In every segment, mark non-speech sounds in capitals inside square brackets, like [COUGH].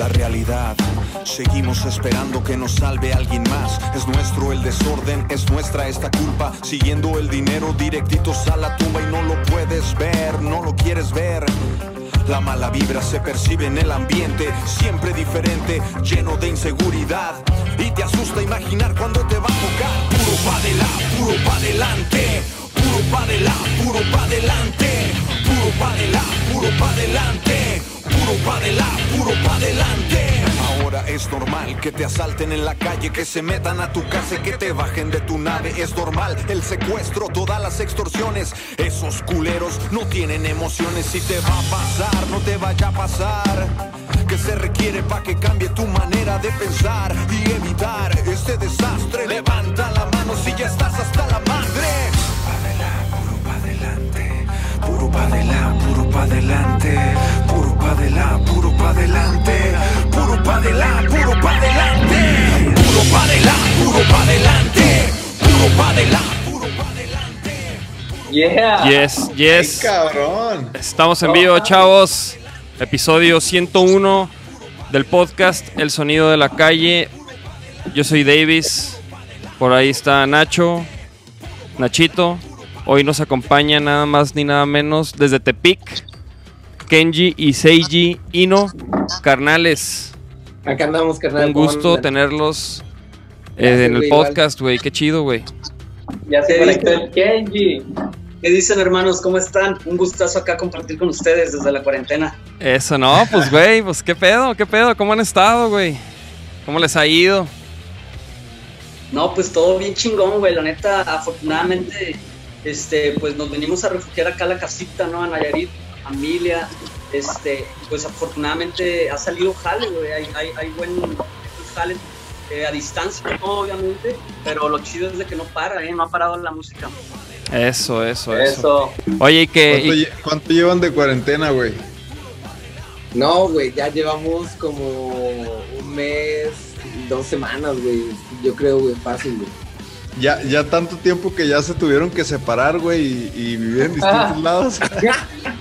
la realidad. Seguimos esperando que nos salve alguien más. Es nuestro el desorden, es nuestra esta culpa. Siguiendo el dinero directitos a la tumba y no lo puedes ver, no lo quieres ver. La mala vibra se percibe en el ambiente, siempre diferente, lleno de inseguridad. Y te asusta imaginar cuando te va a tocar. Puro pa' adelante, puro pa' adelante, puro pa' adelante, puro pa' adelante, puro pa' adelante, puro pa' adelante, puro pa' adelante, pa'. Ahora es normal que te asalten en la calle, que se metan a tu casa y que te bajen de tu nave. Es normal el secuestro, todas las extorsiones. Esos culeros no tienen emociones. Si te va a pasar, no te vaya a pasar. Que se requiere para que cambie tu manera de pensar y evitar este desastre. Levanta la mano si ya estás hasta la puro pa' adelante, puro pa' adelante, puro pa' adelante, puro pa' adelante, puro pa' adelante, puro pa' adelante, puro pa' adelante, puro pa' adelante, puro pa' adelante, puro pa' adelante. Yeah. Yes, yes. cabrón. Estamos en vivo, chavos. Episodio 101 del podcast El Sonido de la Calle. Yo soy Davis. Por ahí está Nacho, Nachito. Hoy nos acompaña nada más ni nada menos desde Tepic, Kenji y Seiji Ino, carnales. Acá andamos, carnal. Un ¿cómo gusto tenerlos eh, sé, en el igual. podcast, güey. Qué chido, güey. Ya se ¿Qué conectó el Kenji. ¿Qué dicen hermanos? ¿Cómo están? Un gustazo acá compartir con ustedes desde la cuarentena. Eso, no, pues, güey, pues, ¿qué pedo? ¿Qué pedo? ¿Cómo han estado, güey? ¿Cómo les ha ido? No, pues todo bien chingón, güey. La neta, afortunadamente, este, pues nos venimos a refugiar acá a la casita, ¿no? A Nayarit, familia. Este, pues afortunadamente ha salido jale, güey. Hay, hay, hay buen jale eh, a distancia, ¿no? obviamente. Pero lo chido es de que no para, ¿eh? No ha parado la música. Eso, eso, eso. Eso. Oye, ¿y qué? ¿Cuánto, y- cuánto llevan de cuarentena, güey? No, güey, ya llevamos como un mes, dos semanas, güey. Yo creo, güey, fácil, güey. Ya, ya tanto tiempo que ya se tuvieron que separar, güey, y, y vivir en distintos Ah. lados. [LAUGHS] La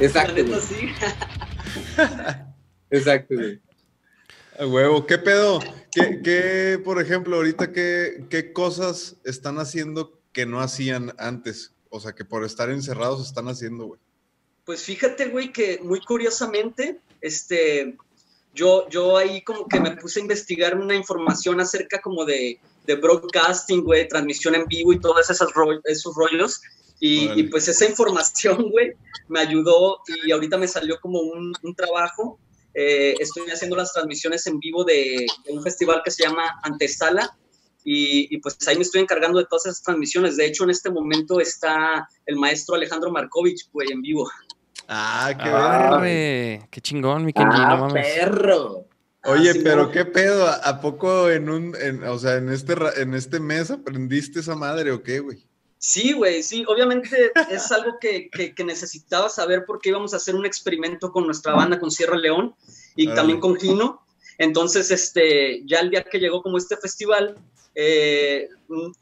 Exacto, güey. [LAUGHS] Exacto, güey. A huevo, ¿qué pedo? ¿Qué, qué, por ejemplo, ahorita qué, qué cosas están haciendo que no hacían antes? O sea, que por estar encerrados están haciendo, güey. Pues fíjate, güey, que muy curiosamente, este, yo, yo ahí como que me puse a investigar una información acerca como de, de broadcasting, güey, transmisión en vivo y todos esos, ro- esos rollos. Y, Órale. y pues esa información, [LAUGHS] güey, me ayudó y ahorita me salió como un, un trabajo. Eh, estoy haciendo las transmisiones en vivo de, de un festival que se llama Antesala. Y, y, pues ahí me estoy encargando de todas esas transmisiones. De hecho, en este momento está el maestro Alejandro Markovich, güey, en vivo. Ah, qué Ah, qué chingón, mi Kenji, Ah, no mames. perro. Oye, pero qué pedo, ¿a, poco en un, en- o sea, en este, en este mes aprendiste esa madre o qué, güey? Sí, güey, sí, obviamente es algo que, que- que necesitaba saber porque íbamos a hacer un experimento con nuestra banda, con Sierra León y también con Gino. Entonces, este, ya el día que llegó como este festival, eh,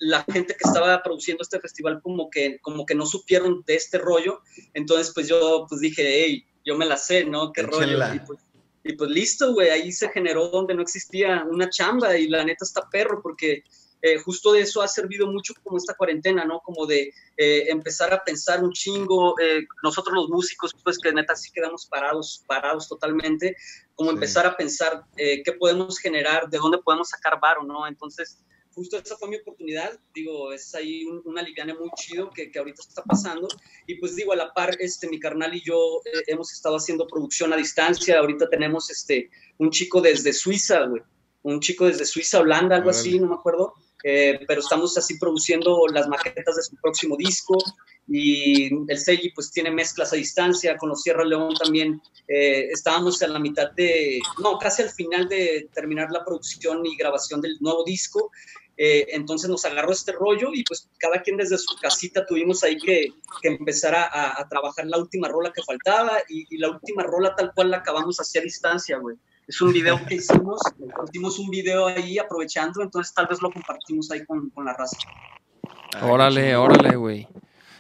la gente que estaba produciendo este festival como que, como que no supieron de este rollo. Entonces, pues yo pues dije, hey, yo me la sé, ¿no? ¿Qué Échenla. rollo? Y pues, y pues listo, güey, ahí se generó donde no existía una chamba y la neta está perro porque eh, justo de eso ha servido mucho como esta cuarentena, ¿no? Como de eh, empezar a pensar un chingo, eh, nosotros los músicos, pues que neta sí quedamos parados, parados totalmente, como Sí. empezar a pensar eh, qué podemos generar, de dónde podemos sacar varo, ¿no? Entonces, justo esa fue mi oportunidad, digo, es ahí un, un aliviane muy chido que, que ahorita está pasando, y pues digo, a la par, este, mi carnal y yo eh, hemos estado haciendo producción a distancia, ahorita tenemos este, un chico desde Suiza, güey, un chico desde Suiza, Holanda, algo así, no me acuerdo, eh, pero estamos así produciendo las maquetas de su próximo disco. Y el Seiji pues tiene mezclas a distancia, con los Sierra León también eh, estábamos a la mitad de, no, casi al final de terminar la producción y grabación del nuevo disco, eh, entonces nos agarró este rollo y pues cada quien desde su casita tuvimos ahí que, que empezar a, a- a trabajar la última rola que faltaba y, y la última rola tal cual la acabamos hacia distancia, güey. Es un video que hicimos, hicimos un video ahí aprovechando, entonces tal vez lo compartimos ahí con, con la raza. Ay, Órale, órale, güey.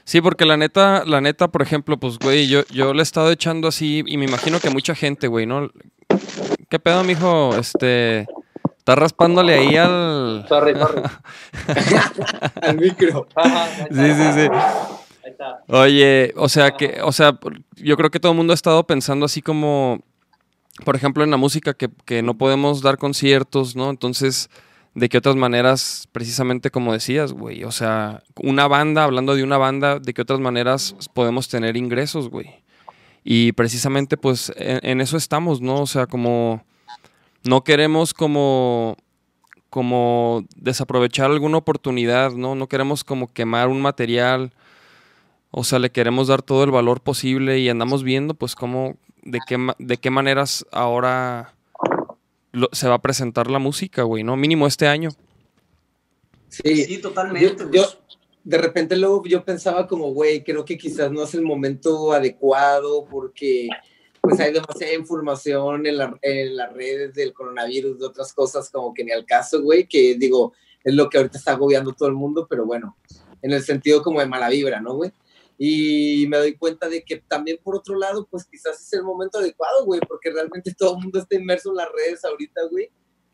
Sí, porque la neta, la neta, por ejemplo, pues, güey, yo, yo le he estado echando así, y me imagino que mucha gente, güey, ¿no? ¿Qué pedo, mijo? Este. Está raspándole ahí al. [LAUGHS] Sorry, sorry. [LAUGHS] Al micro. Sí, sí, sí. Ahí está. Oye, o sea que, o sea, yo creo que todo el mundo ha estado pensando así como, por ejemplo, en la música que, que no podemos dar conciertos, ¿no? Entonces, ¿de qué otras maneras, precisamente como decías, güey? O sea, una banda, hablando de una banda, ¿de qué otras maneras podemos tener ingresos, güey? Y precisamente, pues, en, en eso estamos, ¿no? O sea, como no queremos como como desaprovechar alguna oportunidad, ¿no? No queremos como quemar un material, o sea, le queremos dar todo el valor posible y andamos viendo pues cómo, de qué, ma- de qué maneras ahora lo- se va a presentar la música, güey, ¿no? Mínimo este año. Sí, Sí, totalmente. Yo, de repente luego yo pensaba como, güey, creo que quizás no es el momento adecuado porque pues hay demasiada información en, la- en las redes del coronavirus, de otras cosas como que ni al caso, güey, que digo, es lo que ahorita está agobiando todo el mundo, pero bueno, en el sentido como de mala vibra, ¿no, güey? Y me doy cuenta de que también por otro lado, pues quizás es el momento adecuado, güey, porque realmente todo el mundo está inmerso en las redes ahorita, güey.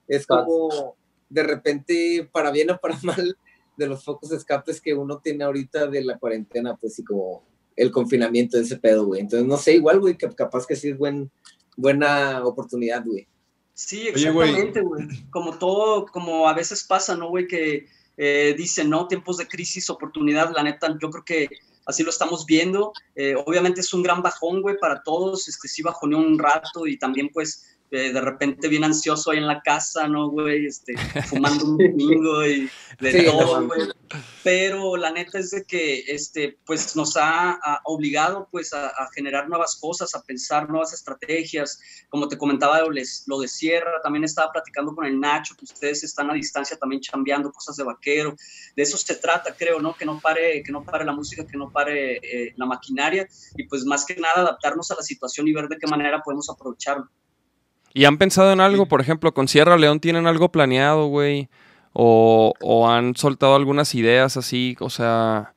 Es como, de repente, para bien o para [LAUGHS] mal, de los focos escapes que uno tiene ahorita de la cuarentena, pues sí, como el confinamiento de ese pedo, güey. Entonces, no sé, igual, güey, que capaz que sí es buen, buena oportunidad, güey. Sí, exactamente, güey. Como todo, como a veces pasa, ¿no, güey? Que eh, dicen, ¿no? Tiempos de crisis, oportunidad, la neta, yo creo que así lo estamos viendo. Eh, obviamente es un gran bajón, güey, para todos, este, sí bajoneó un rato y también, pues, eh, de repente bien ansioso ahí en la casa, ¿no, güey? Este, fumando un domingo y de Sí, todo, güey. Pero la neta es de que, este, pues, nos ha, ha obligado, pues, a, a generar nuevas cosas, a pensar nuevas estrategias, como te comentaba lo de Sierra, también estaba platicando con el Nacho, que ustedes están a distancia también chambeando cosas de vaquero, de eso se trata, creo, ¿no? Que no pare, que no pare la música, que no pare eh, la maquinaria, y pues más que nada adaptarnos a la situación y ver de qué manera podemos aprovecharlo. ¿Y han pensado en algo? Por ejemplo, con Sierra León tienen algo planeado, güey. O, o han soltado algunas ideas así, o sea,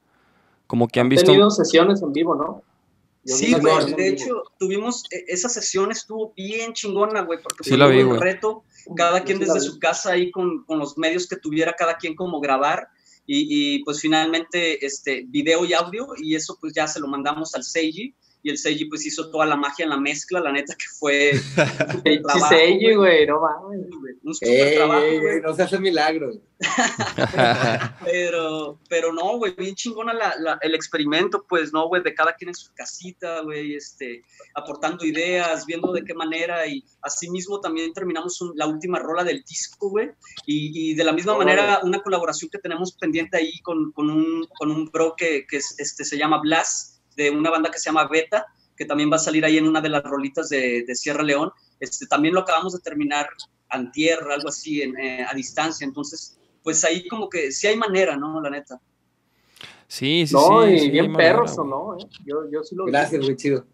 como que han visto... tenido sesiones en vivo, ¿no? Yo Sí, güey, de vivo. hecho, tuvimos, eh, esa sesión estuvo bien chingona, güey, porque Sí fue la un reto, cada quien Sí desde su casa ahí con, con los medios que tuviera cada quien como grabar, y, y, pues finalmente este video y audio, y eso pues ya se lo mandamos al Seiji, y el Seiji pues hizo toda la magia en la mezcla, la neta que fue [LAUGHS] Sí, trabajo, Seiji, güey. no mames. Un super Ey, trabajo, güey. no se hace milagro. [LAUGHS] Pero, pero no, güey, bien chingona la, la- el experimento, pues, ¿no, güey? De cada quien en su casita, güey, este, aportando ideas, viendo de qué manera, y así mismo también terminamos un- la última rola del disco, güey, y, y de la misma Oh. manera una colaboración que tenemos pendiente ahí con, con un, con un bro que, que es- este, se llama Blas, de una banda que se llama Beta, que también va a salir ahí en una de las rolitas de, de Sierra León, este, también lo acabamos de terminar antier, algo así, en, eh, a distancia, entonces pues ahí como que sí hay manera, ¿no? La neta. Sí, sí, No, sí. y sí, bien manera, perros, ¿o güey. no? eh? Yo, yo sí lo vi. Gracias, güey, chido.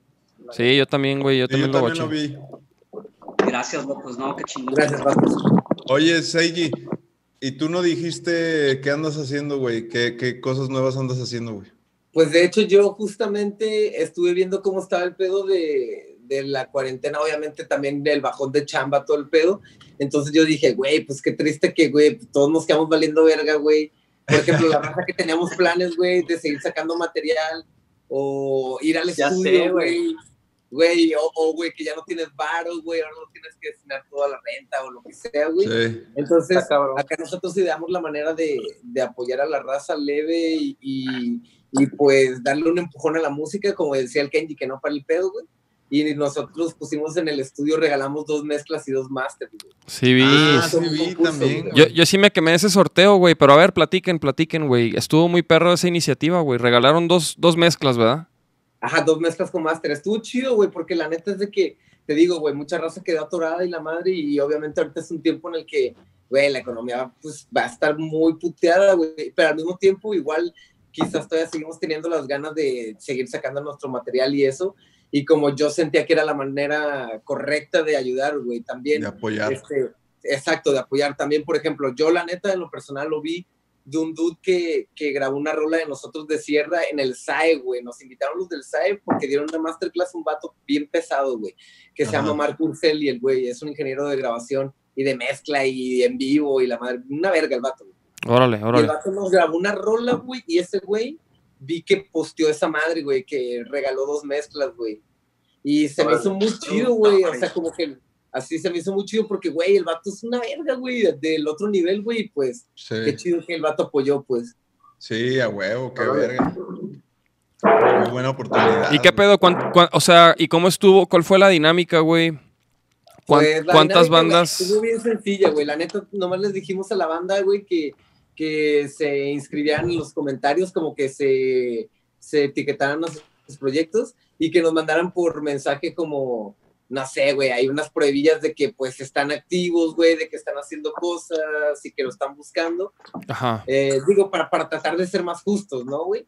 Sí, yo también, güey, yo Sí, también yo lo también lo vi. Gracias, locos, no, qué chingón. Gracias, Vasco. Oye, Seiji, ¿y tú no dijiste qué andas haciendo, güey? ¿Qué, qué cosas nuevas andas haciendo, güey? Pues de hecho yo justamente estuve viendo cómo estaba el pedo de, de la cuarentena, obviamente también del bajón de chamba, todo el pedo. Entonces yo dije, güey, pues qué triste que, güey, todos nos quedamos valiendo verga, güey. Por ejemplo, la raza que teníamos planes, güey, de seguir sacando material o ir al Ya sé, estudio, güey. güey. O, o, güey, que ya no tienes varos, güey, ahora no tienes que destinar toda la renta o lo que sea, güey. Sí. Entonces, acá nosotros ideamos la manera de, de apoyar a la raza leve y, y, y, pues darle un empujón a la música, como decía el Kenji, que no para el pedo, güey. Y nosotros pusimos en el estudio, regalamos dos mezclas y dos masters, güey. Sí, vi. Ah, sí. sí vi también. Yo, yo sí me quemé ese sorteo, güey, pero a ver, platiquen, platiquen, güey. Estuvo muy perro esa iniciativa, güey. Regalaron dos, dos mezclas, ¿verdad? Ajá, dos mezclas con máster. Estuvo chido, güey, porque la neta es de que, te digo, güey, mucha raza quedó atorada y la madre, y obviamente ahorita es un tiempo en el que, güey, la economía pues va a estar muy puteada, güey, pero al mismo tiempo igual quizás todavía seguimos teniendo las ganas de seguir sacando nuestro material y eso, y como yo sentía que era la manera correcta de ayudar, güey, también. De apoyar. Este, exacto, de apoyar también, por ejemplo, yo la neta en lo personal lo vi de un dude que, que grabó una rola de nosotros de Sierra en el SAE, güey. Nos invitaron los del SAE porque dieron una masterclass a un vato bien pesado, güey, que se llama Mark Urcel y el güey es un ingeniero de grabación y de mezcla y en vivo y la madre, una verga el vato. Órale, Y el órale. vato nos grabó una rola, güey, y ese güey vi que posteó esa madre, güey, que regaló dos mezclas, güey. Y se me Órale. hizo muy chido, güey. O sea, como que así se me hizo muy chido porque, güey, el vato es una verga, güey, de- del otro nivel, güey. Pues qué Sí, chido que el vato apoyó, pues. sí, a huevo, qué verga. Muy buena oportunidad. ¿Y qué pedo? ¿Cuán- cuán- o sea, ¿y cómo estuvo? ¿Cuál fue la dinámica, güey? ¿Cuán- Pues, ¿Cuántas dinámica, bandas? Estuvo bien sencilla, güey. La neta, nomás les dijimos a la banda, güey, que, que se inscribieran en los comentarios, como que se, se etiquetaran los, los proyectos y que nos mandaran por mensaje como, no sé, güey, hay unas pruebillas de que pues están activos, güey, de que están haciendo cosas y que lo están buscando. Ajá. Eh, digo, para, para tratar de ser más justos, ¿no, güey?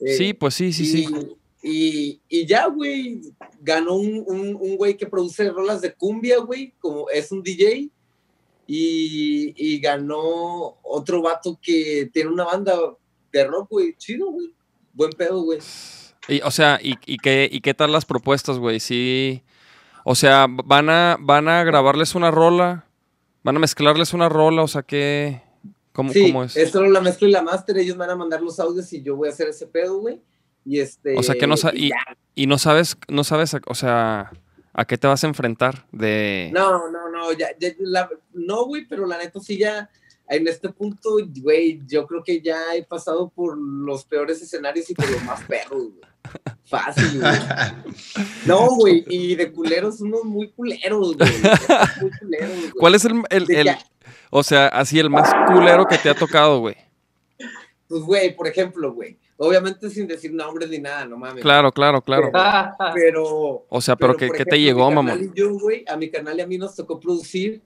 Eh, Sí, pues sí, sí, sí. y, y ya, güey, ganó un, un, un güey que produce rolas de cumbia, güey, como es un DJ. Y, y ganó otro vato que tiene una banda de rock, güey, chido, güey. Buen pedo, güey. Y, o sea, ¿y, y qué, ¿y qué tal las propuestas, güey? Sí. O sea, van a, van a grabarles una rola, van a mezclarles una rola, o sea, ¿qué? ¿Cómo, Sí, cómo es? es solo la mezcla y la máster, ellos van a mandar los audios y yo voy a hacer ese pedo, güey. Y este. O sea, que no y. Y no sabes, no sabes, o sea, a qué te vas a enfrentar de... No, no, no, ya, ya, la- no, güey, pero la neta sí ya, en este punto, güey, yo creo que ya he pasado por los peores escenarios y por los más perros, güey. Fácil, güey. No, güey, y de culeros, unos muy culeros, güey. Muy culeros, güey. ¿Cuál es el, el- el- o sea, así el más culero que te ha tocado, güey? Pues, güey, por ejemplo, güey, obviamente sin decir nombres ni nada, no mames. Claro, claro, claro. [LAUGHS] Pero, O sea, pero, ¿qué, por qué te llegó, güey, a mi canal y a mí nos tocó producir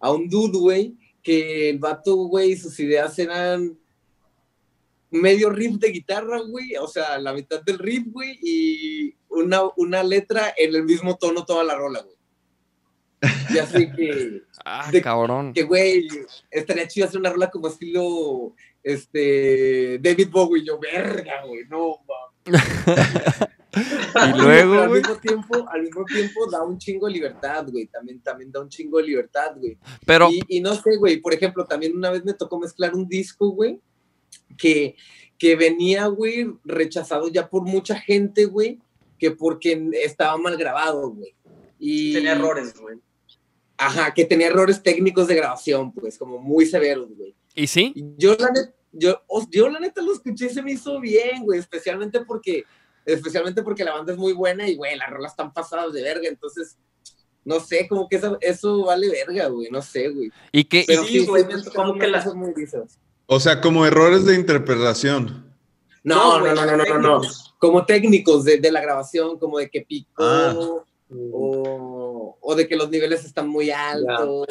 a un dude, güey, que el vato, güey, sus ideas eran medio riff de guitarra, güey, o sea, la mitad del riff, güey, y una, una letra en el mismo tono toda la rola, güey. Y así que, [LAUGHS] Ah, de- cabrón. que, güey, estaría chido hacer una rola como estilo, este, David Bowie, yo, verga, güey, no, mames. [LAUGHS] [LAUGHS] Y Pero luego, al güey. mismo tiempo, al mismo tiempo da un chingo de libertad, güey. También, también da un chingo de libertad, güey. Pero, Y, y no sé, güey, por ejemplo, también una vez me tocó mezclar un disco, güey, que, que venía, güey, rechazado ya por mucha gente, güey, que porque estaba mal grabado, güey. Y, Tenía errores, güey. Ajá, que tenía errores técnicos de grabación, pues, como muy severos, güey. ¿Y sí? Yo la, neta, yo, yo la neta lo escuché y se me hizo bien, güey, especialmente porque, especialmente porque la banda es muy buena y, güey, las rolas están pasadas de verga, entonces, no sé, como que eso, eso vale verga, güey, no sé, güey. ¿Y qué? Pero sí, sí, güey, pues, como que unas la- cosas muy lisas. O sea, como errores de interpretación. No, no, güey, no, no, no, no, no. Como técnicos de, de la grabación, como de que picó, Ah. o, o de que los niveles están muy altos.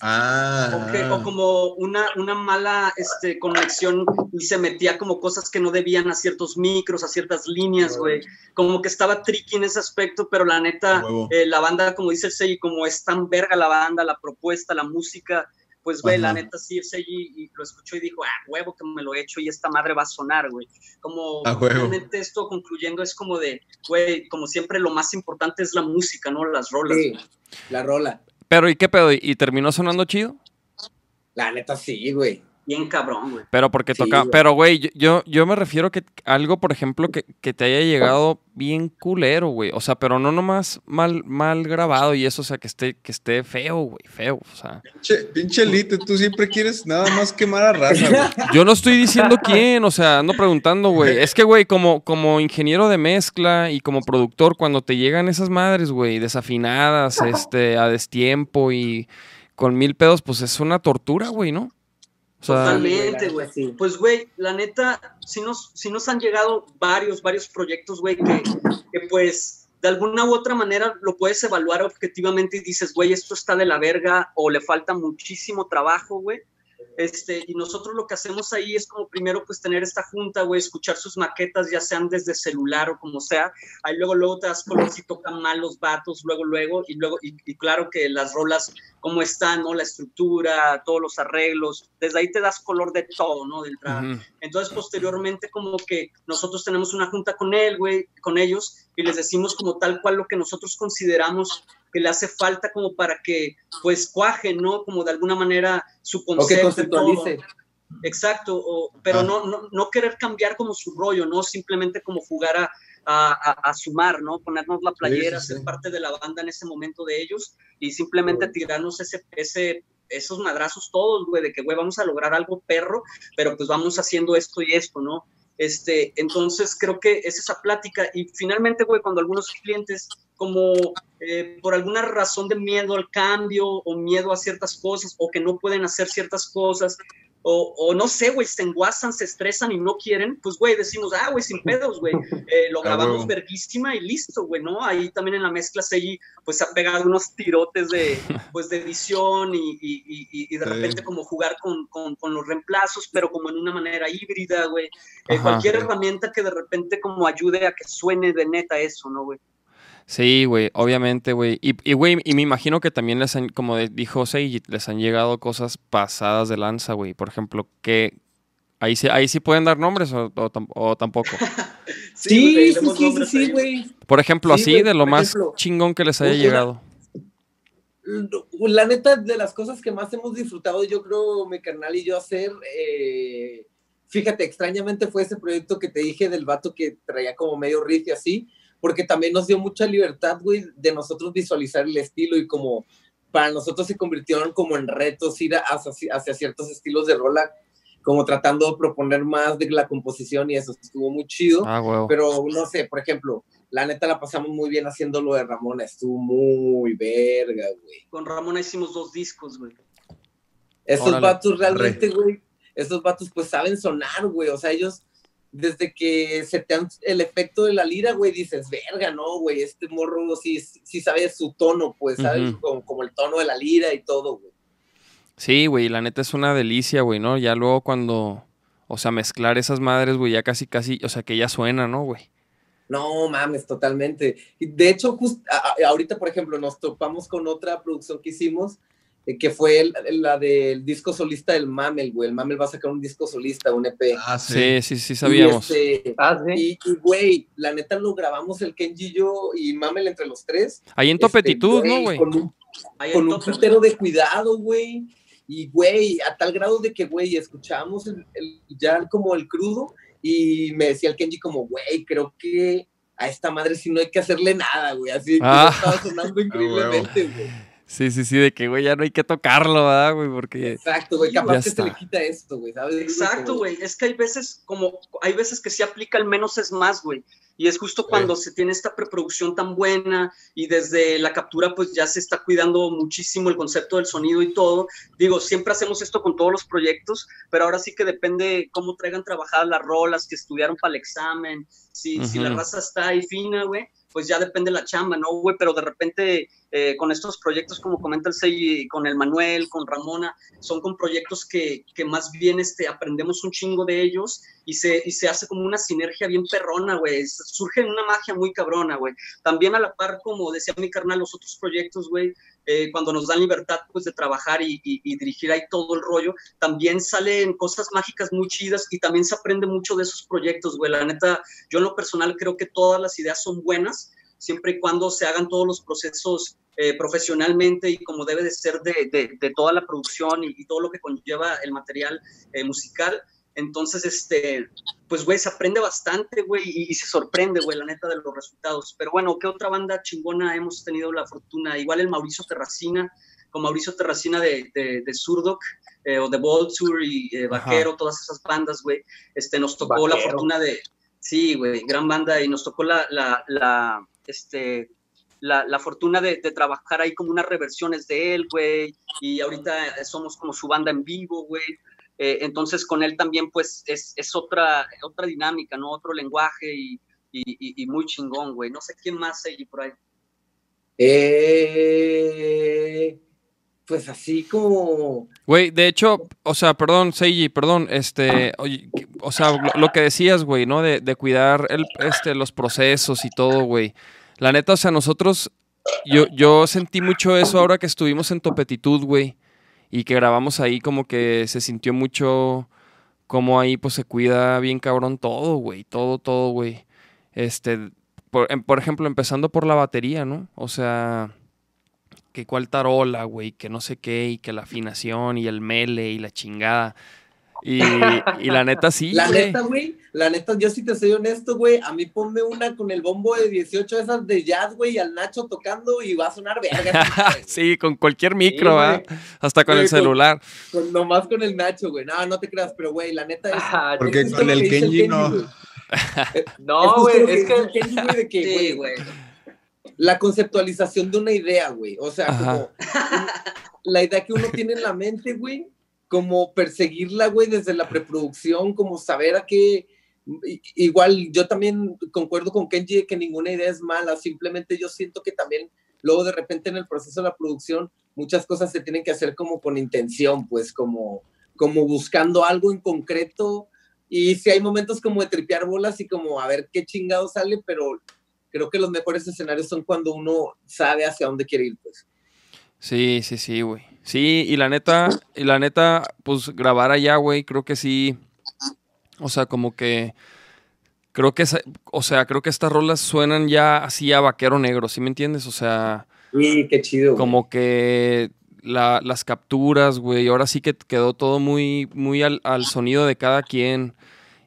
Ah. O, que- o como una, una mala este, conexión y se metía como cosas que no debían a ciertos micros, a ciertas líneas, güey. Como que estaba tricky en ese aspecto, pero la neta, eh, la banda, como dice el Segi, como es tan verga la banda, la propuesta, la música, pues, güey, la neta sí, el Segi y lo escuchó y dijo, ah, huevo que me lo he hecho y esta madre va a sonar, güey. Como realmente esto concluyendo es como de, güey, como siempre lo más importante es la música, ¿no? Las rolas. Sí, la rola. Pero, ¿y qué pedo? ¿Y terminó sonando chido? La neta sí, güey. Bien cabrón, güey. Pero porque Sí, toca. güey. Pero, güey, yo, yo, me refiero que algo, por ejemplo, que, que te haya llegado bien culero, güey. O sea, pero no nomás mal, mal grabado y eso, o sea, que esté, que esté feo, güey. Feo. O sea. Pinche, pinche elite, tú siempre quieres nada más quemar a raza, güey. [LAUGHS] Yo no estoy diciendo quién, o sea, ando preguntando, güey. Es que, güey, como, como ingeniero de mezcla y como productor, cuando te llegan esas madres, güey, desafinadas, este, a destiempo y con mil pedos, pues es una tortura, güey, ¿no? O sea, Totalmente, güey. Sí. Pues, güey, la neta, sí nos, sí nos han llegado varios, varios proyectos, güey, que, que, pues de alguna u otra manera lo puedes evaluar objetivamente y dices, güey, esto está de la verga o le falta muchísimo trabajo, güey. Este, y nosotros lo que hacemos ahí es como primero pues tener esta junta, güey, escuchar sus maquetas, ya sean desde celular o como sea. Ahí luego, luego te das color si tocan mal los vatos, luego, luego, y luego, y, y claro que las rolas, cómo están, ¿no? La estructura, todos los arreglos, desde ahí te das color de todo, ¿no? Ujú. Entonces, posteriormente, como que nosotros tenemos una junta con él, güey, con ellos, y les decimos como tal cual lo que nosotros consideramos que le hace falta como para que, pues, cuaje, ¿no? Como de alguna manera su O que concepto. y todo. conceptualice. Exacto, o- pero Ah. no, no, no querer cambiar como su rollo, ¿no? Simplemente como jugar a, a, a- sumar, ¿no? Ponernos la playera, sí, sí. ser parte de la banda en ese momento de ellos y simplemente tirarnos ese, ese, esos madrazos todos, güey, de que, güey, vamos a lograr algo perro, pero pues vamos haciendo esto y esto, ¿no? Este, entonces creo que es esa plática y finalmente, güey, cuando algunos clientes como eh, por alguna razón de miedo al cambio o miedo a ciertas cosas o que no pueden hacer ciertas cosas o, o no sé, güey, se enguasan, se estresan y no quieren, pues, güey, decimos, ah, güey, sin pedos, güey, [LAUGHS] eh, lo grabamos verguísima y listo, güey, ¿no? Ahí también en la mezcla Segui, pues, se ha pegado unos tirotes de, [LAUGHS] pues, de edición y, y, y- y de Sí. repente como jugar con, con, con los reemplazos, pero como en una manera híbrida, güey. Eh, cualquier Sí. herramienta que de repente como ayude a que suene de neta eso, ¿no, güey? Sí, güey, obviamente, güey. Y, y, güey, y me imagino que también les han, como dijo Seiji, les han llegado cosas pasadas de lanza, güey. Por ejemplo, que ahí sí, ahí sí pueden dar nombres o, o o tampoco. [LAUGHS] Sí, sí, sí, sí, güey. Por ejemplo, Sí, así, de lo más ejemplo, chingón que les haya una- llegado. La neta, de las cosas que más hemos disfrutado, yo creo, mi carnal y yo hacer, eh, fíjate, extrañamente fue ese proyecto que te dije del vato que traía como medio riff y así, porque también nos dio mucha libertad, güey, de nosotros visualizar el estilo y como para nosotros se convirtieron como en retos ir a- hacia, hacia ciertos estilos de rola, como tratando de proponer más de la composición y eso estuvo muy chido. Ah, güey. Pero no sé, por ejemplo, la neta la pasamos muy bien haciendo lo de Ramona, estuvo muy verga, güey. Con Ramona hicimos dos discos, güey. Esos Órale, vatos realmente, güey, esos vatos pues saben sonar, güey, o sea, ellos desde que se te dan el efecto de la lira, güey, dices, verga, no, güey, este morro sí, sí sabe su tono, pues, ¿sabes? Como, como el tono de la lira y todo, güey. Sí, güey, la neta es una delicia, güey, ¿no? Ya luego cuando, o sea, mezclar esas madres, güey, ya casi, casi, o sea, que ya suena, ¿no, güey? No mames, totalmente. De hecho, just, a- ahorita, por ejemplo, nos topamos con otra producción que hicimos, que fue el- la del disco solista del Mamel, güey. El Mamel va a sacar un disco solista, un EP. Ah, sí. Sí, sí, sí, sabíamos. Y, este, Ah, sí. y, y, güey, la neta lo grabamos el Kenji y yo y Mamel entre los tres. Ahí en Este, Topetitud, ¿no, güey? Con un, Ahí con en un Topper. putero de cuidado, güey. Y, güey, a tal grado de que, güey, escuchábamos el, el- ya como el crudo y me decía el Kenji como, güey, creo que a esta madre sí no hay que hacerle nada, güey. Así que Ah. estaba sonando [LAUGHS] increíblemente, güey. Sí, sí, sí, de que, güey, ya no hay que tocarlo, ¿verdad, güey? Porque... Exacto, güey. Capaz que se le quita esto, güey, ¿sabes? Exacto, güey. Es que hay veces como, hay veces que sí aplica el menos es más, güey. Y es justo cuando se tiene esta preproducción tan buena y desde la captura pues ya se está cuidando muchísimo el concepto del sonido y todo. Digo, siempre hacemos esto con todos los proyectos, pero ahora sí que depende cómo traigan trabajadas las rolas, que estudiaron para el examen, si, si la raza está ahí fina, güey, pues ya depende la chamba, ¿no, güey? Pero de repente eh, con estos proyectos, como comenta el Sei, con el Manuel, con Ramona, son con proyectos que, que más bien este, aprendemos un chingo de ellos y se, y se hace como una sinergia bien perrona, güey. Surge una magia muy cabrona, güey. También a la par, como decía mi carnal, los otros proyectos, güey, eh, cuando nos dan libertad, pues, de trabajar y, y, y, dirigir ahí todo el rollo, también salen cosas mágicas muy chidas y también se aprende mucho de esos proyectos, güey. La neta, yo en lo personal creo que todas las ideas son buenas, siempre y cuando se hagan todos los procesos eh, profesionalmente y como debe de ser de, de, de toda la producción y, y, todo lo que conlleva el material eh, musical. Entonces, este, pues, güey, se aprende bastante, güey, y, y, se sorprende, güey, la neta, de los resultados. Pero bueno, ¿qué otra banda chingona hemos tenido la fortuna? Igual el Mauricio Terracina, con Mauricio Terracina de, de, de Surdoc, eh, o de Vulture y eh, Vaquero, Ajá. todas esas bandas, güey, este, nos tocó Vaquero. la fortuna de, sí, güey, gran banda, y nos tocó la, la, la este, la, la, fortuna de, de, trabajar ahí como unas reversiones de él, güey, y ahorita somos como su banda en vivo, güey. Eh, entonces con él también pues es, es, otra, otra dinámica, ¿no? Otro lenguaje y, y, y muy chingón, güey. No sé quién más hay por ahí. Eh, pues así como... Güey, de hecho, o sea, perdón, Seiji, perdón, este, oye, o sea, lo, lo que decías, güey, ¿no? De, de cuidar el, este, los procesos y todo, güey. La neta, o sea, nosotros, yo, yo sentí mucho eso ahora que estuvimos en Topetitud, güey, y que grabamos ahí, como que se sintió mucho, como ahí, pues, se cuida bien cabrón todo, güey, todo, todo, güey. Este, por, em- por ejemplo, empezando por la batería, ¿no? O sea, que cuál tarola, güey, que no sé qué, y que la afinación y el mele y la chingada. Y, y la neta sí, La güey. neta, güey, la neta, yo sí te soy honesto, güey, a mí ponme una con el bombo de 18 esas de jazz, güey, y al Nacho tocando y va a sonar verga. [LAUGHS] sí, con cualquier micro, güey. ¿ah? Hasta con Güey, el con- celular. Con- nomás con el Nacho, güey. No, no te creas, pero, güey, la neta es... Ah, Porque es con el que Kenji no. güey. [LAUGHS] No, güey, que es dice el que. Kenji, güey, de que, [LAUGHS] Sí, güey, güey. la conceptualización de una idea, güey. O sea, Ajá. como la idea que uno tiene en la mente, güey, como perseguirla, güey, desde la preproducción, como saber a qué... Igual, yo también concuerdo con Kenji de que ninguna idea es mala, simplemente yo siento que también luego de repente en el proceso de la producción muchas cosas se tienen que hacer como con intención, pues como, como buscando algo en concreto y si hay momentos como de tripear bolas y como a ver qué chingado sale, pero creo que los mejores escenarios son cuando uno sabe hacia dónde quiere ir, pues. Sí, sí, sí, güey. Sí, y la neta, y la neta, pues grabar allá, güey, creo que sí. O sea, como que. Creo que, o sea, creo que estas rolas suenan ya así a vaquero negro, ¿sí me entiendes? O sea, Sí, qué chido. güey. como que la- las capturas, güey, ahora sí que quedó todo muy, muy al, al sonido de cada quien.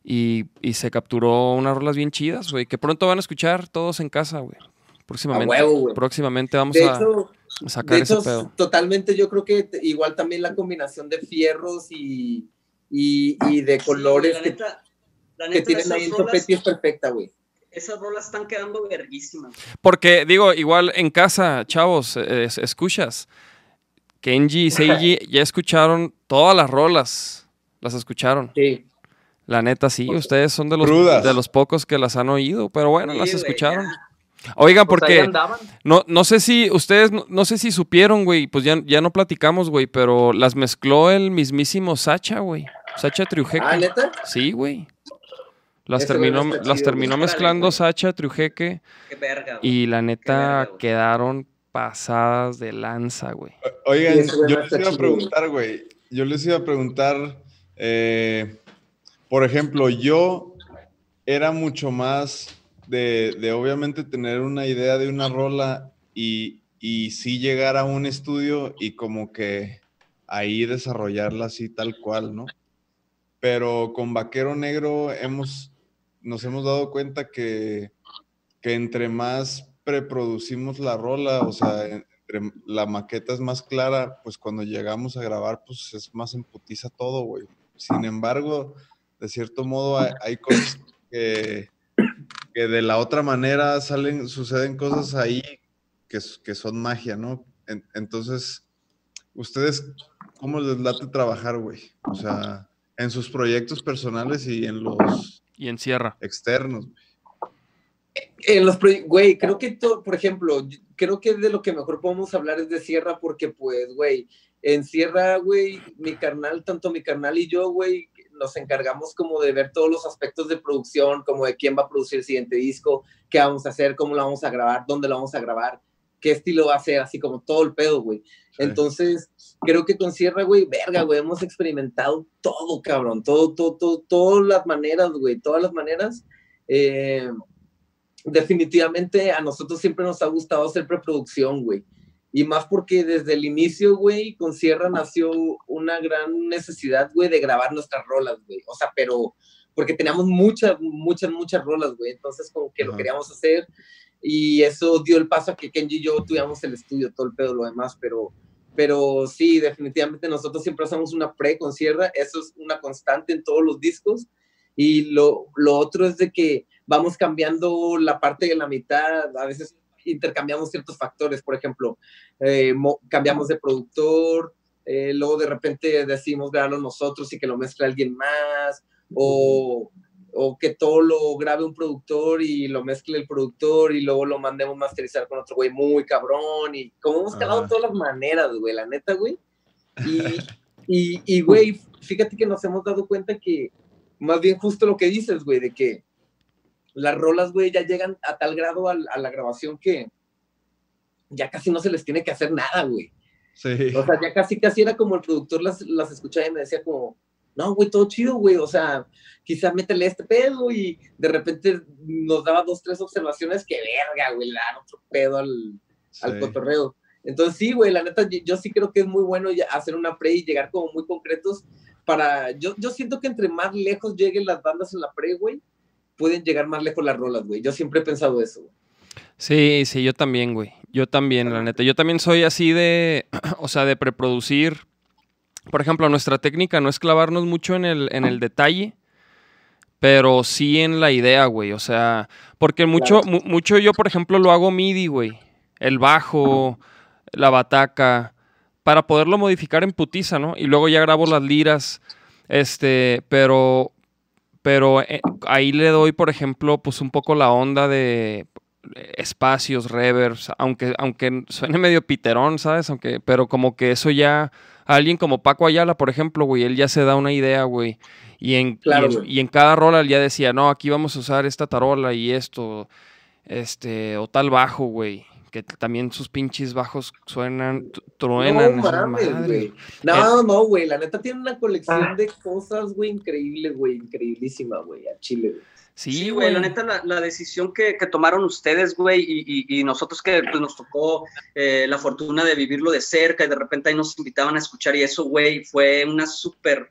Y, y se capturó unas rolas bien chidas, güey, que pronto van a escuchar todos en casa, güey. Próximamente. huevo, güey. próximamente vamos de a, hecho, a sacar de ese hecho, pedo. totalmente yo creo que igual también la combinación de fierros y, y, y de colores Sí, la que, neta, la que neta, tienen ahí en Topeti es perfecta, güey. Esas rolas están quedando verguísimas. Porque, digo, igual en casa, chavos, eh, es- escuchas. Kenji y [LAUGHS] Seiji ya escucharon todas las rolas. Las escucharon. Sí. La neta, sí, ustedes son de los, de los pocos que las han oído, pero bueno, Sí, las escucharon. ya. Oigan, Pues porque no, no sé si ustedes, no, no sé si supieron, güey, pues ya, ya no platicamos, güey, pero las mezcló el mismísimo Sacha, güey. Sacha Triujeque. Ah, ¿neta? Sí, güey. Las Ese terminó, las chido, terminó mezclando Sacha Triujeque. Qué verga, güey. Y la neta verga, güey. quedaron pasadas de lanza, güey. Oigan, yo les iba a preguntar, güey. Yo les iba a preguntar, eh, por ejemplo, yo era mucho más de, de obviamente tener una idea de una rola y, y sí llegar a un estudio y como que ahí desarrollarla así tal cual, ¿no? Pero con Vaquero Negro hemos, nos hemos dado cuenta que, que entre más preproducimos la rola, o sea, la maqueta es más clara, pues cuando llegamos a grabar, pues es más emputiza todo, güey. Sin embargo, de cierto modo hay, hay cosas que, que de la otra manera salen, suceden cosas ahí que, que son magia, ¿no? En- entonces, ¿ustedes cómo les late trabajar, güey? O sea, en sus proyectos personales y en los Y encierra. externos. En los güey, creo que, to- por ejemplo, creo que de lo que mejor podemos hablar es de Sierra, porque, pues, güey, en Sierra, güey, mi carnal, tanto mi carnal y yo, güey, nos encargamos como de ver todos los aspectos de producción, como de quién va a producir el siguiente disco, qué vamos a hacer, cómo lo vamos a grabar, dónde lo vamos a grabar, qué estilo va a ser, así como todo el pedo, güey. Sí. Entonces, creo que con Sierra, güey, verga, güey, hemos experimentado todo, cabrón, todo, todo, todo, todas las maneras, güey, todas las maneras. Eh, definitivamente a nosotros siempre nos ha gustado hacer preproducción, güey. Y más porque desde el inicio, güey, con Sierra nació una gran necesidad, güey, de grabar nuestras rolas, güey. O sea, pero porque teníamos muchas, muchas, muchas rolas, güey. Entonces, como que lo queríamos hacer. Y eso dio el paso a que Kenji y yo tuviéramos el estudio, todo el pedo, lo demás. Pero, pero sí, definitivamente nosotros siempre hacemos una pre con Sierra. Eso es una constante en todos los discos. Y lo, lo otro es de que vamos cambiando la parte de la mitad, a veces intercambiamos ciertos factores, por ejemplo, eh, mo- cambiamos de productor, eh, luego de repente decimos grabarlo nosotros y que lo mezcle alguien más, o, o que todo lo grabe un productor y lo mezcle el productor y luego lo mandemos masterizar con otro güey muy cabrón y como hemos calado todas las maneras, güey, la neta, güey. Y, [LAUGHS] y, y, güey, fíjate que nos hemos dado cuenta que más bien justo lo que dices, güey, de que las rolas, güey, ya llegan a tal grado a, la grabación que ya casi no se les tiene que hacer nada, güey. Sí. O sea, ya casi, casi era como el productor las, las escuchaba y me decía como, no, güey, todo chido, güey, o sea, quizá métele este pedo y de repente nos daba dos, tres observaciones que verga, güey, le dan otro pedo al, al cotorreo. Entonces sí, güey, la neta, yo, yo sí creo que es muy bueno hacer una pre y llegar como muy concretos para, yo, yo siento que entre más lejos lleguen las bandas en la pre, güey, pueden llegar más lejos las rolas, güey. Yo siempre he pensado eso, güey. Sí, sí, yo también, güey. Yo también, la neta. Yo también soy así de, [CLEARS THROAT] o sea, de preproducir. Por ejemplo, nuestra técnica no es clavarnos mucho en el, en el detalle, pero sí en la idea, güey. O sea, porque mucho, mu- mucho yo, por ejemplo, lo hago MIDI, güey. El bajo, la bataca, para poderlo modificar en putiza, ¿no? Y luego ya grabo las liras, este, pero, pero eh, ahí le doy, por ejemplo, pues un poco la onda de eh, espacios, reverbs, aunque, aunque suene [LAUGHS] medio piterón, ¿sabes? Aunque, pero como que eso ya, alguien como Paco Ayala, por ejemplo, güey, él ya se da una idea, güey. Y en, Claro, y, en, güey. y en cada rola él ya decía, no, aquí vamos a usar esta tarola y esto, este, o tal bajo, güey. Que también sus pinches bajos suenan, truenan. no mames, güey. No, no, güey, la neta tiene una colección de cosas, güey, increíble, güey, increíblísima, güey, a Chile, güey. Sí, güey. la neta, la, la decisión que, que tomaron ustedes, güey, y, y- y nosotros que pues, nos tocó eh, la fortuna de vivirlo de cerca y de repente ahí nos invitaban a escuchar y eso, güey, fue una súper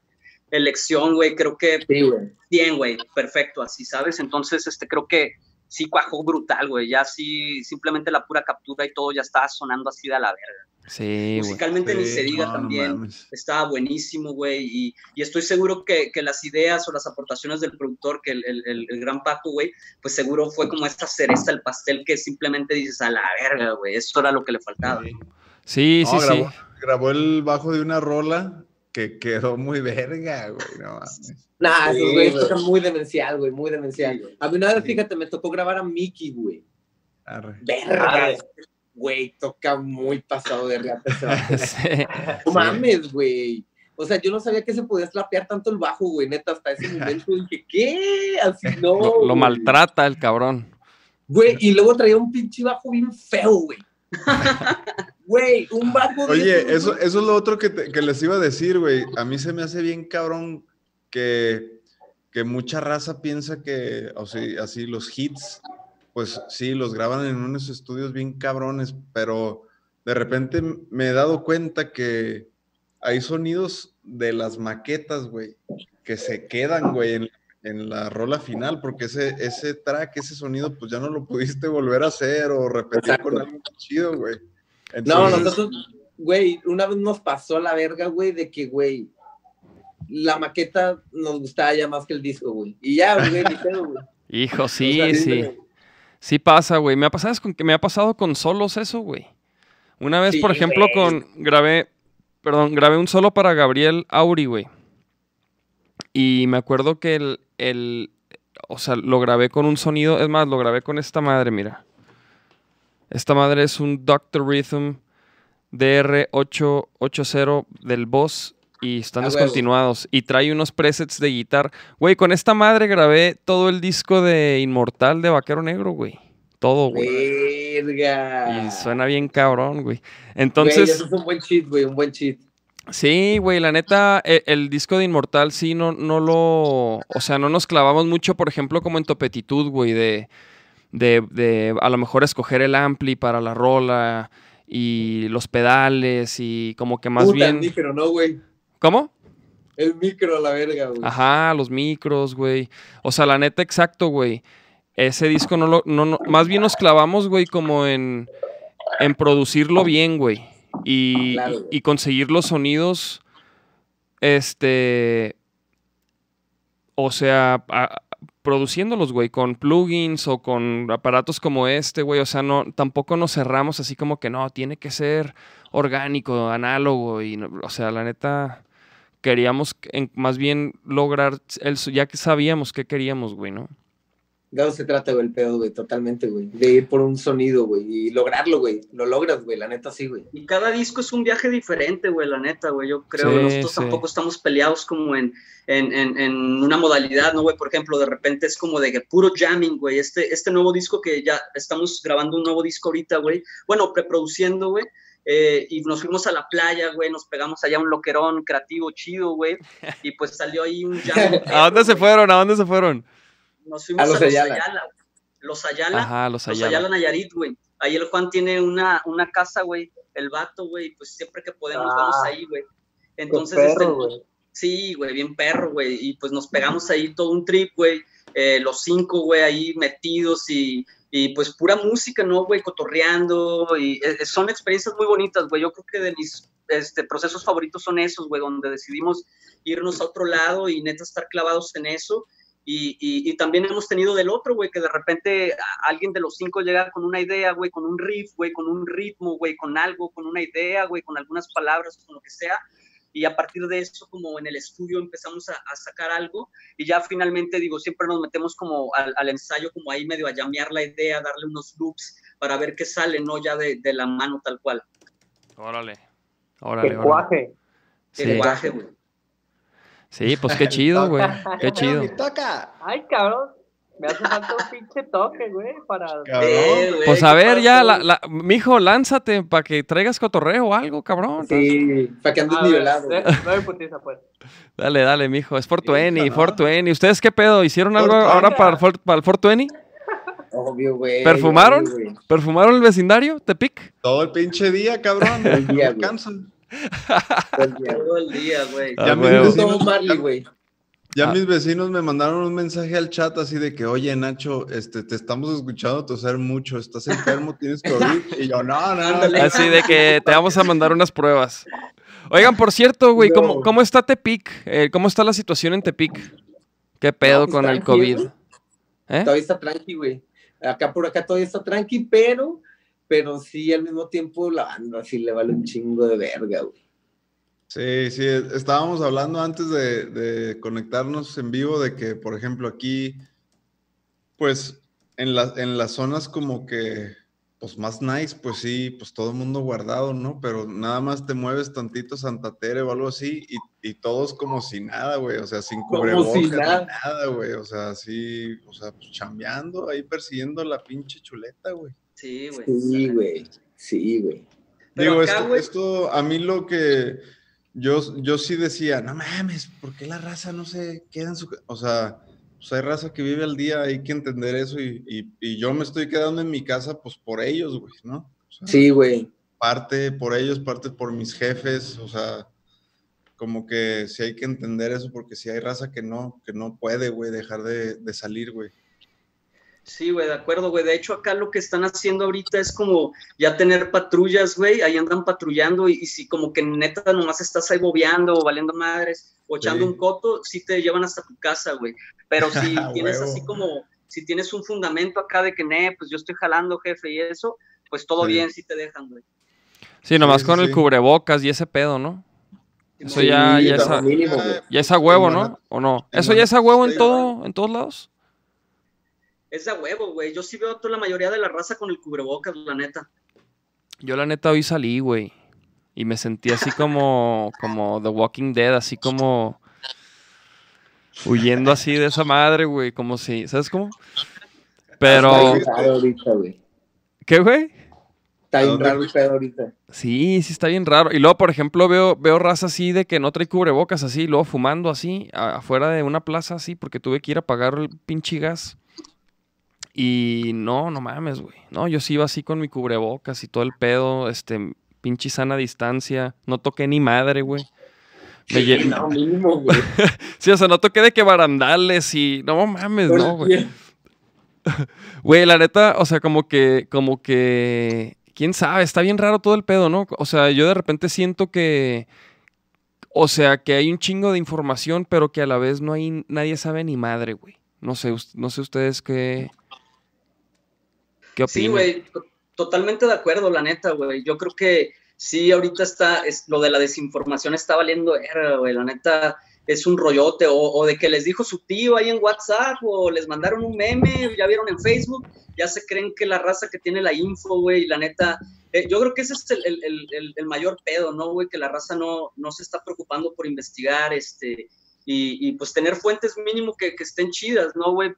elección, güey, creo que Sí, güey. bien, güey, perfecto, así, ¿sabes? Entonces, este, creo que sí cuajó brutal, güey, ya sí, simplemente la pura captura y todo ya estaba sonando así de a la verga. Sí, güey. Musicalmente ni Sí, se diga no, también estaba buenísimo, güey, y, y estoy seguro que, que las ideas o las aportaciones del productor, que el, el- el- el gran Paco, güey, pues seguro fue como esta cereza del pastel que simplemente dices, a la verga, güey, eso era lo que le faltaba. Sí, sí, No, sí. grabó, grabó el bajo de una rola que quedó muy verga, güey. No mames. Nah, Sí, esos güeyes güey. tocan muy demencial, güey, muy demencial. Sí, güey. A mí una vez, Sí. fíjate, me tocó grabar a Mickey, güey. Arre. Verga, Arre. güey, toca muy pasado de reata. [LAUGHS] No mames, güey. O sea, yo no sabía que se podía slapear tanto el bajo, güey, neta, hasta ese [LAUGHS] momento dije, ¿qué? Así [LAUGHS] no. Lo, lo güey. maltrata el cabrón. Güey, y luego traía un pinche bajo bien feo, güey. Güey, un bajo de Oye, eso, eso es lo otro que, te- que les iba a decir, güey. A mí se me hace bien cabrón que, que mucha raza piensa que, o sea, así los hits, pues sí, los graban en unos estudios bien cabrones, pero de repente me he dado cuenta que hay sonidos de las maquetas, güey, que se quedan, güey, en, en la rola final, porque ese, ese track, ese sonido, pues ya no lo pudiste volver a hacer o repetir con algo chido, güey. No, Entonces- nosotros, güey, una vez nos pasó a la verga, güey, de que, güey, la maqueta nos gustaba ya más que el disco, güey. Y ya, güey, ni [LAUGHS] pedo, güey. Hijo, O sí, sea, sí. güey. Sí pasa, güey. Me ha pasado con que me ha pasado con solos eso, güey. Una vez, Sí, por ejemplo, güey. con grabé, perdón, grabé un solo para Gabriel Auri, güey. Y me acuerdo que el, el, o sea, lo grabé con un sonido, es más, lo grabé con esta madre, mira. Esta madre es un Dr. Rhythm DR880 del Boss y están descontinuados. Y trae unos presets de guitarra. Güey, con esta madre grabé todo el disco de Inmortal de Vaquero Negro, güey. Todo, güey. Verga. Y suena bien cabrón, güey. Güey, Entonces, eso es un buen cheat, güey, un buen cheat. sí, güey, la neta, e- el, disco de Inmortal sí no, no lo. O sea, no nos clavamos mucho, por ejemplo, como en topetitud, güey, de, de, de a lo mejor escoger el ampli para la rola y los pedales y como que más Puta, bien. el micro, ¿no, güey? ¿Cómo? El micro, la verga, güey. Ajá, los micros, güey. O sea, la neta, exacto, güey. Ese disco no lo. No, no- más bien nos clavamos, güey, como en. En producirlo bien, güey. Y, Claro, y- conseguir los sonidos. Este. O sea, a- produciéndolos, güey, con plugins o con aparatos como este, güey. O sea, no, tampoco nos cerramos así como que no, tiene que ser orgánico, análogo. Y o sea, la neta queríamos en- más bien lograr, el, ya que sabíamos qué queríamos, güey, ¿no? Gado se trata, güey, el pedo, güey, totalmente, güey. De ir por un sonido, güey, y lograrlo, güey. Lo logras, güey, la neta sí, güey. Y cada disco es un viaje diferente, güey, la neta, güey. Yo creo Sí, que nosotros sí. tampoco estamos peleados como en, en, en, en una modalidad, ¿no, güey? Por ejemplo, de repente es como de que puro jamming, güey. Este, este nuevo disco que ya estamos grabando un nuevo disco ahorita, güey. Bueno, preproduciendo, güey. eh, y nos fuimos a la playa, güey, nos pegamos allá un loquerón creativo chido, güey, y pues salió ahí un [LAUGHS] jam. ¿A dónde se fueron? ¿A dónde se fueron? Nos fuimos A a los los, Ayala. Ayala. güey. Los Ayala, Ajá, los los Ayala. Ayala Nayarit, güey. Ahí el Juan tiene una, una casa, güey. El vato, güey, pues siempre que podemos Ah. vamos ahí, güey. Entonces, este, sí, güey, bien perro, güey. Y pues nos pegamos ahí todo un trip, güey. Eh, los cinco, güey, ahí metidos y, y pues pura música, ¿no, güey? Cotorreando. Y eh, son experiencias muy bonitas, güey. Yo creo que de mis este, procesos favoritos son esos, güey, donde decidimos irnos a otro lado y neta estar clavados en eso. Y, y, y también hemos tenido del otro, güey, que de repente alguien de los cinco llega con una idea, güey, con un riff, güey, con un ritmo, güey, con algo, con una idea, güey, con algunas palabras, con lo que sea. Y a partir de eso, como en el estudio empezamos a, a sacar algo y ya finalmente, digo, siempre nos metemos como al, al ensayo, como ahí medio a llamear la idea, darle unos loops para ver qué sale, ¿no? Ya de, de la mano tal cual. Órale. Órale, Que órale. cuaje. Sí. El guaje, güey. Sí, pues qué [LAUGHS] chido, güey. Qué chido. toca! Ay, cabrón. Me hace falta un pinche toque, güey, para... Eh, güey, Pues ¿qué a ver, ya, la, la, mijo, lánzate para que traigas cotorreo o algo, cabrón. Sí, para que andes A nivelado. No putiza, pues. Dale, dale, mijo. Es 420, Hija, 420. ¿Ustedes qué pedo? ¿Hicieron algo 420. ahora para para el 420? Obvio, güey. ¿Perfumaron? obvio, güey. ¿Perfumaron el vecindario? ¿Tepic? Todo el pinche día, cabrón. [LAUGHS] El día, No. Todo el día, güey. Todo el día, güey. Ya mis vecinos- Todo Marley, güey. Ya Ah. mis vecinos me mandaron un mensaje al chat así de que, oye, Nacho, este, te estamos escuchando toser mucho, estás enfermo, tienes COVID. Y yo, no, no, no. Así de que te vamos a mandar unas pruebas. Oigan, por cierto, güey, ¿cómo, No. ¿cómo está Tepic? Eh, ¿Cómo está la situación en Tepic? ¿Qué pedo con el COVID? ¿Eh? Todavía está tranqui, güey. Acá por acá todavía está tranqui, pero, pero sí al mismo tiempo la banda sí le vale un chingo de verga, güey. Sí, sí, estábamos hablando antes de, de conectarnos en vivo de que, por ejemplo, aquí, pues, en, la- en las zonas como que, pues, más nice, pues sí, pues todo el mundo guardado, ¿no? Pero nada más te mueves tantito Santa Tere o algo así y, y todos como si nada, güey, o sea, sin cubrebocas, si ni nada. nada, güey, o sea, sí, o sea, pues chambeando, ahí persiguiendo la pinche chuleta, güey. Sí, güey. Sí, güey. Sí, Digo, acá, esto, esto a mí lo que yo, yo sí decía, no mames, ¿por qué la raza no se queda en su... ca-?" O sea, pues hay raza que vive al día, hay que entender eso y, y- y yo me estoy quedando en mi casa pues por ellos, güey, ¿no? O sea, Sí, güey. Parte por ellos, parte por mis jefes, o sea, como que sí hay que entender eso porque si hay raza que no, que no puede, güey, dejar de, de salir, güey. Sí, güey, de acuerdo, güey. De hecho, acá lo que están haciendo ahorita es como ya tener patrullas, güey. Ahí andan patrullando y, y si como que neta nomás estás ahí bobeando o valiendo madres o echando Sí. un coto, sí te llevan hasta tu casa, güey. Pero si [LAUGHS] Ah, tienes huevo. así como, si tienes un fundamento acá de que, ne, pues yo estoy jalando, jefe, y eso, pues todo Sí. bien, sí te dejan, güey. Sí, nomás sí, con el cubrebocas y ese pedo, ¿no? Eso Sí, ya, ya, es a, ya es a huevo, ¿no? ¿O no? ¿Eso ya es a huevo en todo, en todos lados? Es de huevo, güey. Yo sí veo a toda la mayoría de la raza con el cubrebocas, la neta. Yo la neta hoy salí, güey. Y me sentí así como, [LAUGHS] como The Walking Dead, así como huyendo así de esa madre, güey. Como si, ¿sabes cómo? Pero, Está bien raro ahorita, güey. ¿qué, güey? Está ¿A bien raro el pedo ahorita. Sí, sí está bien raro. Y luego, por ejemplo, veo, veo raza así de que no trae cubrebocas así, luego fumando así, afuera de una plaza así, porque tuve que ir a pagar el pinche gas. Y no, no mames, güey. No, yo sí iba así con mi cubrebocas y todo el pedo, este, pinche sana distancia. No toqué ni madre, güey. Me [LAUGHS] lle- No, mínimo, güey. [LAUGHS] Sí, o sea, no toqué de que barandales y. No mames, no, güey. [LAUGHS] Güey, la neta, o sea, como que, como que, quién sabe, está bien raro todo el pedo, ¿no? O sea, yo de repente siento que, o sea, que hay un chingo de información, pero que a la vez no hay, nadie sabe ni madre, güey. No sé, no sé ustedes qué, qué Sí, güey, to- totalmente de acuerdo, la neta, güey. Yo creo que sí, ahorita está, es, lo de la desinformación está valiendo, güey, la neta es un rollote, o, o de que les dijo su tío ahí en WhatsApp, o les mandaron un meme, ya vieron en Facebook, ya se creen que la raza que tiene la info, güey, la neta, eh, yo creo que ese es el, el- el- el- el mayor pedo, ¿no, güey? Que la raza no, no se está preocupando por investigar, este, y, y, pues tener fuentes mínimo que, que estén chidas, ¿no, güey?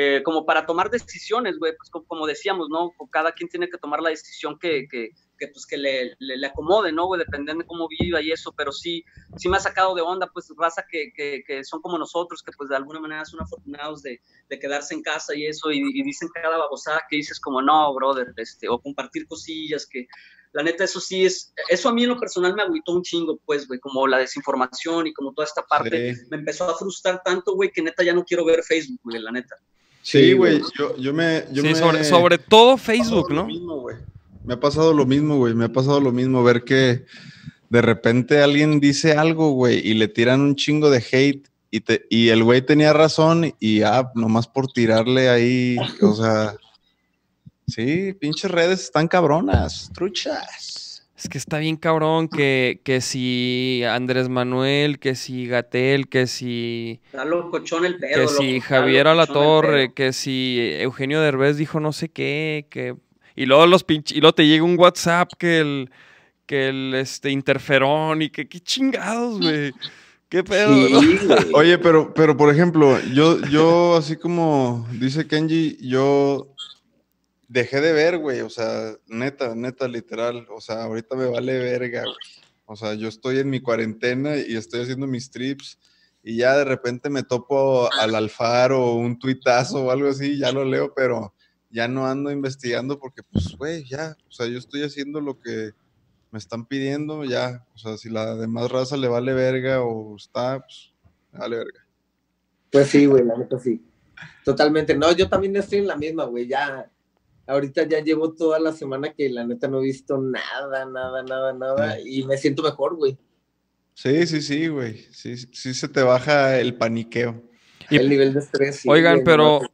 Eh, como para tomar decisiones, güey, pues co- como, decíamos, ¿no? Cada quien tiene que tomar la decisión que, que, que, pues, que le, le, le acomode, ¿no, güey? Dependiendo de cómo viva y eso, pero sí, sí me ha sacado de onda, pues, raza que, que, que son como nosotros, que pues de alguna manera son afortunados de, de quedarse en casa y eso, y, y dicen cada babosada que dices como, no, brother, este, o compartir cosillas que, la neta, eso sí es, eso a mí en lo personal me agüitó un chingo, pues, güey, como la desinformación y como toda esta parte, Sí. me empezó a frustrar tanto, güey, que neta ya no quiero ver Facebook, güey, la neta. Sí, güey, yo, yo me... Yo Sí, me- sobre, sobre todo Facebook, ¿no? mismo. Me ha pasado lo mismo, güey. Me ha pasado lo mismo ver que de repente alguien dice algo, güey, y le tiran un chingo de hate y, te, y el güey tenía razón y ah, nomás por tirarle ahí, o sea... Sí, pinches redes están cabronas, truchas. Es que está bien cabrón que, que si Andrés Manuel, que si Gatel, que si, Está locochón el pedo. que si Javier Alatorre, que si Eugenio Derbez dijo no sé qué, que... Y luego los pinch... y luego te llega un WhatsApp que el, que el este, interferón y que qué chingados, güey. Qué pedo. [LAUGHS] Oye, pero, pero por ejemplo, yo, yo así como dice Kenji, yo dejé de ver, güey, o sea, neta, neta, literal, o sea, ahorita me vale verga, güey. O sea, yo estoy en mi cuarentena y estoy haciendo mis trips y ya de repente me topo al Alfaro o un tuitazo o algo así, ya lo leo, pero ya no ando investigando porque, pues, güey, ya, o sea, yo estoy haciendo lo que me están pidiendo, ya, o sea, si la demás raza le vale verga o está, pues, vale verga. Pues sí, güey, la neta sí. Totalmente. No, yo también estoy en la misma, güey. Ya, ahorita ya llevo toda la semana que la neta no he visto nada, nada, nada, nada. Y me siento mejor, güey. Sí, sí, sí, güey. Sí, sí se te baja el paniqueo. Y- El nivel de estrés. sí, Oigan, pero... no,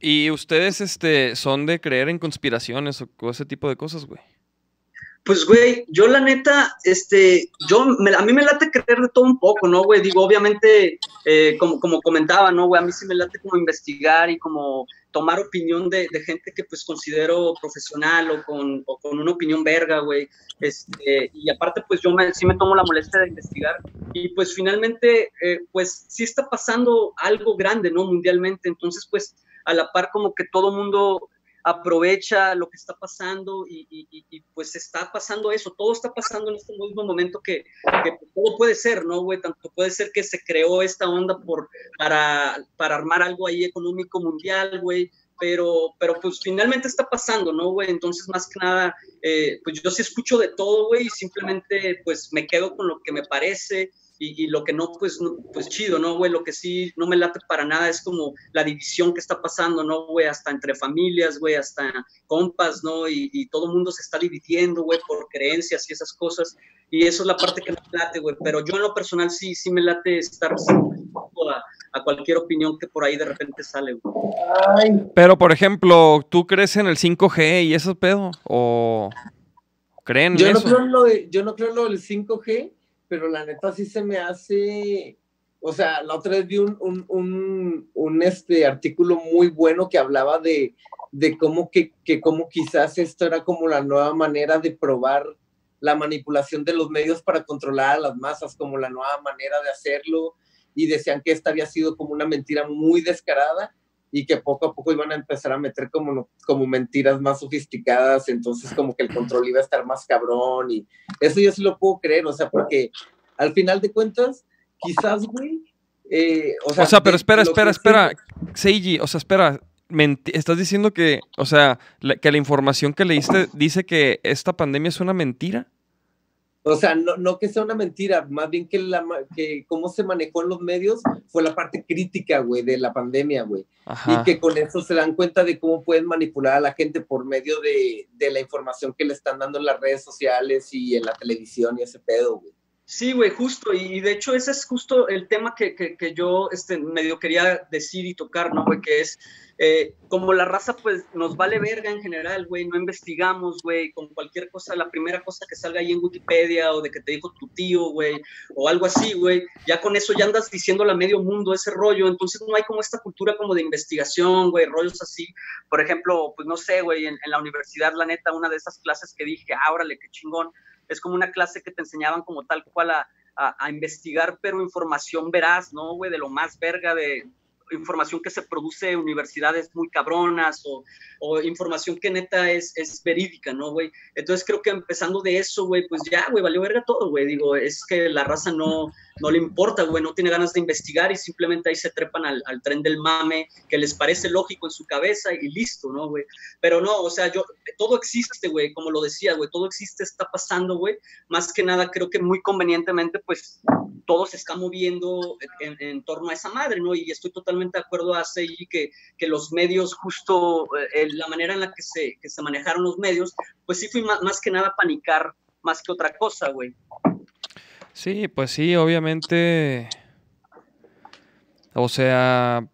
¿Y ustedes este, son de creer en conspiraciones o, o ese tipo de cosas, güey? Pues, güey, yo la neta, este, yo, me- a mí me late creer de todo un poco, ¿no, güey? Digo, obviamente, eh, como, como comentaba, ¿no, güey? A mí sí me late como investigar y como tomar opinión de, de gente que pues considero profesional o con, o con una opinión verga, güey. Este, y aparte, pues yo me, sí me tomo la molestia de investigar y pues finalmente, eh, pues sí está pasando algo grande, ¿no? Mundialmente. Entonces, pues a la par como que todo mundo aprovecha lo que está pasando y, pues está pasando eso, todo está pasando en este mismo momento que, que todo puede ser, ¿no, güey? Tanto puede ser que se creó esta onda por, para, para armar algo ahí económico mundial, güey, pero, pero pues finalmente está pasando, ¿no, güey? Entonces, más que nada, eh, pues yo sí escucho de todo, güey, y simplemente pues me quedo con lo que me parece y, y lo que no, pues, no, pues chido, ¿no, güey? Lo que sí no me late para nada es como la división que está pasando, ¿no, güey? Hasta entre familias, güey, hasta compas, ¿no? Y, y todo el mundo se está dividiendo, güey, por creencias y esas cosas. Y eso es la parte que me late, güey. Pero yo en lo personal sí, sí me late estar a, a cualquier opinión que por ahí de repente sale, güey. Pero, por ejemplo, ¿tú crees en el 5G y eso pedo? ¿O creen en Yo no, eso? creo en lo de, yo no creo en lo del 5G, pero la neta sí se me hace. O sea, la otra vez vi un, un, un, este, artículo muy bueno que hablaba de, de cómo, que, que cómo quizás esto era como la nueva manera de probar la manipulación de los medios para controlar a las masas, como la nueva manera de hacerlo. Y decían que esta había sido como una mentira muy descarada y que poco a poco iban a empezar a meter como, como mentiras más sofisticadas, entonces como que el control iba a estar más cabrón y eso yo sí lo puedo creer, o sea, porque al final de cuentas, quizás, güey, eh, o, sea, O sea, pero espera, espera, espera. Seiji, o sea, espera. menti- estás diciendo que, o sea, la- que la información que leíste dice que esta pandemia es una mentira. O sea, no, no que sea una mentira, más bien que, la, que cómo se manejó en los medios fue la parte crítica, güey, de la pandemia, güey. Y que con eso se dan cuenta de cómo pueden manipular a la gente por medio de, de la información que le están dando en las redes sociales y en la televisión y ese pedo, güey. Sí, güey, justo, y de hecho ese es justo el tema que, que, yo este, medio quería decir y tocar, ¿no, güey? Que es, eh, como la raza, pues, nos vale verga en general, güey, no investigamos, güey, con cualquier cosa, la primera cosa que salga ahí en Wikipedia o de que te dijo tu tío, güey, o algo así, güey, ya con eso ya andas diciéndole a medio mundo ese rollo, entonces no hay como esta cultura como de investigación, güey, rollos así, por ejemplo, pues no sé, güey, en, en la universidad, la neta, una de esas clases que dije, ah, órale, qué chingón, es como una clase que te enseñaban como tal cual a, a, investigar, pero información veraz, ¿no, güey? De lo más verga de información que se produce en universidades muy cabronas o, o información que neta es, es verídica, ¿no, güey? Entonces creo que empezando de eso, güey, pues ya, güey, valió verga todo, güey. Digo, es que la raza no, no le importa, güey, no tiene ganas de investigar y simplemente ahí se trepan al, al, tren del mame que les parece lógico en su cabeza y listo, ¿no, güey? Pero no, o sea, yo, todo existe, güey, como lo decía, güey, todo existe, está pasando, güey. Más que nada, creo que muy convenientemente, pues, todo se está moviendo en, en torno a esa madre, ¿no? Y estoy totalmente de acuerdo a CI que, que los medios, justo eh, la manera en la que se, que se manejaron los medios, pues sí fui más, más que nada panicar más que otra cosa, güey. Sí, pues sí, obviamente. O sea,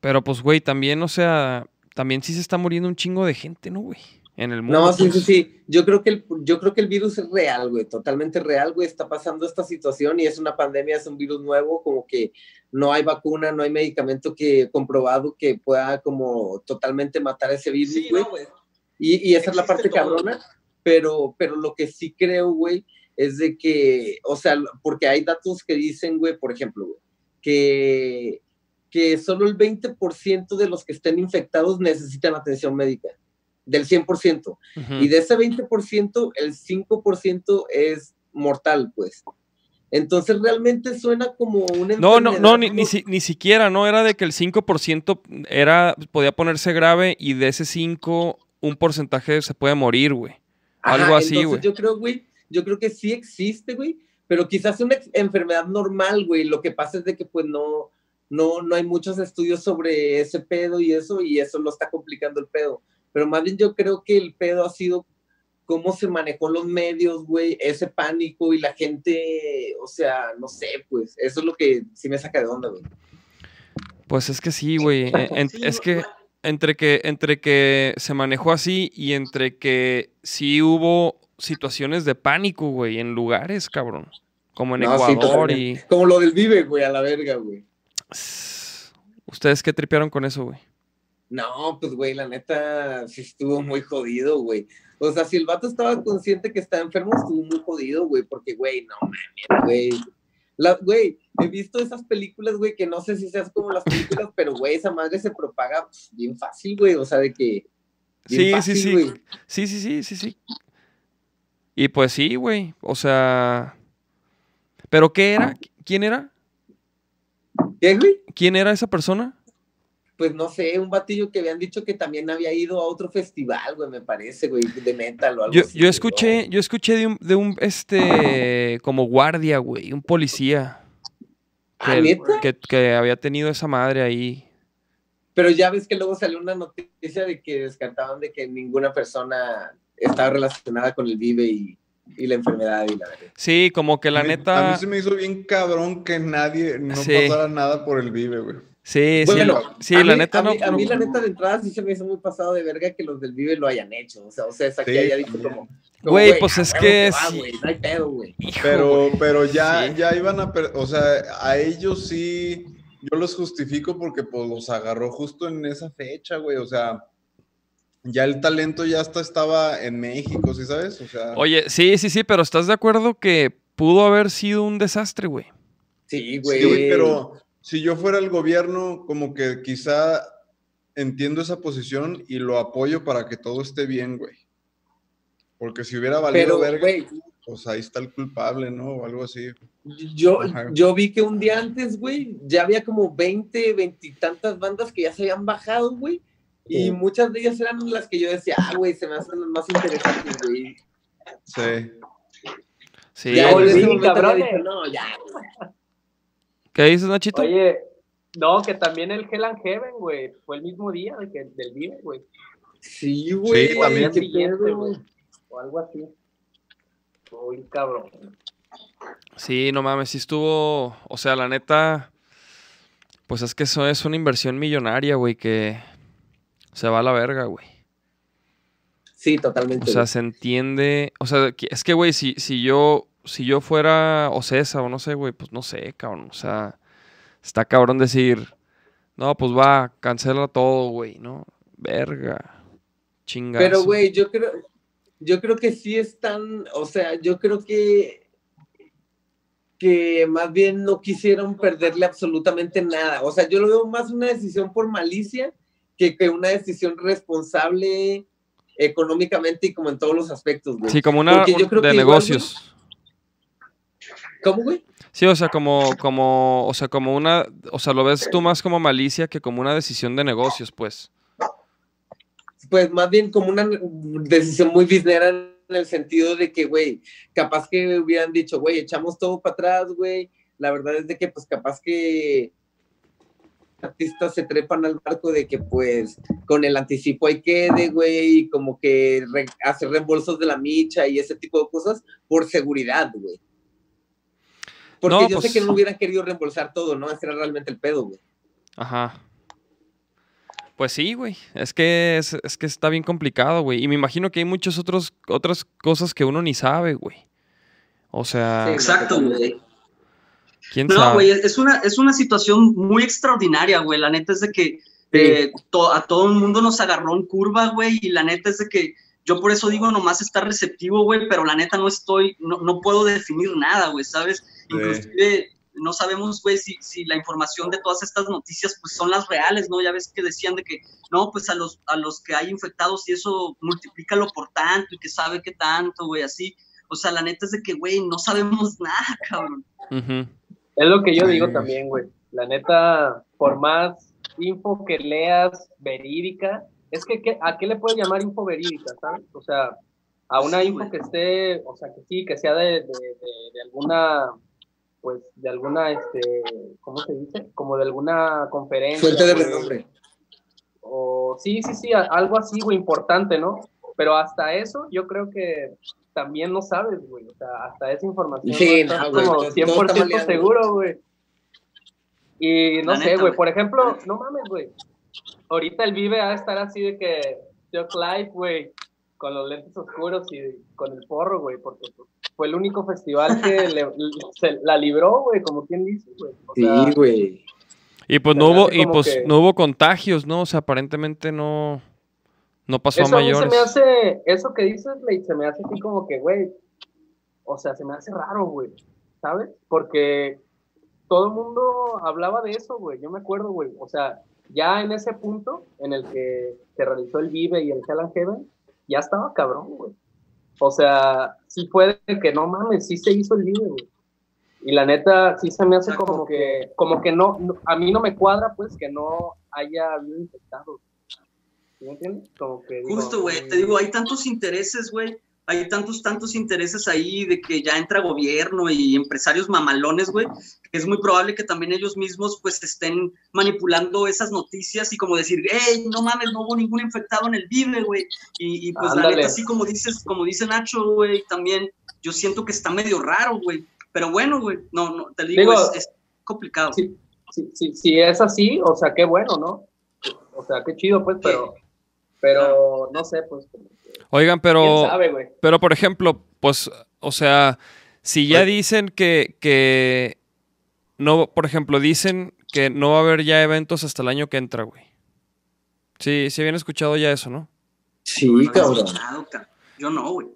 pero pues, güey, también, o sea, también sí se está muriendo un chingo de gente, ¿no, güey? En el mundo. No, sí, pues. sí, sí. Yo creo que el, yo creo que el virus es real, güey, totalmente real, güey. Está pasando esta situación y es una pandemia, es un virus nuevo, como que no hay vacuna, no hay medicamento que comprobado que pueda como totalmente matar ese virus, Sí, güey. no, güey. Y, y esa es la parte todo. cabrona, pero, pero lo que sí creo, güey, es de que, o sea, porque hay datos que dicen, güey, por ejemplo, güey, que, que solo el 20% de los que estén infectados necesitan atención médica, del 100%. Ujú. Y de ese 20%, el 5% es mortal, pues. Entonces realmente suena como una No, no, no, ni, ni, si- ni siquiera, ¿no? Era de que el 5% era, podía ponerse grave y de ese 5, un porcentaje se puede morir, güey. Ajá, Algo así, güey. Yo creo, güey, yo creo que sí existe, güey, pero quizás una enfermedad normal, güey. Lo que pasa es de que pues no, no, no hay muchos estudios sobre ese pedo y eso, y eso lo está complicando el pedo. Pero más bien yo creo que el pedo ha sido cómo se manejó los medios, güey, ese pánico y la gente, o sea, no sé, pues, eso es lo que sí me saca de onda, güey. Pues es que sí, güey. [LAUGHS] en- en- Sí, es que entre que entre que se manejó así y entre que sí hubo situaciones de pánico, güey, en lugares, cabrón. Como en No, sí, Ecuador y... Como lo del Vive, güey, a la verga, güey. ¿Ustedes qué tripearon con eso, güey? No, pues, güey, la neta sí estuvo muy jodido, güey. O sea, si el vato estaba consciente que estaba enfermo, estuvo muy jodido, güey, porque, güey, no mames, güey. La- Güey, he visto esas películas, güey, que no sé si seas como las películas, pero, güey, esa madre se propaga pues, bien fácil, güey. O sea, de que. Sí, fácil, sí, sí. güey. Sí, sí, sí, sí, sí. Y pues sí, güey. O sea... ¿Pero qué era? ¿Quién era? ¿Qué, güey? ¿Quién era esa persona? Pues no sé, un batillo que habían dicho que también había ido a otro festival, güey, me parece, güey, de metal o algo Yo, así. yo escuché, yo escuché de un, de un, este, como guardia, güey, un policía. ¿Ah, que- neta? que, que había tenido esa madre ahí. Pero ya ves que luego salió una noticia de que descartaban de que ninguna persona estaba relacionada con el Vive y, y la enfermedad y la verdad. Sí, como que la A mí- A neta. mí se me hizo bien cabrón que nadie, no Sí. pasara nada por el Vive, güey. Sí, sí, Bueno, sí, a la mí- neta a no. mí, a mí la neta de entrada sí se me hizo muy pasado de verga que los del Vive lo hayan hecho. O sea, o sea, esa que Sí, haya dicho como. Güey, pues es que va, sí. no hay pedo, güey. Pero, pero ya, Sí. ya iban a, per- o sea, a ellos sí, yo los justifico porque pues los agarró justo en esa fecha, güey, o sea, ya el talento ya hasta estaba en México, ¿sí sabes? O sea, Oye, sí, sí, sí, pero ¿estás de acuerdo que pudo haber sido un desastre, güey? Sí, sí, güey. güey, pero si yo fuera el gobierno, como que quizá entiendo esa posición y lo apoyo para que todo esté bien, güey. Porque si hubiera valido Pero, verga, güey, pues ahí está el culpable, ¿no? O algo así. yo, Ajá. yo vi que un día antes, güey, ya había como 20, 20 y tantas bandas que ya se habían bajado, güey. Y muchas de ellas eran las que yo decía, ah, güey, se me hacen las más interesantes, güey. Sí. Sí. ya en volví, ese momento dije, no, ya, güey. ¿Qué dices, Nachito? Oye, no, que también el Hell and Heaven, güey, fue el mismo día de que, del Vive, güey. Sí, güey. Sí, también. güey. O algo así. Uy, cabrón. Sí, no mames, sí estuvo. O sea, la neta. Pues es que eso es una inversión millonaria, güey, que se va a la verga, güey. Sí, totalmente. O sea, se entiende. O sea, es que, güey, si, si yo. Si yo fuera Ocesa o no sé, güey, pues no sé, cabrón. O sea, está cabrón decir. No, pues va, cancela todo, güey, ¿no? Verga. Chingazo. Pero, güey, yo creo, yo creo que sí están, o sea, yo creo que, que más bien no quisieron perderle absolutamente nada. O sea, yo lo veo más una decisión por malicia que, que una decisión responsable económicamente y como en todos los aspectos, güey. Sí, como una yo creo de que igual, negocios. ¿Cómo, güey? Sí, o sea, como, como, o sea, como una, o sea, lo ves tú más como malicia que como una decisión de negocios, pues. Pues más bien como una decisión muy biznera en el sentido de que, güey, capaz que hubieran dicho, güey, echamos todo para atrás, güey. La verdad es de que, pues, capaz que artistas se trepan al barco de que, pues, con el anticipo hay quede, güey, y como que re- hacer reembolsos de la micha y ese tipo de cosas por seguridad, güey. Porque No, yo pues- sé que no hubieran querido reembolsar todo, ¿no? Ese era realmente el pedo, güey. Ajá. Pues sí, güey. Es que es, es que está bien complicado, güey. Y me imagino que hay muchas otros, otras cosas que uno ni sabe, güey. O sea, Sí. Exacto, güey. quién No, sabe. güey, es una, es una situación muy extraordinaria, güey. La neta es de que eh, to- a todo el mundo nos agarró en curva, güey, y la neta es de que yo por eso digo nomás estar receptivo, güey, pero la neta no estoy, no, no puedo definir nada, güey, ¿sabes? Inclusive no sabemos, güey, si, si la información de todas estas noticias, pues son las reales, ¿no? Ya ves que decían de que, no, pues a los, a los que hay infectados y eso multiplícalo por tanto y que sabe qué tanto, güey, así. O sea, la neta es de que, güey, no sabemos [LAUGHS] nada, cabrón. Es lo que yo digo también, güey. La neta, por más info que leas verídica, es que ¿qué- ¿a qué le puedes llamar info verídica, sabes? O sea, a una Sí, info que esté, o sea, que sí, que sea de, de, de- de alguna, pues, de alguna, este, ¿cómo se dice? Como de alguna conferencia. Fuente de güey. renombre. O sí, sí, sí, a- algo así, güey, importante, ¿no? Pero hasta eso yo creo que también no sabes, güey. O sea, hasta esa información Sí, no no, güey, como todo- todo 100% está maleable. seguro, güey. Y no La sé, neta, güey, por ejemplo, no mames, güey. Ahorita el Vive va a estar así de que Chuck Live, güey, con los lentes oscuros y con el porro, güey, porque pues, fue el único festival que [LAUGHS] le- se la libró, güey, como quien dice, güey. Sí, güey. Y pues no hubo, y pues que- no hubo contagios, ¿no? O sea, aparentemente no, no pasó Eso a a mí se mayores. me hace, eso que dices, Ley, se me hace así como que, güey, o sea, se me hace raro, güey, ¿sabes? Porque todo el mundo hablaba de eso, güey, yo me acuerdo, güey, o sea, ya en ese punto en el que se realizó el Vive y el Hell and Heaven, ya estaba cabrón, güey. O sea, sí fue de que no mames, sí se hizo el Vive, güey. Y la neta, sí se me hace como que, como que no, no- a mí no me cuadra, pues, que no haya habido infectados. ¿Sí me entiendes? Como que digo, Justo, güey, mm, te digo, hay tantos intereses, güey. Hay tantos, tantos intereses ahí de que ya entra gobierno y empresarios mamalones, güey, que es muy probable que también ellos mismos pues estén manipulando esas noticias y como decir, hey, no mames, no hubo ningún infectado en el Vive, güey. Y, y, pues la neta, así como dices, como dice Nacho, güey, también yo siento que está medio raro, güey. Pero bueno, güey, no, no, te digo, Digo, es, es complicado. Sí, sí, sí, si es así, o sea, qué bueno, ¿no? O sea, qué chido, pues, pero, pero no sé, pues, Oigan, quién pero, sabe, güey. pero por ejemplo, pues, o sea, si ya dicen que, que no, por ejemplo, dicen que no va a haber ya eventos hasta el año que entra, güey. Sí, sí habían escuchado ya eso, ¿no? Sí, No cabrón. Yo no, güey.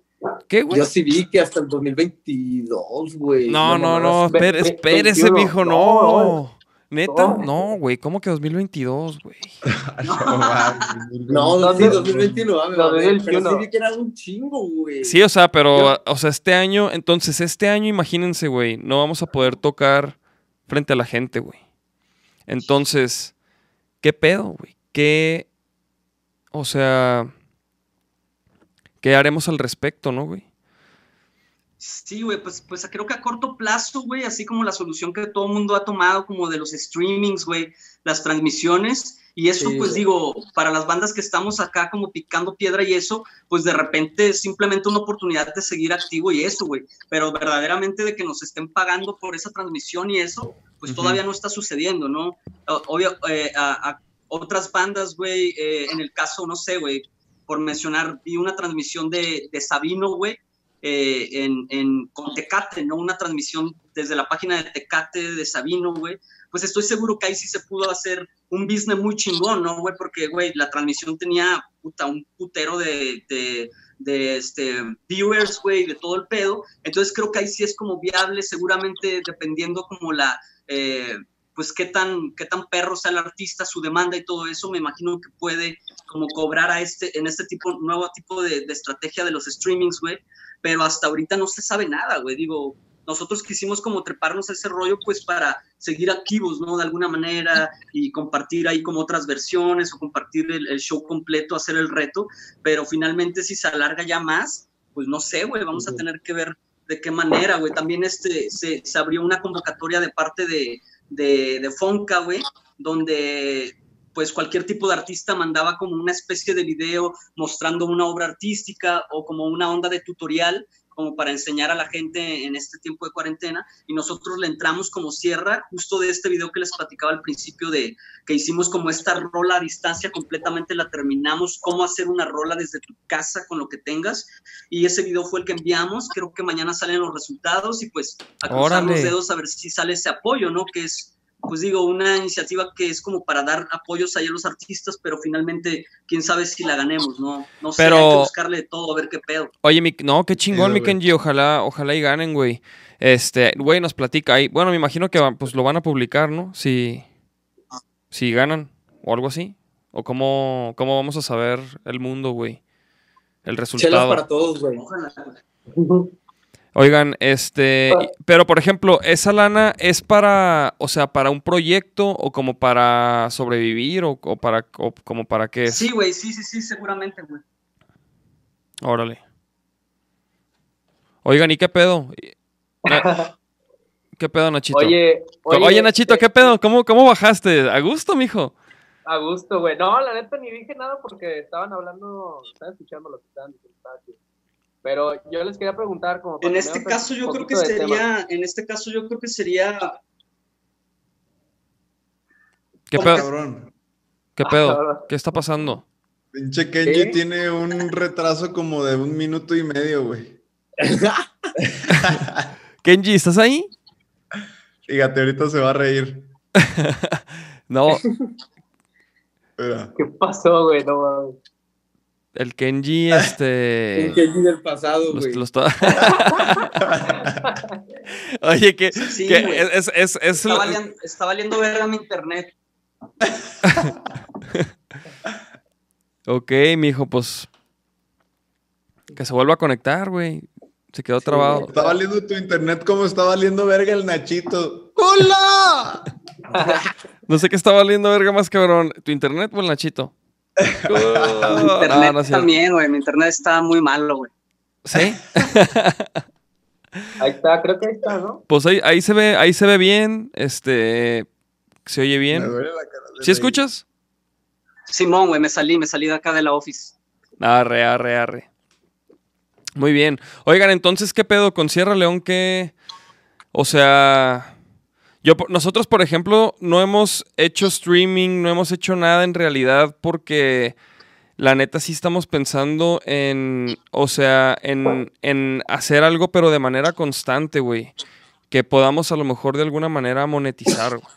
¿Qué, güey? Yo sí vi que hasta el 2022, güey. No, no, no, espere- ve- espérese, 21. mijo, No, no. ¿Neta? no. No, güey, ¿cómo que 2022, güey? [LAUGHS] No, ¿Dónde? sí, 2021, ah, me mamé, 2021. Pero sí vi que era un chingo, güey. Sí, o sea, pero, o sea, este año, entonces, este año, imagínense, güey, no vamos a poder tocar frente a la gente, güey. Entonces, ¿qué pedo, güey? ¿Qué, o sea, qué haremos al respecto, no, güey? Sí, güey, pues, pues creo que a corto plazo, güey, así como la solución que todo el mundo ha tomado, como de los streamings, güey, las transmisiones, y eso, Sí, pues güey. digo, para las bandas que estamos acá como picando piedra y eso, pues de repente es simplemente una oportunidad de seguir activo y eso, güey, pero verdaderamente de que nos estén pagando por esa transmisión y eso, pues todavía no está sucediendo, ¿no? Obvio, eh, a, a otras bandas, güey, eh, en el caso, no sé, güey, por mencionar, vi una transmisión de, de Sabino, güey, eh, en, en, con Tecate, ¿no? Una transmisión desde la página de Tecate de Sabino, güey. Pues estoy seguro que ahí sí se pudo hacer un business muy chingón, ¿no, güey? Porque, güey, la transmisión tenía puta, un putero de, de, de este, viewers, güey, de todo el pedo. Entonces creo que ahí sí es como viable, seguramente dependiendo como la... Eh, pues qué tan, qué tan perro sea el artista, su demanda y todo eso, me imagino que puede como cobrar a este, en este tipo, nuevo tipo de, de estrategia de los streamings, güey, pero hasta ahorita no se sabe nada, güey, digo, nosotros quisimos como treparnos a ese rollo pues para seguir activos, ¿no? De alguna manera y compartir ahí como otras versiones o compartir el, el show completo, hacer el reto, pero finalmente si se alarga ya más, pues no sé, güey, vamos a tener que ver de qué manera, güey. También este, se, se abrió una convocatoria de parte de, de, de Fonca, güey, donde pues cualquier tipo de artista mandaba como una especie de video mostrando una obra artística o como una onda de tutorial como para enseñar a la gente en este tiempo de cuarentena y nosotros le entramos como sierra justo de este video que les platicaba al principio de que hicimos como esta rola a distancia completamente la terminamos cómo hacer una rola desde tu casa con lo que tengas y ese video fue el que enviamos creo que mañana salen los resultados y pues a cruzar Órale. los dedos a ver si sale ese apoyo no que es pues digo, una iniciativa que es como para dar apoyos ahí a los artistas, pero finalmente, quién sabe si la ganemos, ¿no? No sé, Pero- hay que buscarle de todo, a ver qué pedo. Oye, mi, no, qué chingón, mi güey. Kenji. Ojalá, ojalá y ganen, güey. Este, güey, nos platica ahí. Bueno, me imagino que pues lo van a publicar, ¿no? Si, si ganan o algo así. O cómo, cómo vamos a saber el mundo, güey. El Chelas resultado. para todos, güey. Ojalá. Oigan, este, y- pero por ejemplo, esa lana es para, o sea, para un proyecto o como para sobrevivir o, o para, o como para qué es. Sí, güey, sí, sí, sí, seguramente, güey. Órale. Oigan, ¿y qué pedo? [LAUGHS] ¿Qué pedo, Nachito? Oye, Oye, Nachito, eh, ¿qué pedo? ¿Cómo, cómo bajaste? ¿A gusto, mijo? A gusto, güey. No, la neta ni dije nada porque estaban hablando, estaban escuchando lo que estaban diciendo. estaba. Pero yo les quería preguntar como En este caso yo creo que tema. sería, en este caso yo creo que sería, ¿Qué ¿Cómo pedo? Cabrón. ¿Qué Ah, pedo? cabrón. ¿Qué está pasando? Pinche Kenji ¿Qué? tiene un retraso como de un minuto y medio, güey. [LAUGHS] Kenji, ¿estás ahí? Fíjate, ahorita se va a reír. [LAUGHS] No, Mira. ¿Qué pasó, güey? No. El Kenji, [LAUGHS] este... Un Kenji del pasado, güey. lo está- [LAUGHS] Oye, que, sí, que es, es, es, es está, lo- valiendo, está valiendo verga mi internet. [LAUGHS] Ok, mijo, pues... Que se vuelva a conectar, güey. Se quedó trabado. Está valiendo tu internet como está valiendo verga el Nachito. ¡Hola! No sé qué está valiendo verga más cabrón. ¿Tu internet o el Nachito? Mi internet no también, güey, mi internet está muy malo, güey. ¿Sí? [LAUGHS] Ahí está, creo que ahí está, ¿no? Pues ahí, ahí se ve, ahí se ve bien. Este. Se oye Me bien. duele la cara de ¿Sí escuchas? Simón, güey, me salí, me salí de acá de la office. Arre, arre, arre. Muy bien. Oigan, entonces, ¿qué pedo con Sierra León? ¿Qué? O sea. Yo, nosotros, por ejemplo, no hemos hecho streaming, no hemos hecho nada en realidad porque la neta sí estamos pensando en, o sea, en, en hacer algo, pero de manera constante, güey. Que podamos a lo mejor de alguna manera monetizar, güey.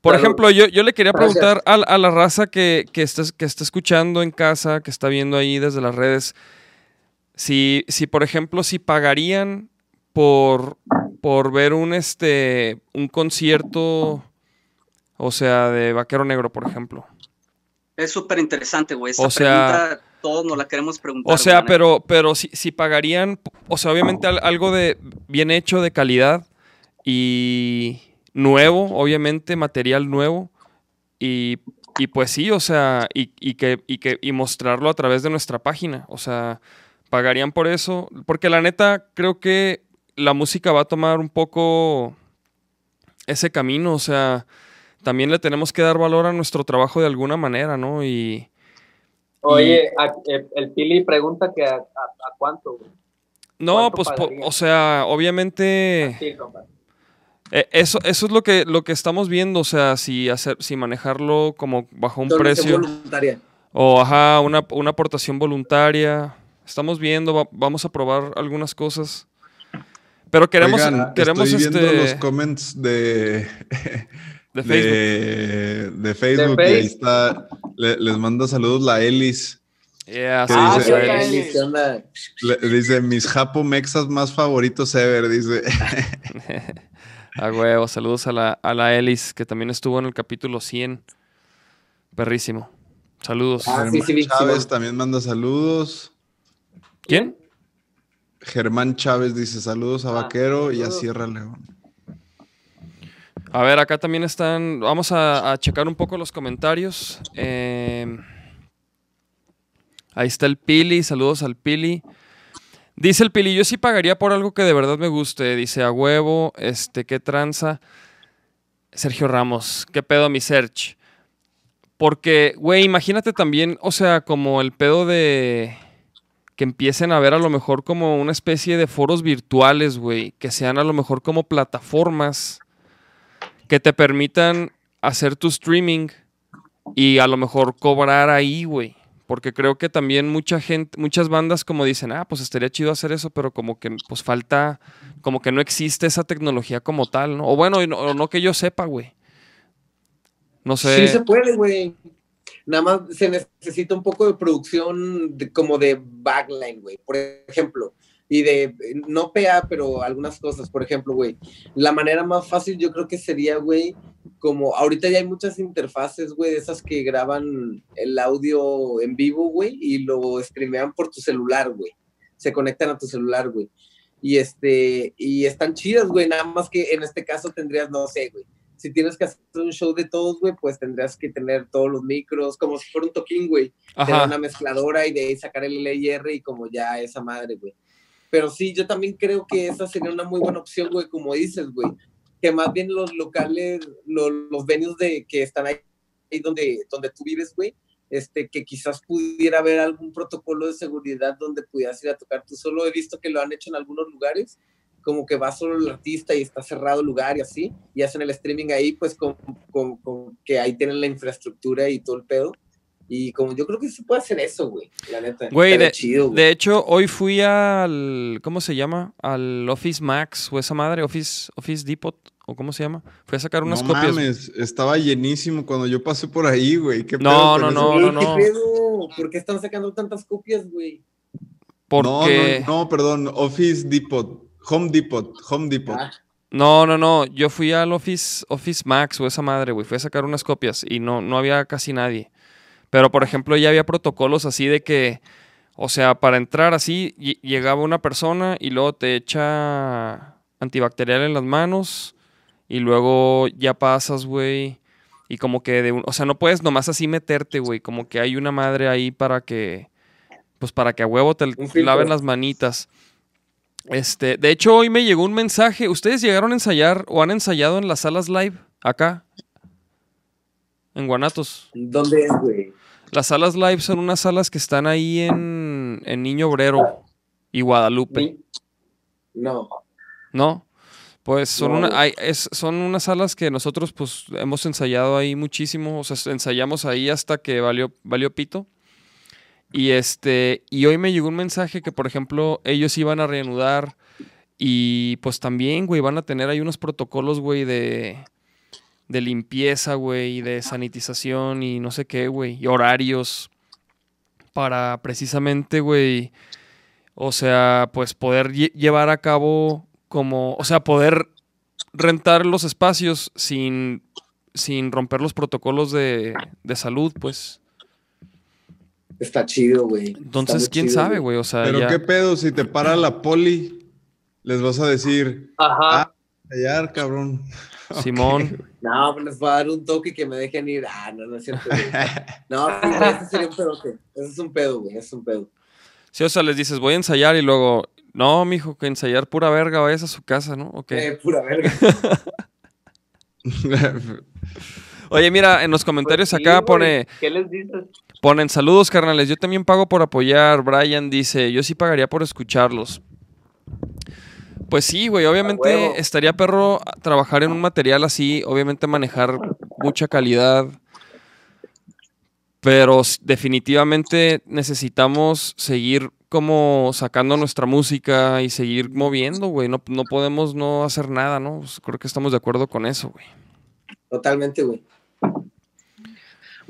Por Claro. ejemplo, yo, yo le quería preguntar a, a la raza que, que, está, que está escuchando en casa, que está viendo ahí desde las redes, si, si por ejemplo, si pagarían por, por ver un, este, un concierto, o sea, de Vaquero Negro, por ejemplo. Es súper interesante, güey. Esa O sea- pregunta todos nos la queremos preguntar. O sea, güey, pero, pero si, si pagarían, o sea, obviamente al- algo de bien hecho, de calidad y nuevo, obviamente, material nuevo. Y, y pues sí, o sea, y, y que, y, que, y mostrarlo a través de nuestra página. O sea, pagarían por eso. Porque la neta, creo que la música va a tomar un poco ese camino, o sea, también le tenemos que dar valor a nuestro trabajo de alguna manera, ¿no? Y... Oye, a- eh, el Pili pregunta que a, a- a cuánto, güey. No, ¿Cuánto pues, po- o sea, obviamente... Eh, Eso, eso es lo que, lo que estamos viendo, o sea, si hacer, si manejarlo como bajo un precio voluntaria. o ajá, una, una aportación voluntaria. Estamos viendo, va- vamos a probar algunas cosas. Pero queremos, Oigan, queremos estoy viendo este los comments de, [LAUGHS] de Facebook. de, de Facebook De y ahí está, le- les manda saludos la Elis. Yeah, ¿Qué sí, Ah, dice? mis japo mexas más favoritos ever, dice. [LAUGHS] A huevo, saludos a la, a la Elis, que también estuvo en el capítulo 100. Perrísimo. Saludos. Ah, sí, sí, Chávez también manda saludos. ¿Quién? Germán Chávez dice saludos a Ah, Vaquero y a. Sierra León. A ver, acá también están. Vamos a, a checar un poco los comentarios. Eh, ahí está el Pili. Saludos al Pili. Dice el Pili, yo sí pagaría por algo que de verdad me guste. Dice a huevo, este, qué tranza. Sergio Ramos, qué pedo mi search. Porque, güey, imagínate también, o sea, como el pedo de que empiecen a ver a lo mejor como una especie de foros virtuales, güey, que sean a lo mejor como plataformas que te permitan hacer tu streaming y a lo mejor cobrar ahí, güey. Porque creo que también mucha gente, muchas bandas como dicen, ah, pues estaría chido hacer eso, pero como que pues falta, como que no existe esa tecnología como tal, ¿no? O bueno, no, no que yo sepa, güey. No sé. Sí se puede, güey. Nada más se necesita un poco de producción de- como de backline, güey. Por ejemplo, y de, no PA, pero algunas cosas. Por ejemplo, güey, la manera más fácil yo creo que sería, güey, como ahorita ya hay muchas interfaces, güey, de esas que graban el audio en vivo, güey, y lo streamean por tu celular, güey. Se conectan a tu celular, güey. Y este, y están chidas, güey, nada más que en este caso tendrías, no sé, güey, si tienes que hacer un show de todos, güey, pues tendrías que tener todos los micros, como si fuera un toquín, güey. Tener una mezcladora y de ahí sacar el LIR y como ya esa madre, güey. Pero sí, yo también creo que esa sería una muy buena opción, güey, como dices, güey. Que más bien los locales, lo- los venues de, que están ahí, ahí donde, donde tú vives, güey, este, que quizás pudiera haber algún protocolo de seguridad donde pudieras ir a tocar. Tú solo he visto que lo han hecho en algunos lugares, como que va solo el artista y está cerrado el lugar y así, y hacen el streaming ahí, pues con, con- con que ahí tienen la infraestructura y todo el pedo. Y como yo creo que se puede hacer eso, güey, la neta. Güey, de, chido, güey. de hecho, hoy fui al. ¿Cómo se llama? Al Office Max o esa madre, Office, Office Depot, o cómo se llama. Fui a sacar unas no copias. mames, estaba llenísimo cuando yo pasé por ahí, güey. ¿Qué No, pedo no, no, Güey, no, ¿qué no. pedo? ¿Por qué están sacando tantas copias, güey? Porque. No, no, no, perdón, Office Depot, Home Depot, Home Depot. Ah, No, no, no. Yo fui al Office, Office Max o esa madre, güey. Fui a sacar unas copias y no, no había casi nadie. Pero, por ejemplo, ya había protocolos así de que, o sea, para entrar así, ll- llegaba una persona y luego te echa antibacterial en las manos y luego ya pasas, güey. Y como que de un, o sea, no puedes nomás así meterte, güey. Como que hay una madre ahí para que, pues para que a huevo te laven las manitas. Este, de hecho, hoy me llegó un mensaje. ¿Ustedes llegaron a ensayar o han ensayado en las salas live acá? En Guanatos. ¿Dónde es, güey? Las salas live son unas salas que están ahí en, en Niño Obrero y Guadalupe, No. ¿no? Pues son, No, una- hay- es- son unas salas que nosotros pues hemos ensayado ahí muchísimo, o sea, ensayamos ahí hasta que valió, valió pito. Y este, y hoy me llegó un mensaje que, por ejemplo, ellos iban a reanudar y pues también, güey, van a tener ahí unos protocolos, güey, de, de limpieza, güey, de sanitización y no sé qué, güey, y horarios para precisamente, güey, o sea, pues poder lle- llevar a cabo como, o sea, poder rentar los espacios sin, sin romper los protocolos de, de salud, pues. Está chido, güey. Entonces, quién chido, sabe, güey, o sea, Pero ya- qué pedo, si te para la poli, les vas a decir, Ajá. ah, callar, cabrón. [LAUGHS] Simón. No, pues les va a dar un toque que me dejen ir. Ah, no, no es cierto, güey. [LAUGHS] No, ese sería un pedote. Ese es un pedo, güey. Ese es un pedo. Sí, o sea, les dices, voy a ensayar y luego, No, mijo, que ensayar pura verga, vayas a su casa, ¿no? Ok. Eh, pura verga. [LAUGHS] Oye, mira, en los comentarios Pues sí, acá güey. pone, ¿Qué les dices? Ponen saludos, carnales. Yo también pago por apoyar. Brian dice, yo sí pagaría por escucharlos. Pues sí, güey, obviamente estaría perro trabajar en un material así, obviamente manejar mucha calidad. Pero definitivamente necesitamos seguir como sacando nuestra música y seguir moviendo, güey. No, no podemos no hacer nada, ¿no? Pues creo que estamos de acuerdo con eso, güey. Totalmente, güey.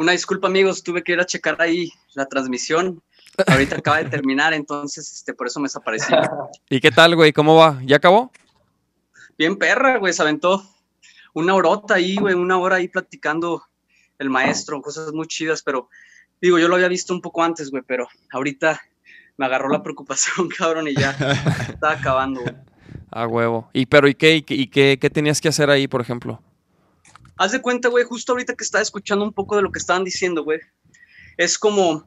Una disculpa, amigos, tuve que ir a checar ahí la transmisión. Ahorita acaba de terminar, entonces este, por eso me desaparecí. [LAUGHS] ¿Y qué tal, güey? ¿Cómo va? ¿Ya acabó? Bien perra, güey, se aventó una horota ahí, güey, una hora ahí platicando el maestro, cosas muy chidas, pero digo, yo lo había visto un poco antes, güey, pero ahorita me agarró la preocupación, [LAUGHS] cabrón, y ya [LAUGHS] estaba acabando, güey. A huevo. ¿Y pero y qué, y qué, y qué, qué tenías que hacer ahí, por ejemplo? Haz de cuenta, güey, justo ahorita que estaba escuchando un poco de lo que estaban diciendo, güey. Es como,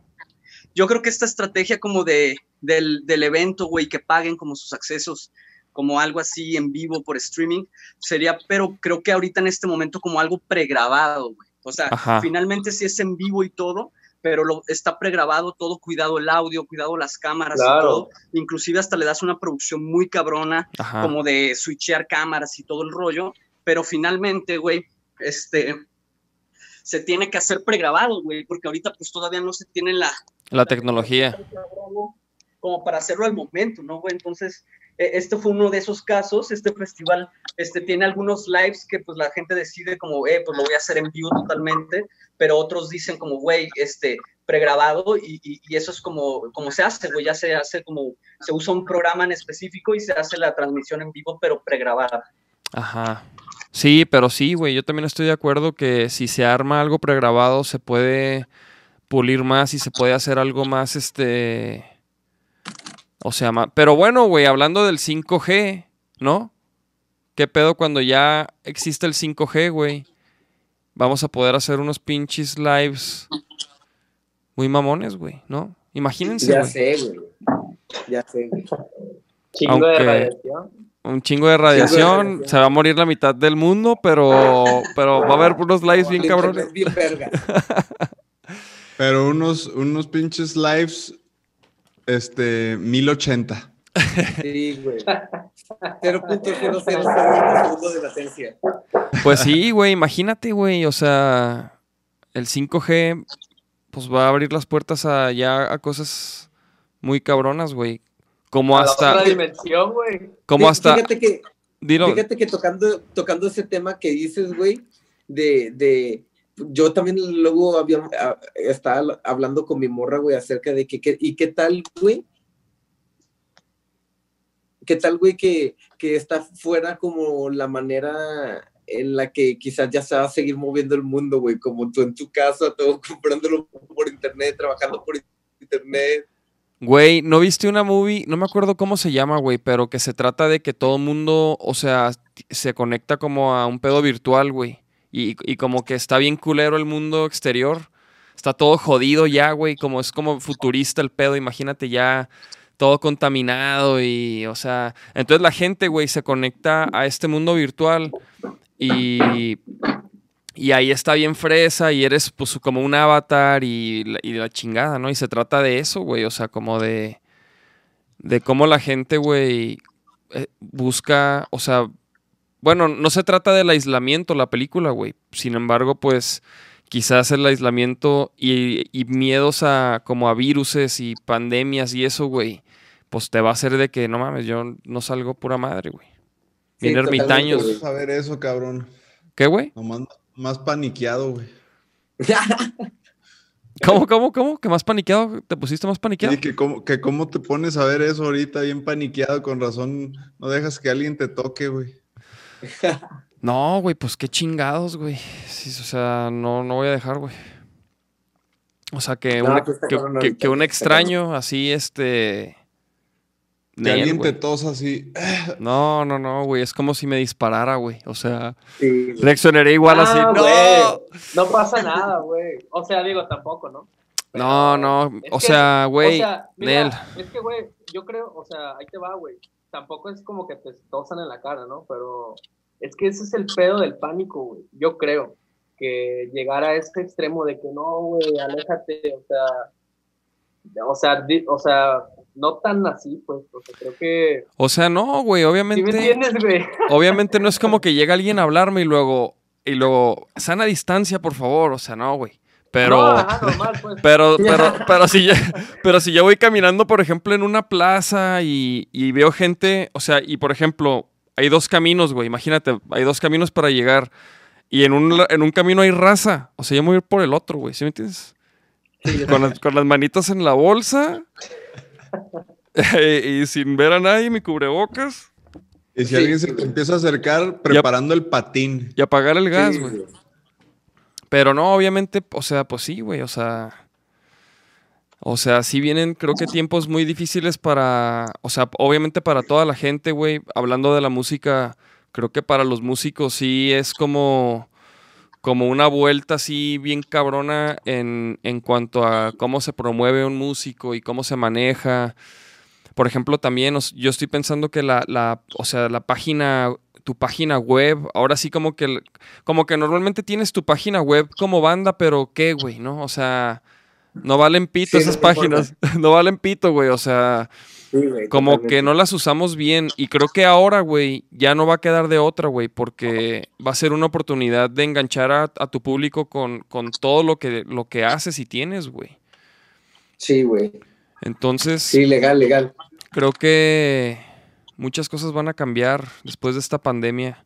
yo creo que esta estrategia como de, del, del evento, güey, que paguen como sus accesos, como algo así en vivo por streaming, sería, pero creo que ahorita en este momento como algo pregrabado, güey. O sea, Ajá. finalmente sí es en vivo y todo, pero lo, está pregrabado todo, cuidado el audio, cuidado las cámaras y Claro. todo. Inclusive hasta le das una producción muy cabrona Ajá. como de switchear cámaras y todo el rollo, pero finalmente, güey, este, se tiene que hacer pregrabado, güey, porque ahorita pues todavía no se tiene la, La tecnología. como para hacerlo al momento, ¿no, güey? Entonces, eh, este fue uno de esos casos, este festival, este, tiene algunos lives que pues la gente decide como, eh, pues lo voy a hacer en vivo totalmente, pero otros dicen como, güey, este, pregrabado y, y, y eso es como, como se hace, güey, ya se hace como, se usa un programa en específico y se hace la transmisión en vivo, pero pregrabada. Ajá. Sí, pero sí, güey, yo también estoy de acuerdo que si se arma algo pregrabado se puede pulir más y se puede hacer algo más, este... O sea, ma- pero bueno, güey, hablando del 5G, ¿no? ¿Qué pedo cuando ya existe el 5G, güey? Vamos a poder hacer unos pinches lives muy mamones, güey, ¿no? Imagínense, Ya sé, güey. Ya sé, güey. Chingo Aunque- de radiación. Un chingo de radiación, se va a morir la mitad del mundo, pero, pero va a haber unos lives bien cabrones. internet Bien verga. [LAUGHS] Pero unos, unos pinches lives, este, 1080. Sí, güey. [LAUGHS] 0.000 segundo de latencia. Pues sí, güey, imagínate, güey, o sea, el 5G pues va a abrir las puertas a ya a cosas muy cabronas, güey. Como A la hasta otra dimensión, güey. como hasta Fíjate que, dilo, fíjate que tocando, tocando ese tema que dices, güey, de, de, yo también luego había, estaba hablando con mi morra, güey, acerca de que, que- y qué tal, güey, qué tal, güey, que, que está fuera como la manera en la que quizás ya se va a seguir moviendo el mundo, güey, como tú en tu casa, todo [LAUGHS] comprándolo por internet, trabajando por internet. Güey, ¿no viste una movie? No me acuerdo cómo se llama, güey, pero que se trata de que todo el mundo, o sea, se conecta como a un pedo virtual, güey. Y, y como que está bien culero el mundo exterior. Está todo jodido ya, güey. Como es como futurista el pedo. Imagínate ya todo contaminado y, o sea. Entonces la gente, güey, se conecta a este mundo virtual y. Y ahí está bien fresa y eres pues como un avatar y la, y la chingada, ¿no? Y se trata de eso, güey, o sea, como de, de cómo la gente, güey, eh, busca, o sea, bueno, no se trata del aislamiento la película, güey. Sin embargo, pues quizás el aislamiento y, y miedos a como a viruses y pandemias y eso, güey, pues te va a hacer de que, no mames, yo no salgo pura madre, güey. Sí, Bien totalmente, ermitaños. Saber eso, cabrón. ¿Qué, güey? Nomás más paniqueado, güey. [LAUGHS] ¿Cómo, cómo, cómo? ¿Que más paniqueado? ¿Te pusiste más paniqueado? Sí, que cómo, que cómo te pones a ver eso ahorita bien paniqueado, con razón no dejas que alguien te toque, güey. [LAUGHS] No, güey, pues qué chingados, güey. Sí, o sea, no, no voy a dejar, güey. O sea, que, No, un, pues que, un extraño así, este... Que Nel, alguien güey. te tosa así. [SIGHS] No, no, no, güey. Es como si me disparara, güey. O sea, Sí, güey. reaccionaría igual así. Ah, ¡No! güey. No pasa nada, güey. O sea, digo, tampoco, ¿no? No, no, o que- sea, güey, o sea, Nel. Es que, güey, yo creo, o sea, ahí te va, güey. Tampoco es como que te tosan en la cara, ¿no? Pero es que ese es el pedo del pánico, güey. Yo creo que llegar a este extremo de que no, güey, aléjate, o sea, o sea, di- o sea, no tan así, pues, o sea, creo que... O sea, no, güey, ¿Sí me obviamente, entiendes, güey? obviamente no es como que llega alguien a hablarme y luego, y luego, sana distancia, por favor, o sea, no, güey. Pero, No, ajá, normal, pues. pero, [LAUGHS] pero, pero si ya, pero si yo voy caminando, por ejemplo, en una plaza y, y veo gente, o sea, y por ejemplo, hay dos caminos, güey, imagínate, hay dos caminos para llegar y en un, en un camino hay raza, o sea, yo me voy a ir por el otro, güey, ¿sí me entiendes? con, las, con las manitas en la bolsa [LAUGHS] y sin ver a nadie, mi cubrebocas Y si Sí, alguien se te empieza a acercar, preparando el patín. y apagar el gas, güey. Pero no, obviamente, o sea, pues sí, güey, o sea. O sea, sí vienen, creo que tiempos muy difíciles para. O sea, obviamente para toda la gente, güey. Hablando de la música, creo que para los músicos sí es como. Como una vuelta así bien cabrona en, en cuanto a cómo se promueve un músico y cómo se maneja. Por ejemplo, también yo estoy pensando que la, la, o sea, la página, tu página web, ahora sí como que, como que normalmente tienes tu página web como banda, pero ¿qué, güey? ¿No? O sea, no valen pito Sí, esas no te importa. páginas, [LAUGHS] no valen pito, güey, o sea, Sí, güey, como totalmente. que no las usamos bien y creo que ahora, güey, ya no va a quedar de otra, güey, porque va a ser una oportunidad de enganchar a, a tu público con, con todo lo que, lo que haces y tienes, güey. Sí, güey. Entonces, Sí, legal, legal. creo que muchas cosas van a cambiar después de esta pandemia.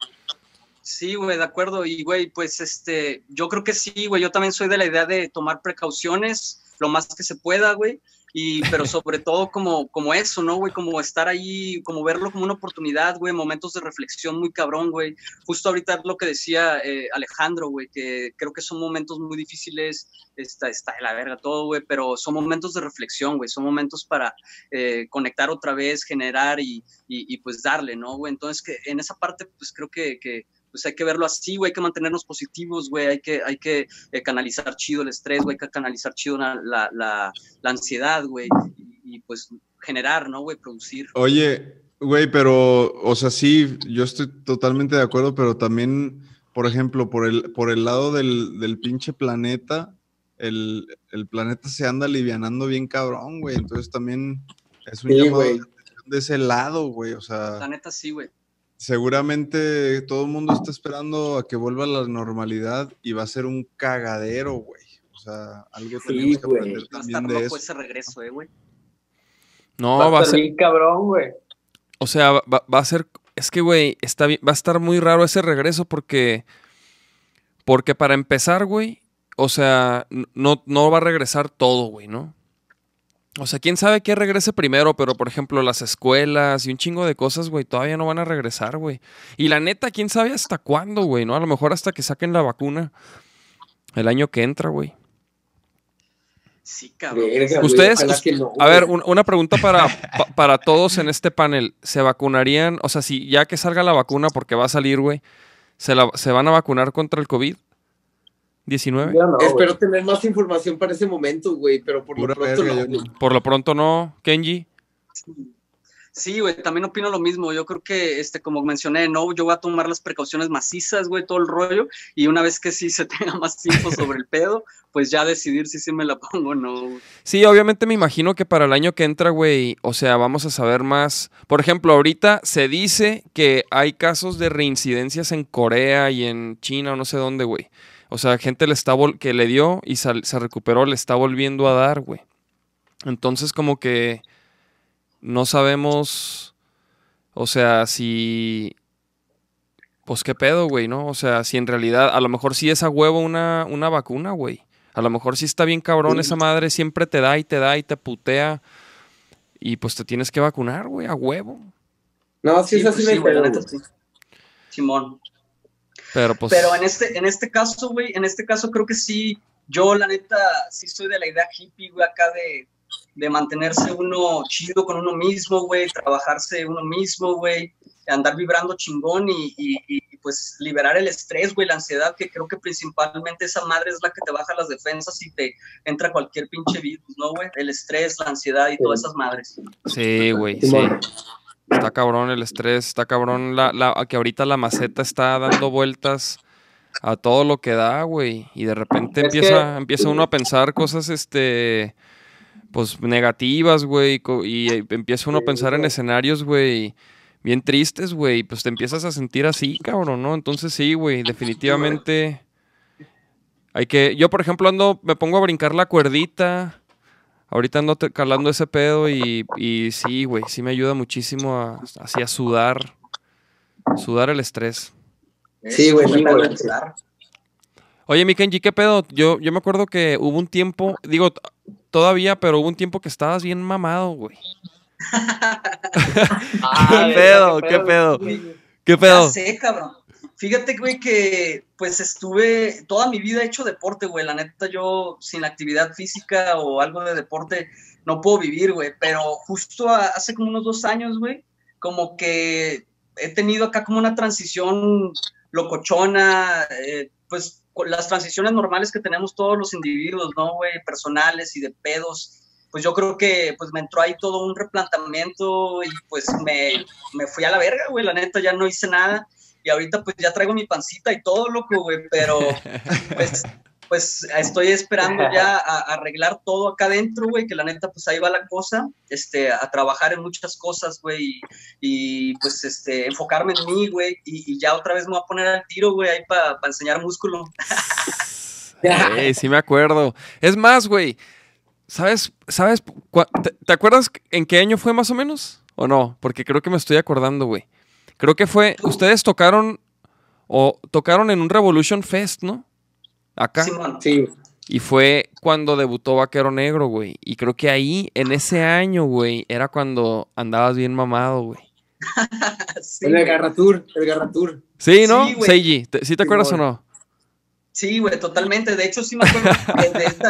Sí, güey, de acuerdo. Y, güey, pues, este, yo creo que sí, güey. Yo también soy de la idea de tomar precauciones lo más que se pueda, güey. Y, pero sobre todo como, como eso, ¿no, güey? Como estar ahí, como verlo como una oportunidad, güey, momentos de reflexión muy cabrón, güey. Justo ahorita lo que decía eh, Alejandro, güey, que creo que son momentos muy difíciles, está, está de la verga todo, güey, pero son momentos de reflexión, güey, son momentos para eh, conectar otra vez, generar y, y, pues darle, ¿no, güey? Entonces, que en esa parte, pues creo que pues hay que verlo así, güey, hay que mantenernos positivos, güey, hay que, hay que eh, canalizar chido el estrés, güey, hay que canalizar chido la, la, la, la ansiedad, güey, y, y, pues generar, ¿no, güey? Producir. Oye, güey, pero, o sea, sí, yo estoy totalmente de acuerdo, pero también, por ejemplo, por el, por el lado del, del pinche planeta, el, el planeta se anda alivianando bien cabrón, güey, entonces también es un Sí, llamado de ese lado, güey, o sea... La neta sí, güey. Seguramente todo el mundo está esperando a que vuelva a la normalidad y va a ser un cagadero, güey. O sea, algo Sí, tenemos que aprender Va a estar de loco eso. ese regreso, eh, güey. No, va, va a ser bien cabrón, güey. o sea, va, va a ser, es que, güey, está bien, va a estar muy raro ese regreso porque, porque para empezar, güey, o sea, no, no va a regresar todo, güey, ¿no? O sea, quién sabe qué regrese primero, pero por ejemplo, las escuelas y un chingo de cosas, güey, todavía no van a regresar, güey. Y la neta, quién sabe hasta cuándo, güey, ¿no? A lo mejor hasta que saquen la vacuna el año que entra, güey. Sí, cabrón. Ustedes, a ver, una pregunta para, para todos en este panel. ¿Se vacunarían? O sea, si ya que salga la vacuna, porque va a salir, güey, ¿se, la, ¿se van a vacunar contra el COVID? 19. Espero tener más información para ese momento, güey, pero por lo pronto no. Por lo pronto no, Kenji. Sí, güey, también opino lo mismo. Yo creo que, este, como mencioné, no, yo voy a tomar las precauciones macizas, güey, todo el rollo. Y una vez que sí se [LAUGHS] tenga más tiempo sobre el pedo, pues ya decidir si sí me la pongo o no. Sí, obviamente me imagino que para el año que entra, güey, o sea, vamos a saber más. Por ejemplo, ahorita se dice que hay casos de reincidencias en Corea y en China o no sé dónde, güey. O sea, gente le está vol- que le dio y se recuperó, le está volviendo a dar, güey. Entonces, como que no sabemos, o sea, si, pues qué pedo, güey, ¿no? O sea, si en realidad, a lo mejor sí es a huevo una, una vacuna, güey. A lo mejor sí está bien cabrón Sí. esa madre, siempre te da y te da y te putea. Y pues te tienes que vacunar, güey, a huevo. No, sí, Sí, es así pues me. Simón. Pero pues. Pero en este, en este caso, güey, en este caso creo que sí, yo la neta sí soy de la idea hippie, güey, acá de, de mantenerse uno chido con uno mismo, güey, trabajarse uno mismo, güey, andar vibrando chingón y, y- y, y, pues liberar el estrés, güey, la ansiedad, que creo que principalmente esa madre es la que te baja las defensas y te entra cualquier pinche virus, ¿no, güey? El estrés, la ansiedad y todas esas madres. Sí, güey, sí. Está cabrón el estrés, está cabrón la, la, que ahorita la maceta está dando vueltas a todo lo que da, güey. Y de repente empieza, empieza uno a pensar cosas, este, pues negativas, güey. Y eh, empieza uno a pensar en escenarios, güey, bien tristes, güey. Pues te empiezas a sentir así, cabrón, ¿no? Entonces sí, güey, definitivamente hay que... Yo, por ejemplo, ando, me pongo a brincar la cuerdita Ahorita ando calando ese pedo y, y sí, güey, sí me ayuda muchísimo a, así a sudar, sudar el estrés. Sí, güey, sí, güey. Oye, mi Kenji, ¿qué pedo? Yo, yo me acuerdo que hubo un tiempo, digo, todavía, pero hubo un tiempo que estabas bien mamado, güey. [LAUGHS] ¿Qué, pedo, ¿Qué pedo? ¿Qué pedo? Ya sé, cabrón. Fíjate, güey, que pues estuve toda mi vida hecho deporte, güey. La neta, yo sin actividad física o algo de deporte no puedo vivir, güey. Pero justo hace como unos dos años, güey, como que he tenido acá como una transición locochona, eh, pues las transiciones normales que tenemos todos los individuos, ¿no, güey? Personales y de pedos. Pues yo creo que pues me entró ahí todo un replantamiento y pues me, me fui a la verga, güey. La neta, ya no hice nada y ahorita pues ya traigo mi pancita y todo, loco, güey, pero [LAUGHS] pues, pues estoy esperando ya a, arreglar todo acá adentro, güey, que la neta pues ahí va la cosa, este, a trabajar en muchas cosas, güey, y, pues este, enfocarme en mí, güey, y, ya otra vez me voy a poner al tiro, güey, ahí para enseñar músculo. [LAUGHS] sí, sí me acuerdo. Es más, güey, ¿sabes? ¿Sabes? ¿Te, ¿Te acuerdas en qué año fue más o menos? ¿O no? Porque creo que me estoy acordando, güey. Creo que fue, ustedes tocaron o tocaron en un Revolution Fest, ¿no? Acá. Sí. Y fue cuando debutó Vaquero Negro, güey. Y creo que ahí, en ese año, güey, era cuando andabas bien mamado, güey. [LAUGHS] el Garratur, el Garratur. Sí, ¿no? Sí, Seiji, ¿sí te acuerdas o no? Sí, güey, totalmente. De hecho, sí me acuerdo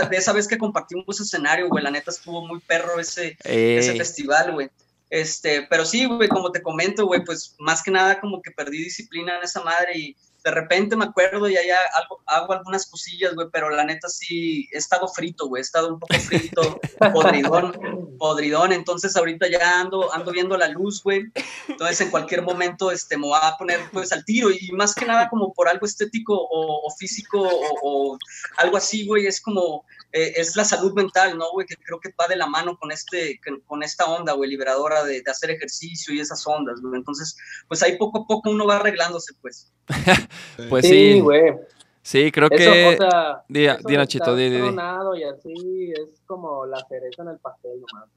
de, esa vez que compartimos escenario, güey. La neta estuvo muy perro ese, ese festival, güey. Este, pero sí, güey, como te comento, güey, pues más que nada como que perdí disciplina en esa madre y de repente me acuerdo y ya algo, hago algunas cosillas, güey, pero la neta sí he estado frito, güey, he estado un poco frito, [LAUGHS] podridón, podridón, entonces ahorita ya ando, ando viendo la luz, güey, entonces en cualquier momento este, me voy a poner pues al tiro y más que nada como por algo estético o, físico o, o, algo así, güey, es como eh, es la salud mental, ¿no, güey? Que creo que va de la mano con, este, con esta onda, güey, liberadora de, hacer ejercicio y esas ondas, güey. Entonces, pues ahí poco a poco uno va arreglándose, pues. [LAUGHS] pues sí, güey. Sí, creo que. O sea, Dina, Chito, di, di, y así es como la cereza en el pastel nomás.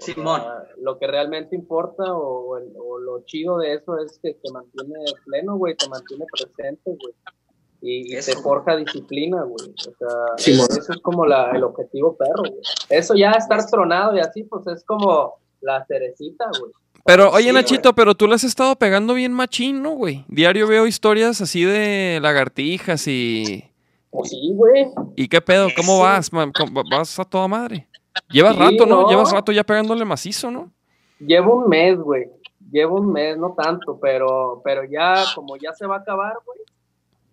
Simón. lo que realmente importa o, o, lo chido de eso es que te mantiene pleno, güey, te mantiene presente, güey y, te forja disciplina, güey. O sea, eso es como la, el objetivo perro, güey. Eso ya estar tronado y así, pues es como la cerecita, güey. Pero, oye, Nachito, pero tú le has estado pegando bien machín, ¿no, güey? Diario veo historias así de lagartijas y... Pues sí, güey. ¿Y qué pedo? ¿Cómo vas? ¿Vas a toda madre? Llevas rato, ¿no? Llevas rato ya pegándole macizo, ¿no? Llevo un mes, güey. Llevo un mes, no tanto, pero, pero ya, como ya se va a acabar, güey,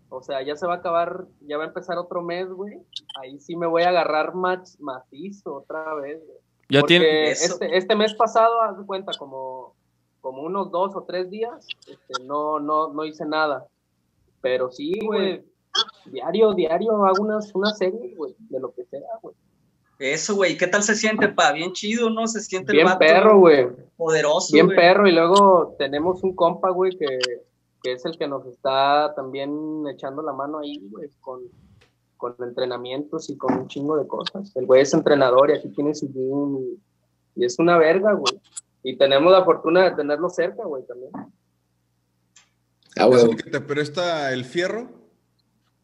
o sea, ya se va a acabar, ya va a empezar otro mes, güey. Ahí sí me voy a agarrar más macizo otra vez, güey. Ya tiene. Este, este mes pasado, haz de cuenta, como, como unos dos o tres días, este, no, no, no hice nada. Pero sí, güey. Diario, diario hago unas, una serie, güey, de lo que sea, güey. Eso, güey, ¿qué tal se siente, pa? Bien chido, ¿no? Se siente Bien perro, güey. Poderoso, Bien perro, y luego tenemos un compa, güey, que que es el que nos está también echando la mano ahí, güey, con, con entrenamientos y con un chingo de cosas. El güey es entrenador y aquí tiene su gym y, es una verga, güey. Y tenemos la fortuna de tenerlo cerca, güey, también. Ah, güey. ¿Es el que te presta el fierro?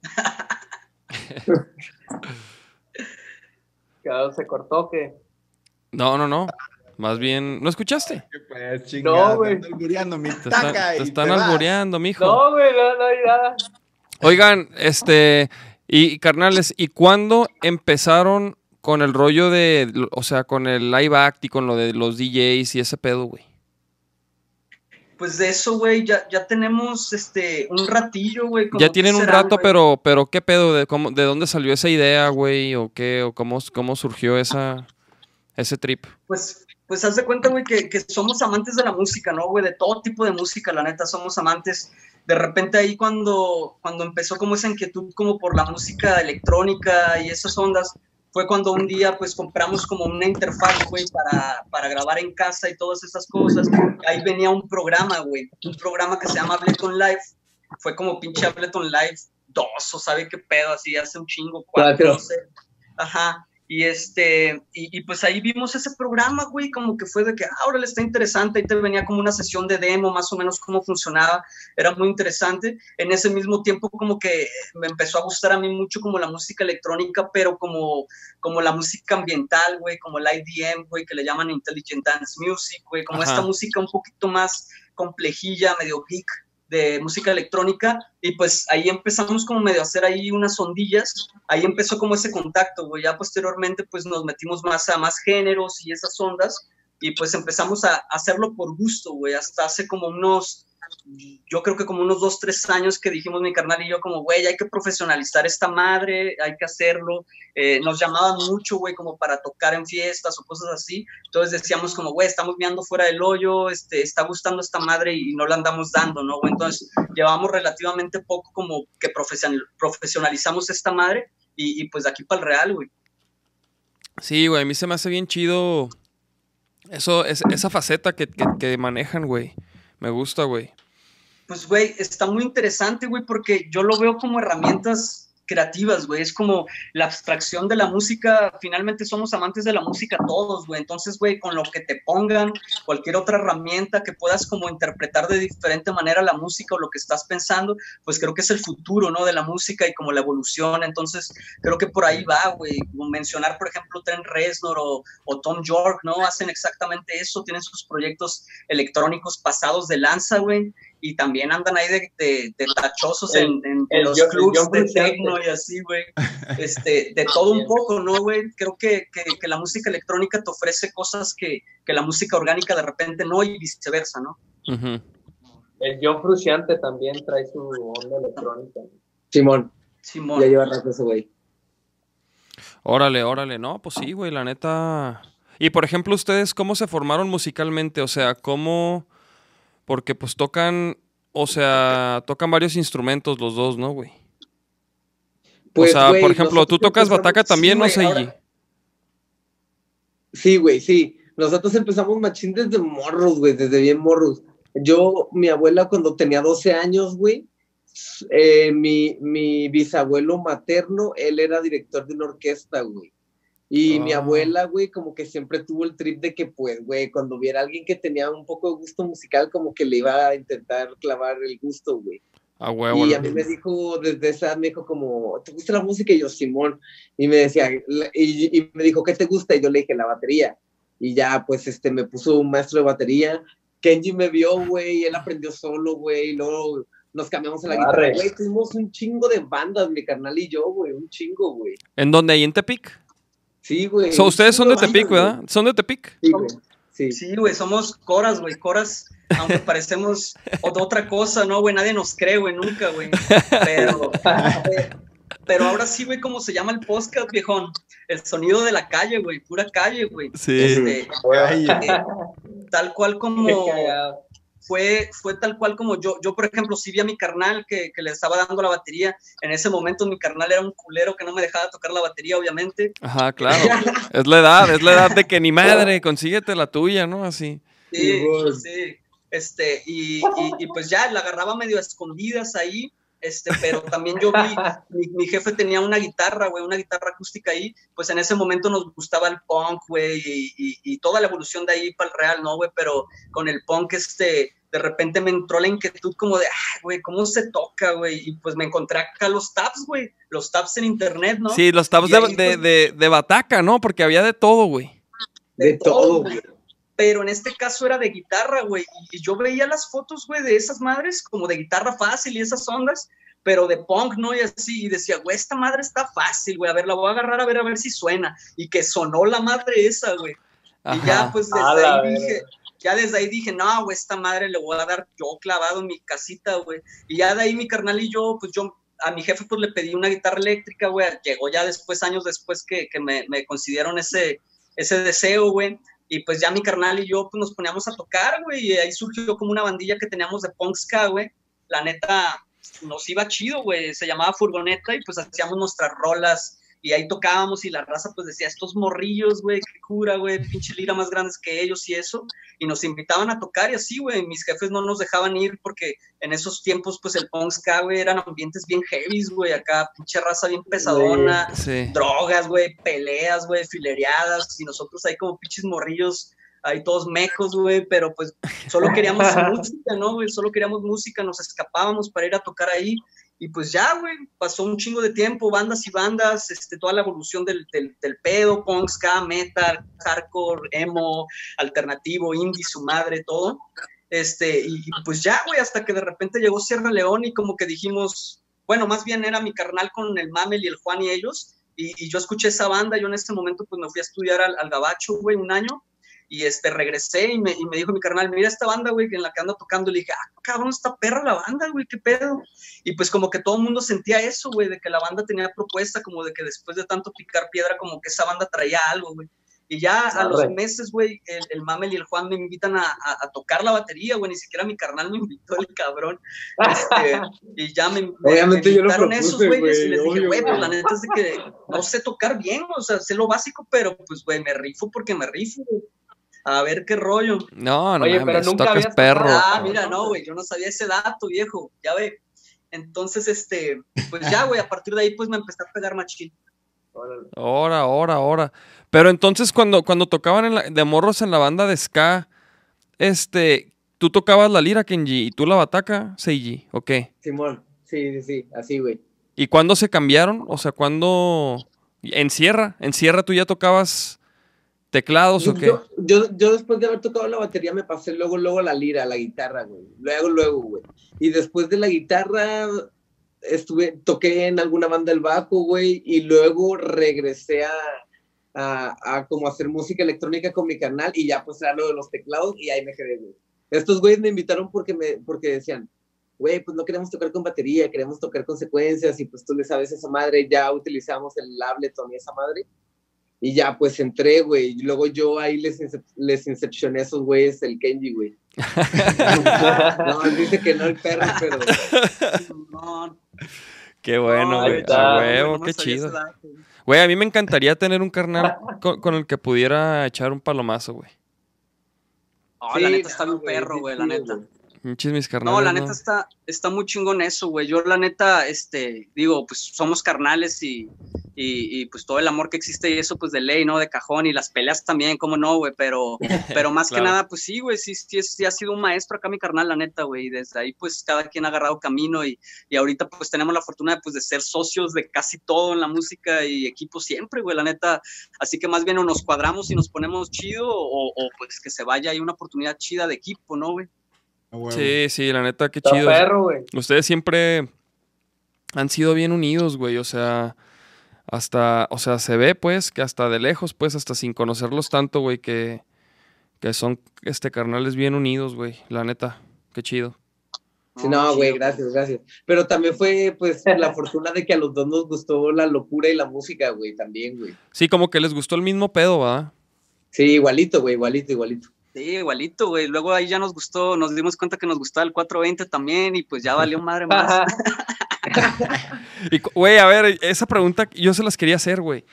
[LAUGHS] Se cortó que. No, no, no. Más bien, ¿no escuchaste? Pues, no, güey. Te están albureando, mi Te, te están albureando, mijo. No, güey, no, no nada. Oigan, este, y carnales, ¿y cuándo empezaron con el rollo de, o sea, con el live act y con lo de los DJs y ese pedo, güey? Pues de eso, güey, ya, ya tenemos este un ratillo, güey. Ya tienen un será, rato, pero, pero ¿qué pedo? ¿De, cómo, ¿De dónde salió esa idea, güey? ¿O qué? ¿O cómo, cómo surgió esa, ese trip? Pues, pues haz de cuenta, güey, que, que somos amantes de la música, ¿no, güey? De todo tipo de música, la neta, somos amantes. De repente ahí cuando, cuando empezó como esa inquietud como por la música electrónica y esas ondas, fue cuando un día pues compramos como una interfaz, güey, para, para grabar en casa y todas esas cosas. Ahí venía un programa, güey, un programa que se llama Ableton Live. Fue como pinche Ableton Live 2 o sabe qué pedo, así hace un chingo, cuatro, no sé. Ajá. Y este, y, y, pues ahí vimos ese programa, güey, como que fue de que, ah, ahora le está interesante, ahí te venía como una sesión de demo, más o menos cómo funcionaba, era muy interesante. En ese mismo tiempo como que me empezó a gustar a mí mucho como la música electrónica, pero como, como la música ambiental, güey, como el IDM, güey, que le llaman Intelligent Dance Music, güey, como Ajá. esta música un poquito más complejilla, medio geek de música electrónica y pues ahí empezamos como medio a hacer ahí unas ondillas, ahí empezó como ese contacto, güey, ya posteriormente pues nos metimos más a más géneros y esas ondas y pues empezamos a hacerlo por gusto, güey, hasta hace como unos, yo creo que como unos dos, tres años que dijimos mi carnal y yo como, güey, hay que profesionalizar esta madre, hay que hacerlo, eh, nos llamaban mucho, güey, como para tocar en fiestas o cosas así, entonces decíamos como, güey, estamos mirando fuera del hoyo, este, está gustando esta madre y no la andamos dando, ¿no? güey? Entonces llevamos relativamente poco como que profesional, profesionalizamos esta madre y, y pues de aquí para el real, güey. Sí, güey, a mí se me hace bien chido eso, es, esa faceta que, que, que manejan, güey. Me gusta, güey. Pues, güey, está muy interesante, güey, porque yo lo veo como herramientas creativas, güey. Es como la abstracción de la música. Finalmente somos amantes de la música todos, güey. Entonces, güey, con lo que te pongan, cualquier otra herramienta que puedas como interpretar de diferente manera la música o lo que estás pensando, pues creo que es el futuro, ¿no? De la música y como la evolución. Entonces, creo que por ahí va, güey. Mencionar, por ejemplo, Trent Reznor o, o Tom York, ¿no? Hacen exactamente eso. Tienen sus proyectos electrónicos pasados de lanza, güey y también andan ahí de, de, de tachosos El- en, en- en el los clubs de techno y así, güey. [LAUGHS] Este, de todo un poco, ¿no, güey? Creo que, que, que la música electrónica te ofrece cosas que, que la música orgánica de repente no y viceversa, ¿no? El John Frusciante también trae su onda electrónica. Simón, Simón. ya lleva rato ese güey. Órale, órale. No, pues sí, güey, la neta. Y por ejemplo, ustedes, ¿cómo se formaron musicalmente? O sea, ¿cómo...? Porque pues tocan, o sea, tocan varios instrumentos los dos, ¿no, güey? Pues, o sea, por ejemplo, tú tocas bataca también, sí, ¿no, Seiji? ahora- Sí, güey, sí. Nosotros empezamos machín desde morros, güey, desde bien morros. Yo, mi abuela cuando tenía 12 años, güey, eh, mi, mi bisabuelo materno, él era director de una orquesta, güey. Y mi Ah. abuela, güey, como que siempre tuvo el trip de que, pues, güey, cuando viera a alguien que tenía un poco de gusto musical, como que le iba a intentar clavar el gusto, güey. A huevo. Y a mí me dijo, desde esa edad me dijo como, ¿te gusta la música? Y yo, Simón. Y me decía, y, y me dijo, ¿qué te gusta? Y yo le dije, la batería. Y ya, pues, este, me puso un maestro de batería. Kenji me vio, güey, él aprendió solo, güey, y luego nos cambiamos a la Arre. guitarra. Güey, tuvimos un chingo de bandas, mi carnal y yo, güey, un chingo, güey. ¿En dónde? ¿Ahí en Tepic? Sí, güey. So, ustedes son de Tepic. ¿verdad? ¿Son de Tepic? Sí, güey. Sí. Sí, güey, somos coras, güey, coras, aunque [LAUGHS] parecemos ot- otra cosa, ¿no, güey? Nadie nos cree, güey, nunca, güey. Pero, [LAUGHS] pero ahora sí, güey, ¿cómo se llama el podcast, viejón? El sonido de la calle, güey, pura calle, güey. Sí. Este, eh, tal cual como. Fue, fue tal cual como yo, yo por ejemplo, sí vi a mi carnal que, que le estaba dando la batería, en ese momento mi carnal era un culero que no me dejaba tocar la batería, obviamente, Ajá, claro. [LAUGHS] es la edad, es la edad de que ni madre, consíguete la tuya, ¿no? Así. Sí, sí. Este, y, y, y pues ya la agarraba medio a escondidas ahí, este, pero también yo vi, mi, mi jefe tenía una guitarra, güey, una guitarra acústica ahí, pues en ese momento nos gustaba el punk, güey, y, y, y toda la evolución de ahí para el real, ¿no, güey? Pero con el punk, este, de repente me entró la inquietud como de, ay, güey, ¿cómo se toca, güey? Y pues me encontré acá los tabs, güey, los tabs en internet, ¿no? Sí, los tabs de, ahí, de, pues, de, de bataca, ¿no? Porque había de todo, güey. De todo, güey. Pero en este caso era de guitarra, güey. Y yo veía las fotos, güey, de esas madres, como de guitarra fácil y esas ondas, pero de punk, ¿no? Y así, y decía, güey, esta madre está fácil, güey, a ver, la voy a agarrar a ver, a ver si suena. Y que sonó la madre esa, güey. Y ya, pues, desde A la ahí dije, ya desde ahí dije, no, güey, esta madre le voy a dar yo clavado en mi casita, güey. Y ya de ahí mi carnal y yo, pues yo a mi jefe pues le pedí una guitarra eléctrica, güey. Llegó ya después, años después que, que me, me concedieron ese, ese deseo, güey. Y pues ya mi carnal y yo pues nos poníamos a tocar, güey. Y ahí surgió como una bandilla que teníamos de punk ska, güey. La neta, nos iba chido, güey. Se llamaba Furgoneta y pues hacíamos nuestras rolas y ahí tocábamos y la raza pues decía, estos morrillos, güey, qué cura, güey, pinche lira más grandes que ellos y eso, y nos invitaban a tocar y así, güey, mis jefes no nos dejaban ir porque en esos tiempos pues el punk ska, güey, eran ambientes bien heavy, güey, acá pinche raza bien pesadona, Sí. drogas, güey, peleas, güey, filereadas, y nosotros ahí como pinches morrillos, ahí todos mecos, güey, pero pues solo queríamos [LAUGHS] música, ¿no, güey? Solo queríamos música, nos escapábamos para ir a tocar ahí, y pues ya, güey, pasó un chingo de tiempo, bandas y bandas, este, toda la evolución del, del, pedo, punk, ska, metal, hardcore, emo, alternativo, indie, su madre, todo. Este, y y pues ya, güey, hasta que de repente llegó Sierra León y como que dijimos, bueno, más bien era mi carnal con el Mamel y el Juan y ellos, y, y yo escuché esa banda, yo en ese momento pues me fui a estudiar al, al Gabacho, güey, un año, y este, regresé y me, y me dijo mi carnal, mira esta banda, güey, en la que ando tocando, le dije, ah, cabrón, está perra la banda, güey, qué pedo, y pues como que todo el mundo sentía eso, güey, de que la banda tenía propuesta, como de que después de tanto picar piedra, como que esa banda traía algo, güey. Y ya a los meses, güey, el, el Mamel y el Juan me invitan a, a- a tocar la batería, güey, ni siquiera mi carnal me invitó el cabrón. Este, y ya me, me- Obviamente me yo lo invitaron esos propuse, güeyes y les dije, obvio, güey, pues la neta es de que no sé tocar bien, o sea, sé lo básico, pero pues, güey, me rifo porque me rifo, güey. A ver qué rollo. No, no Oye, pero mames, nunca tocas habías perro. Ah, cabrón. mira, no, güey, yo no sabía ese dato, viejo, ya ve. Entonces, este, pues ya, güey, a partir de ahí, pues me empecé a pegar machín. Ahora, ahora, ahora. Pero entonces cuando, cuando tocaban en la- de morros en la banda de ska, este, tú tocabas la lira, Kenji, y tú la bataca, Seiji, ¿o qué? Simón, sí, sí, sí, así, güey. ¿Y cuándo se cambiaron? O sea, ¿cuándo? ¿En Sierra? ¿En Sierra tú ya tocabas teclados o qué? Yo, yo, yo después de haber tocado la batería me pasé luego, luego la lira, la guitarra, güey. Luego, luego, güey. Y después de la guitarra estuve, toqué en alguna banda el bajo, güey, y luego regresé a, a, a como hacer música electrónica con mi canal y ya pues era lo de los teclados y ahí me quedé, güey. Estos güeyes me invitaron porque me, porque decían, güey, pues no queremos tocar con batería, queremos tocar con secuencias y pues tú le sabes esa madre, ya utilizamos el Ableton y esa madre. Y ya, pues entré, güey. Y luego yo ahí les, incep- les incepcioné a esos güeyes el Kenji, güey. [LAUGHS] no, dice que no el perro, pero. No, Qué bueno, no, güey. A huevo, no qué chido. Güey, a mí me encantaría tener un carnal con, con el que pudiera echar un palomazo, güey. No, la Sí, neta está bien perro, güey, la neta. mis carnales. No, la neta está, está muy chingón eso, güey. Yo, la neta, este, digo, pues somos carnales y, y, y, pues todo el amor que existe y eso, pues de ley, ¿no? De cajón y las peleas también, cómo no, güey. Pero, [LAUGHS] pero más Claro. que nada, pues sí, güey, sí, sí, sí ha sido un maestro acá mi carnal, la neta, güey. Y desde ahí, pues cada quien ha agarrado camino y, y ahorita, pues tenemos la fortuna de, pues, de ser socios de casi todo en la música y equipo siempre, güey, la neta. Así que más bien o nos cuadramos y nos ponemos chido o, o pues que se vaya ahí una oportunidad chida de equipo, ¿no, güey? Sí, sí, la neta, qué Está chido. perro. Ustedes siempre han sido bien unidos, güey. O sea, hasta, o sea, se ve, pues, que hasta de lejos, pues, hasta sin conocerlos tanto, güey, que, que son, este, carnales bien unidos, güey. La neta, qué chido. Sí, no, güey, gracias, gracias. Pero también fue, pues, la fortuna de que a los dos nos gustó la locura y la música, güey, también, güey. Sí, como que les gustó el mismo pedo, ¿verdad? Sí, igualito, güey, igualito, igualito. Sí, igualito, güey. Luego ahí ya nos gustó, nos dimos cuenta que nos gustaba el 420 también y pues ya valió madre más. [LAUGHS] Y, güey, a ver, esa pregunta yo se las quería hacer, güey.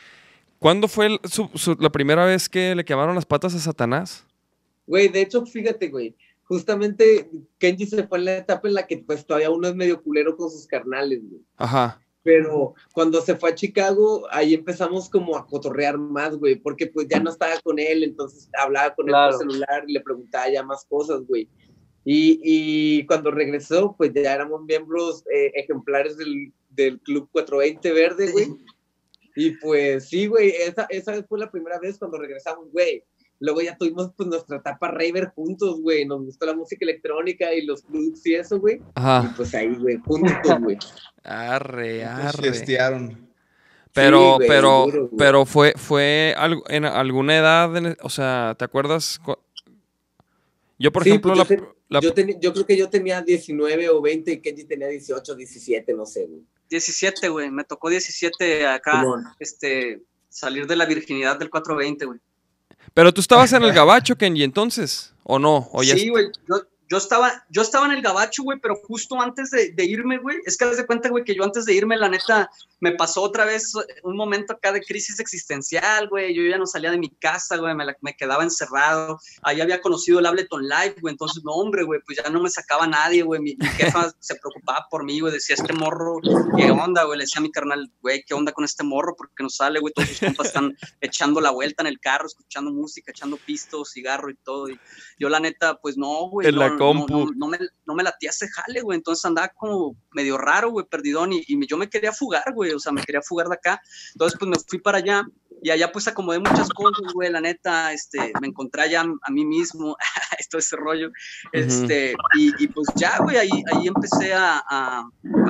¿Cuándo fue el- su- su- la primera vez que le quemaron las patas a Satanás? Güey, de hecho, fíjate, güey, justamente Kenji se fue en la etapa en la que, pues, todavía uno es medio culero con sus carnales, güey. Ajá. Pero cuando se fue a Chicago, ahí empezamos como a cotorrear más, güey, porque pues ya no estaba con él, entonces hablaba con él Claro. por celular y le preguntaba ya más cosas, güey. Y, y cuando regresó, pues ya éramos miembros eh, ejemplares del, del Club 420 Verde, güey. Y pues sí, güey, esa, esa fue la primera vez cuando regresamos, güey. Luego ya tuvimos pues nuestra etapa raver juntos, güey. Nos gustó la música electrónica y los clubs y eso, güey. Y Ajá. pues ahí, güey, juntos, güey. [LAUGHS] Arre, arre. Pero, güey, pero, seguro, pero fue, fue algo, en alguna edad, en- o sea, ¿te acuerdas? cu- Yo, por Sí, ejemplo, pues la, yo, la- yo, creo que yo tenía 19 o 20 y Kenji tenía 18, 17, no sé, güey. 17, güey. Me tocó 17 acá, este, salir de la virginidad del 420, güey. Pero tú estabas en el gabacho, Kenji, entonces, ¿o no? ¿O ya Sí, güey. Yo, yo estaba, yo estaba en el gabacho, güey, pero justo antes de, de irme, güey, es que de cuenta, güey, que yo antes de irme, la neta, me pasó otra vez un momento acá de crisis existencial, güey. Yo ya no salía de mi casa, güey, me, la- me quedaba encerrado. Ahí había conocido el Ableton Live, güey, entonces, no, hombre, güey, pues ya no me sacaba nadie, güey. Mi, mi jefa [LAUGHS] se preocupaba por mí, güey, decía, este morro, ¿qué onda, güey? Le decía a mi carnal, güey, ¿qué onda con este morro? Porque no sale, güey, todos sus compas están [LAUGHS] echando la vuelta en el carro, escuchando música, echando pisto, cigarro y todo. Y yo, la neta, pues no, güey. No- compu. No, no me, no me latía ese jale, güey. Entonces andaba como medio raro, güey, perdidón. Y, y yo me quería fugar, güey. O sea, me quería fugar de acá. Entonces, pues me fui para allá. Y allá, pues acomodé muchas cosas, güey. La neta, este, me encontré allá a mí mismo. [LAUGHS] Esto ese rollo. Este, y, y pues ya, güey, ahí, ahí empecé a, a,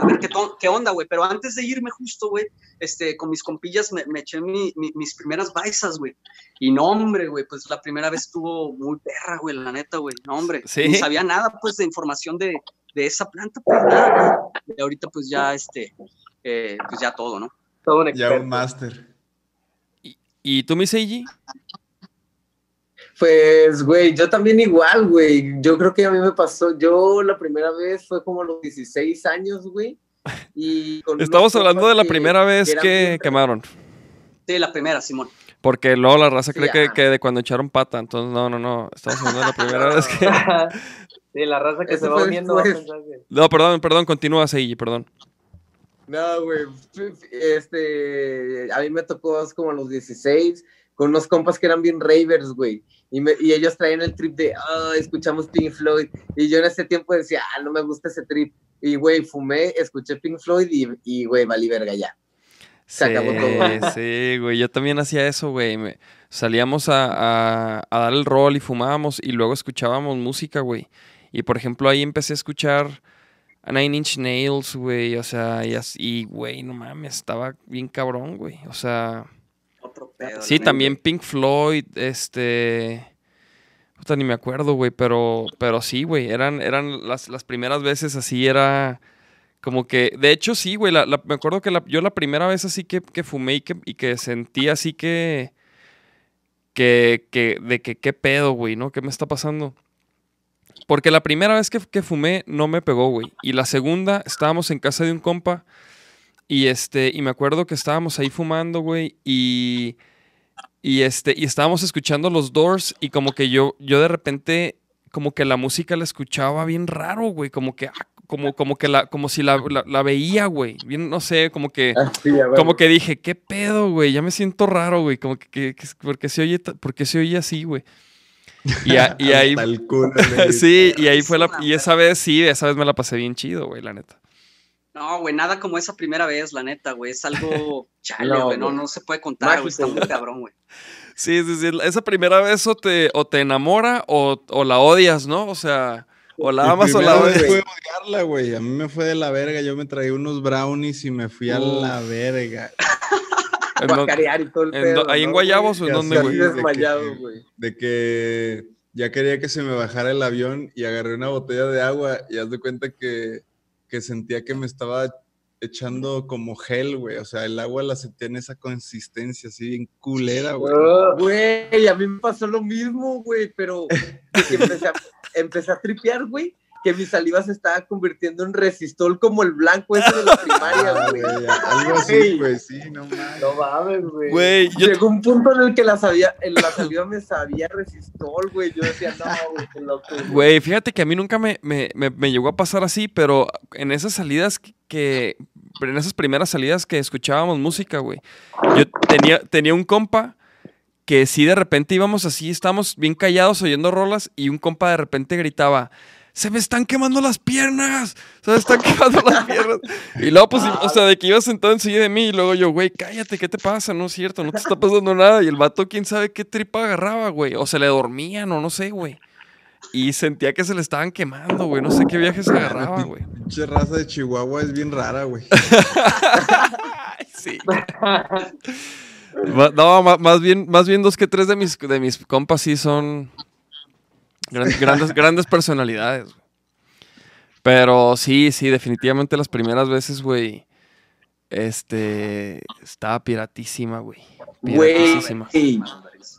a ver qué, qué onda, güey. Pero antes de irme, justo, güey, este, con mis compillas me, me eché mi- mi- mis primeras baisas, güey. Y no, hombre, güey, pues la primera vez estuvo muy perra, güey, la neta, güey. No, hombre, ¿Sí? ni sabía nada, pues, de información de, de esa planta, pues nada. Y ahorita, pues ya, este, eh, pues ya todo, ¿no? Todo un Ya experto. un máster. ¿Y tú, mi Seiji? Pues, güey, yo también igual, güey. Yo creo que a mí me pasó, yo la primera vez fue como a los 16 años, güey. Y [LAUGHS] con Estamos hablando de la que- primera vez que quemaron. Sí, la primera, Simón. Porque luego la raza Sí, cree que, que de cuando echaron pata. Entonces, no, no, no. Estamos hablando de la primera [LAUGHS] vez que. [LAUGHS] sí, la raza que Eso se va uniendo va a después. pensar que... No, perdón, perdón, continúa, Seiji, perdón. No, güey. Este, a mí me tocó como a los 16 con unos compas que eran bien ravers, güey. Y, me- y ellos traían el trip de, ah, escuchamos Pink Floyd. Y yo en ese tiempo decía, ah, no me gusta ese trip. Y, güey, fumé, escuché Pink Floyd y, y, güey, valí verga ya. Se sí, acabó todo. [LAUGHS] sí, güey. Yo también hacía eso, güey. Me- Salíamos a, a- a dar el rol y fumábamos y luego escuchábamos música, güey. Y por ejemplo, ahí empecé a escuchar a Nine Inch Nails, güey. O sea, y así, güey, no mames, estaba bien cabrón, güey. O sea, Otro pedo. sí, también Pink Floyd, este. Puta, ni me acuerdo, güey, pero, pero sí, güey, eran, eran las, las primeras veces así, era como que, de hecho sí, güey, la- la- me acuerdo que la- yo la primera vez así que, que fumé y que, y que sentí así que, que, que, de que qué pedo, güey, ¿no? ¿Qué me está pasando? Porque la primera vez que, que fumé no me pegó, güey, y la segunda estábamos en casa de un compa y este, y me acuerdo que estábamos ahí fumando, güey, y... Y este, y estábamos escuchando los Doors y como que yo, yo de repente, como que la música la escuchaba bien raro, güey, como que, ah, como, como que la, como si la, la- la veía, güey, bien, no sé, como que, Así, a ver. como que dije, qué pedo, güey, ya me siento raro, güey, como que, que, que- porque se oye, porque se oye así, güey. Y, a- y [LAUGHS] ahí, el culo, [LAUGHS] sí, y ahí fue la, y esa vez sí, esa vez me la pasé bien chido, güey, la neta. No, güey, nada como esa primera vez, la neta, güey. Es algo [LAUGHS] chale, No, güey. No, no se puede contar, güey. Está muy cabrón, güey. Sí, sí, sí, esa primera vez o te, o te enamora o, o la odias, ¿no? O sea, o la amas o la odias. fue odiarla, güey. A mí me fue de la verga. Yo me traía unos brownies y me fui a la verga. En [LAUGHS] do- Guacarear y todo el en pedo, ¿Ahí en ¿no, Guayabos o en dónde, güey? de que- desmayado, güey. De que ya quería que se me bajara el avión y agarré una botella de agua y haz de cuenta que, que sentía que me estaba echando como gel, güey. O sea, el agua la sentía en esa consistencia así bien culera, güey. Ah, Güey, a mí me pasó lo mismo, güey, pero [LAUGHS] a, empecé a tripear, güey, que mi saliva se estaba convirtiendo en resistol como el blanco ese de la primaria, Ah, güey. algo así, Güey. güey, sí, no mames. No mames, güey. Llegó un punto en el que la, sabía, en la saliva me sabía resistol, güey. Yo decía, no, güey, qué loco. güey". Fíjate que a mí nunca me, me- me- me llegó a pasar así, pero en esas salidas que- que, en esas primeras salidas que escuchábamos música, güey, yo tenía, tenía un compa que sí de repente íbamos así, estábamos bien callados oyendo rolas y un compa de repente gritaba, se me están quemando las piernas, se me están [LAUGHS] quemando las piernas. Y luego, pues, o sea, de que iba sentado enseguida de mí y luego yo, güey, cállate, ¿qué te pasa? No es cierto, no te está pasando nada. Y el vato, quién sabe qué tripa agarraba, güey, o se le dormían o no sé, güey. Y sentía que se le estaban quemando, güey. No sé qué viajes agarraba, [LAUGHS] güey. Pinche raza de Chihuahua es bien rara, güey. [LAUGHS] Sí. No, más bien, más bien dos que tres de mis, de mis compas sí son. Gran- grandes, grandes personalidades. Pero sí, sí, definitivamente las primeras veces, güey. Este. Estaba piratísima, güey. Piratísima.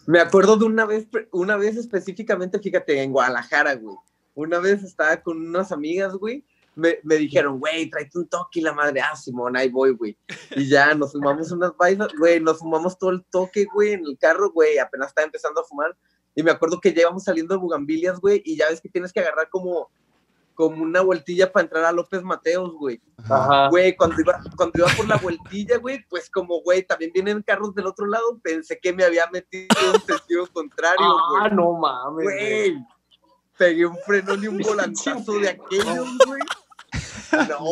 Me acuerdo de una vez, una vez específicamente, fíjate, en Guadalajara, güey. Una vez estaba con unas amigas, güey. Me, me dijeron, güey, tráete un toque y la madre, ah, Simón, ahí voy, güey. Y ya nos fumamos unas vainas, güey, nos fumamos todo el toque, güey, en el carro, güey, apenas estaba empezando a fumar. Y me acuerdo que ya íbamos saliendo de Bugambilias, güey, y ya ves que tienes que agarrar como, como una vueltilla para entrar a López Mateos, güey. Ajá. Güey, cuando iba, cuando iba por la vueltilla, güey, pues como, güey, también vienen carros del otro lado, pensé que me había metido en sentido [LAUGHS] contrario, Ah, güey. no mames. güey. Güey, pegué un frenón y un [LAUGHS] volantazo de aquellos, güey. [LAUGHS] No,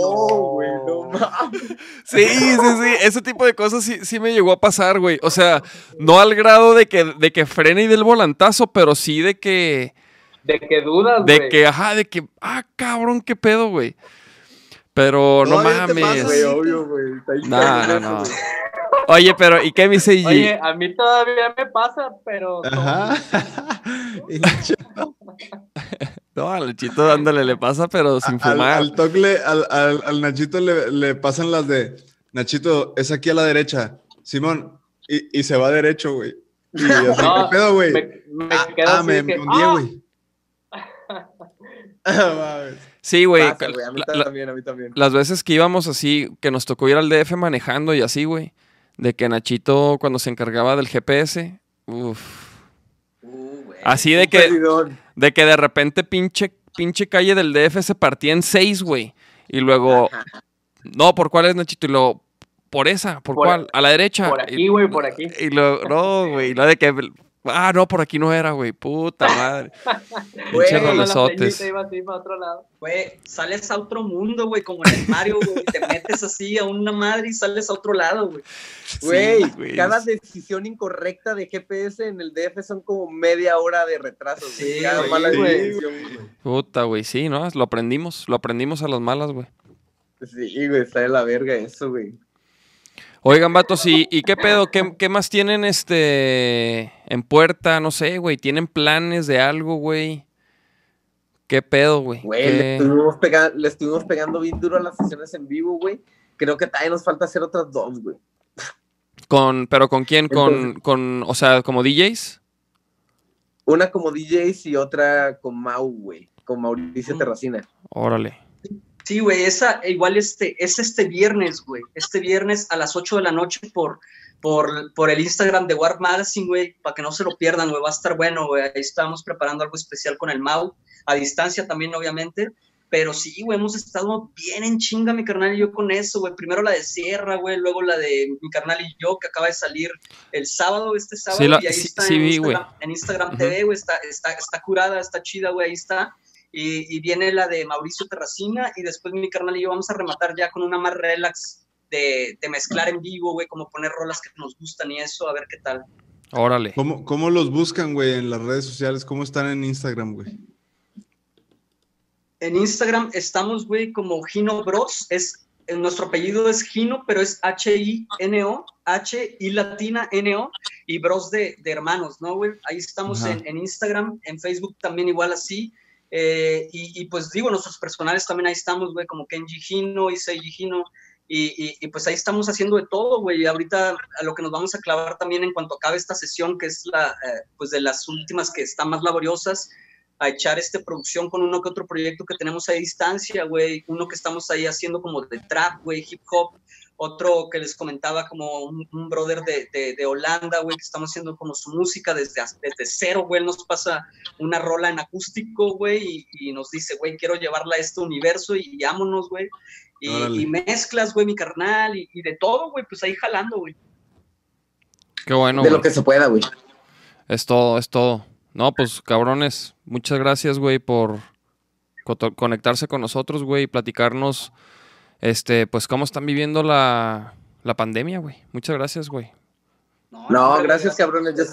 güey, no mames. Sí, sí, sí. Ese tipo de cosas sí, sí me llegó a pasar, güey. O sea, no al grado de que, de que frene y del volantazo, pero sí de que. De que dudas, De que, ajá, de que. Ah, cabrón, qué pedo, güey. Pero no te mames. pasa, Güey, obvio, No, no, no. Oye, pero ¿y qué me dice Oye, a mí todavía me pasa, pero. Ajá. [LAUGHS] [LAUGHS] No, al chito dándole le pasa, pero sin al, fumar. al Tocle, al, al- al Nachito le, le pasan las de Nachito, es aquí a la derecha. Simón, y, y se va derecho, güey. Y yo así, No, ¿qué pedo, güey? Me, me Ah, quedo ah, así me, que, ¡ah! güey. [LAUGHS] Ah. Sí, güey. Pasa, güey, a mí la- también, a mí también. las veces que íbamos así, que nos tocó ir al DF manejando y así, güey. De que Nachito, cuando se encargaba del GPS, uff. Uh, Así de que-. De que de repente pinche, pinche calle del DF se partía en seis, güey. Y luego, no, ¿por cuál es Nachito? Y luego, por esa, ¿por, Por- cuál? A la derecha. Por Y- aquí, güey, por aquí. Y luego, no, güey. y lo de que, ah, no, por aquí no era, güey. Puta madre. [LAUGHS] Güey, Pinche con Cuando la rolezotes. ceñita iba así para otro lado. Güey, sales a otro mundo, güey, como en el Mario, güey. Te metes así a una madre y sales a otro lado, güey. Güey, Sí, güey. cada decisión incorrecta de GPS en el DF son como media hora de retraso. güey. Sí, cada güey, mala güey. Puta, güey. Sí, ¿no? Lo aprendimos. Lo aprendimos a las malas, güey. Sí, güey, está de la verga eso, güey. Oigan, vatos, ¿y, y qué pedo? ¿Qué, qué más tienen este en puerta? No sé, güey. ¿Tienen planes de algo, güey? ¿Qué pedo, güey? Güey, ¿Qué- le estuvimos, pega- le estuvimos pegando bien duro a las sesiones en vivo, güey. Creo que también nos falta hacer otras dos, güey. Con, ¿Pero con quién? Con, o sea, como DJs. Una como DJs y otra con Mau, güey. Con Mauricio Mm. Terracina. Órale. Sí, güey, esa igual este, es este viernes, güey. Este viernes a las 8 de la noche por, por, por el Instagram de Warp Magazine, güey, para que no se lo pierdan, güey. Va a estar bueno, güey. Ahí estamos preparando algo especial con el Mau, a distancia también, obviamente. Pero sí, güey, hemos estado bien en chinga, mi carnal y yo con eso, güey. Primero la de Sierra, güey, luego la de mi carnal y yo, que acaba de salir el sábado, este sábado, Sí, la- y ahí sí- está sí en, vi, Instagram, en Instagram Ujú. TV, güey, está, está, está curada, está chida, güey, ahí está. Y, y viene la de Mauricio Terracina y después mi carnal y yo vamos a rematar ya con una más relax de, de mezclar en vivo, güey, como poner rolas que nos gustan y eso, a ver qué tal. Órale. ¿Cómo, ¿Cómo los buscan, güey, en las redes sociales? ¿Cómo están en Instagram, güey? En Instagram estamos, güey, como Gino Bros. Es, eh, nuestro apellido es Gino, pero es H-I-N-O, H-I latina N-O, y Bros de, de hermanos, ¿no, güey? Ahí estamos en, en Instagram, en Facebook también igual así. Eh, y, y, pues digo, nuestros personales también ahí estamos, güey, como Kenji Gino y Seiji Gino. Y, y, y, pues ahí estamos haciendo de todo, güey. Y ahorita a lo que nos vamos a clavar también en cuanto acabe esta sesión, que es la, eh, pues de las últimas que están más laboriosas, a echar este producción con uno que otro proyecto que tenemos a distancia, güey. Uno que estamos ahí haciendo como de trap, güey, hip hop. Otro que les comentaba como un, un brother de, de, de Holanda, güey, que estamos haciendo como su música desde, desde cero, güey. Él nos pasa una rola en acústico, güey, y, y, nos dice, güey, quiero llevarla a este universo y, ámonos, güey. Y, y, mezclas, güey, mi carnal, y, y de todo, güey, pues ahí jalando, güey. Qué bueno. De güey. lo que se pueda, güey. Es todo, es todo. No, pues cabrones, muchas gracias, güey, por co- conectarse con nosotros, güey, y platicarnos, este, pues cómo están viviendo la, la pandemia, güey. Muchas gracias, güey. No, no gracias, cabrones. Yo,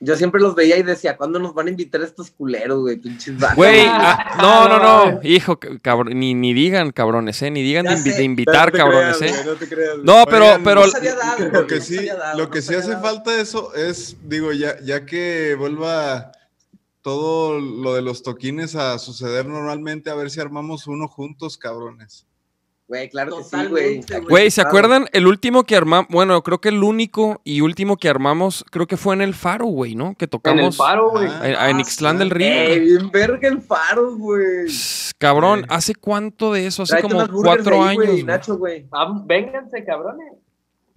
yo, siempre los veía y decía, ¿cuándo nos van a invitar estos culeros, güey? Pinches vatos. Güey, [LAUGHS] ah, no, no, no, hijo, cabrón, ni, ni digan, cabrones, eh, ni digan de, invi de, invitar, no cabrones, creas, eh. Güey, no te creas. No, pero, Oigan, pero. Dado, lo que sí, dado, lo que no sí hace dado. falta eso es, digo, ya, ya que vuelva todo lo de los toquines a suceder normalmente, a ver si armamos uno juntos, cabrones. Güey, claro que sí, güey. Güey. ¿se acuerdan? El último que armamos, bueno, creo que el único y último que armamos, creo que fue en el Faro, güey, ¿no? Que En el tocamos paro, güey. Ah, en, en Ixtlán del Río. Eh, bien verga el faro, güey. Cabrón. ¿hace cuánto de eso? Hace Tráete como cuatro ahí, años. Nacho, güey. Ah, vénganse, cabrones.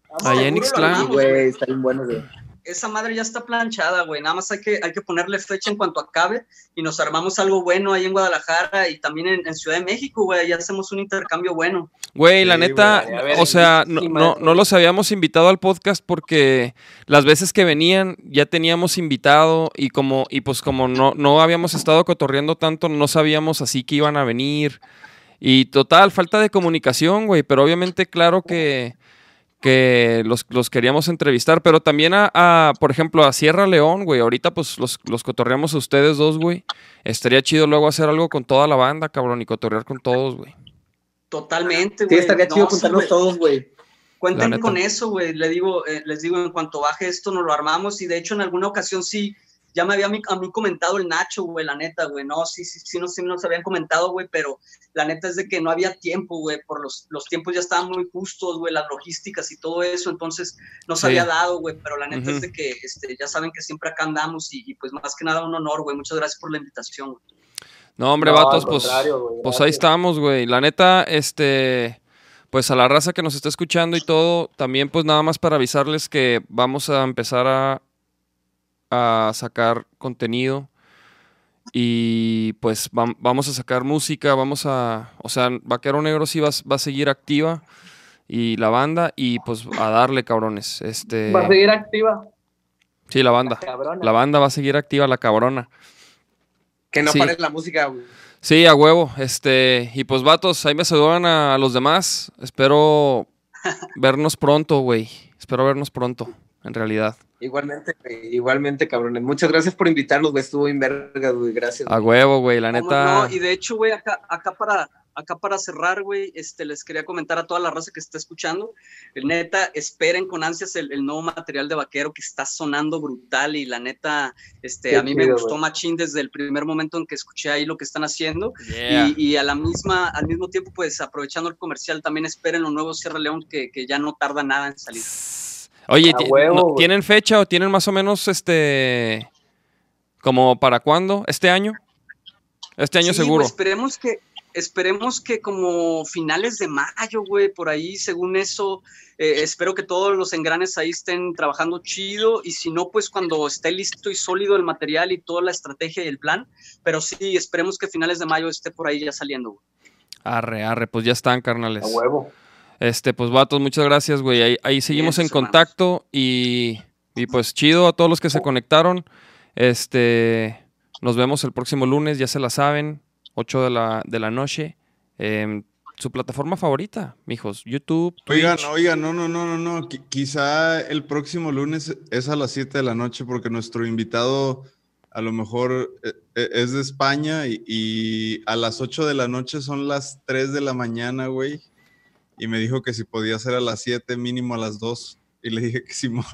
Vamos, Allá en Ixtlán. Güey, está bien bueno, güey. Esa madre ya está planchada, güey. Nada más hay que, hay que ponerle fecha en cuanto acabe y nos armamos algo bueno ahí en Guadalajara y también en, en Ciudad de México, güey. Ya hacemos un intercambio bueno. Güey, la Sí, neta, güey, a ver, o sea, no, no los habíamos invitado al podcast porque las veces que venían ya teníamos invitado y como, y pues como no, no habíamos estado cotorreando tanto, no sabíamos así que iban a venir. Y total, falta de comunicación, güey, pero obviamente claro que, que los, los queríamos entrevistar, pero también a, a, por ejemplo, a Sierra León, güey, ahorita pues los, los cotorreamos a ustedes dos, güey. Estaría chido luego hacer algo con toda la banda, cabrón, y cotorrear con todos, güey. Totalmente, Sí, güey. estaría No, chido sí, juntarnos todos, güey. Cuenten con eso, güey. Le digo, eh, les digo, en cuanto baje esto, nos lo armamos. Y de hecho, en alguna ocasión sí, ya me había a mí, a mí comentado el Nacho, güey, la neta, güey. No, sí, sí, sí, no, sí nos habían comentado, güey, pero la neta es de que no había tiempo, güey. Por los, los tiempos ya estaban muy justos, güey, las logísticas y todo eso. Entonces, no se Sí. había dado, güey. Pero la neta es de que este, ya saben que siempre acá andamos. Y, y, pues más que nada, un honor, güey. Muchas gracias por la invitación, güey. No, hombre, No, vatos, pues, pues ahí estamos, güey. La neta, este, pues a la raza que nos está escuchando y todo, también pues nada más para avisarles que vamos a empezar a, a sacar contenido y pues vam- vamos a sacar música, vamos a, o sea, Vaquero Negro sí va, a va a seguir activa y la banda y pues a darle, cabrones. Este, Va a seguir activa, sí, la banda. La banda va a seguir activa, la cabrona. Que no Sí. pare la música, güey. Sí, a huevo. Este, y pues vatos, ahí me saludan a, los demás. Espero [LAUGHS] vernos pronto, güey. Espero vernos pronto, en realidad. Igualmente, güey, igualmente, cabrones. Muchas gracias por invitarnos, güey. Estuvo bien verga, güey. Gracias. A güey. huevo, güey. La ¿Cómo neta. no? Y de hecho, güey, acá, acá para acá para cerrar, güey, este, les quería comentar a toda la raza que está escuchando, el neta, esperen con ansias el, el nuevo material de Vaquero que está sonando brutal y la neta, este, Qué a mí me gustó güey. machín desde el primer momento en que escuché ahí lo que están haciendo Yeah. y, y a la misma, al mismo tiempo, pues aprovechando el comercial, también esperen los nuevos Sierra León que, que ya no tarda nada en salir. Oye, huevo. ¿tienen fecha o tienen más o menos este. como para cuándo? ¿Este año? Este año Sí, seguro. esperemos que, esperemos que como finales de mayo, güey, por ahí, según eso, eh, espero que todos los engranes ahí estén trabajando chido y si no, pues cuando esté listo y sólido el material y toda la estrategia y el plan, pero sí, esperemos que finales de mayo esté por ahí ya saliendo. güey. Arre, arre, pues ya están, carnales. A huevo. Este, pues vatos, muchas gracias, güey. Ahí, ahí seguimos Bien, en contacto y, y pues chido a todos los que se conectaron. Este, nos vemos el próximo lunes, ya se la saben, 8 de la, de la noche. en su plataforma favorita, mijos, YouTube, Oigan, Twitch. oigan, no, no, no, no, no. qui- Quizá el próximo lunes es a las 7 de la noche porque nuestro invitado a lo mejor eh, eh, es de España y, y a las 8 de la noche son las 3 de la mañana, güey. Y me dijo que si podía ser a las 7, mínimo a las 2. Y le dije que Simón. [LAUGHS]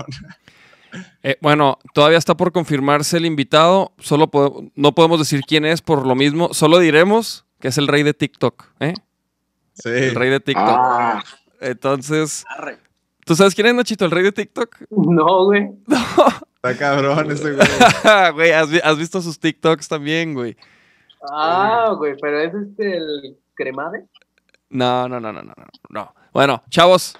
Eh, bueno, todavía está por confirmarse el invitado. Solo po- no podemos decir quién es por lo mismo. Solo diremos que es el rey de TikTok, ¿eh? Sí. El rey de TikTok. Ah, Entonces, Arre. ¿tú sabes quién es Nachito, el rey de TikTok? No, güey. [LAUGHS] Está cabrón ese güey. [LAUGHS] Güey, ¿has, vi- has visto sus TikToks también, güey. Ah, güey, pero es este el cremade. No, no, no, no, no, no, no. Bueno, chavos,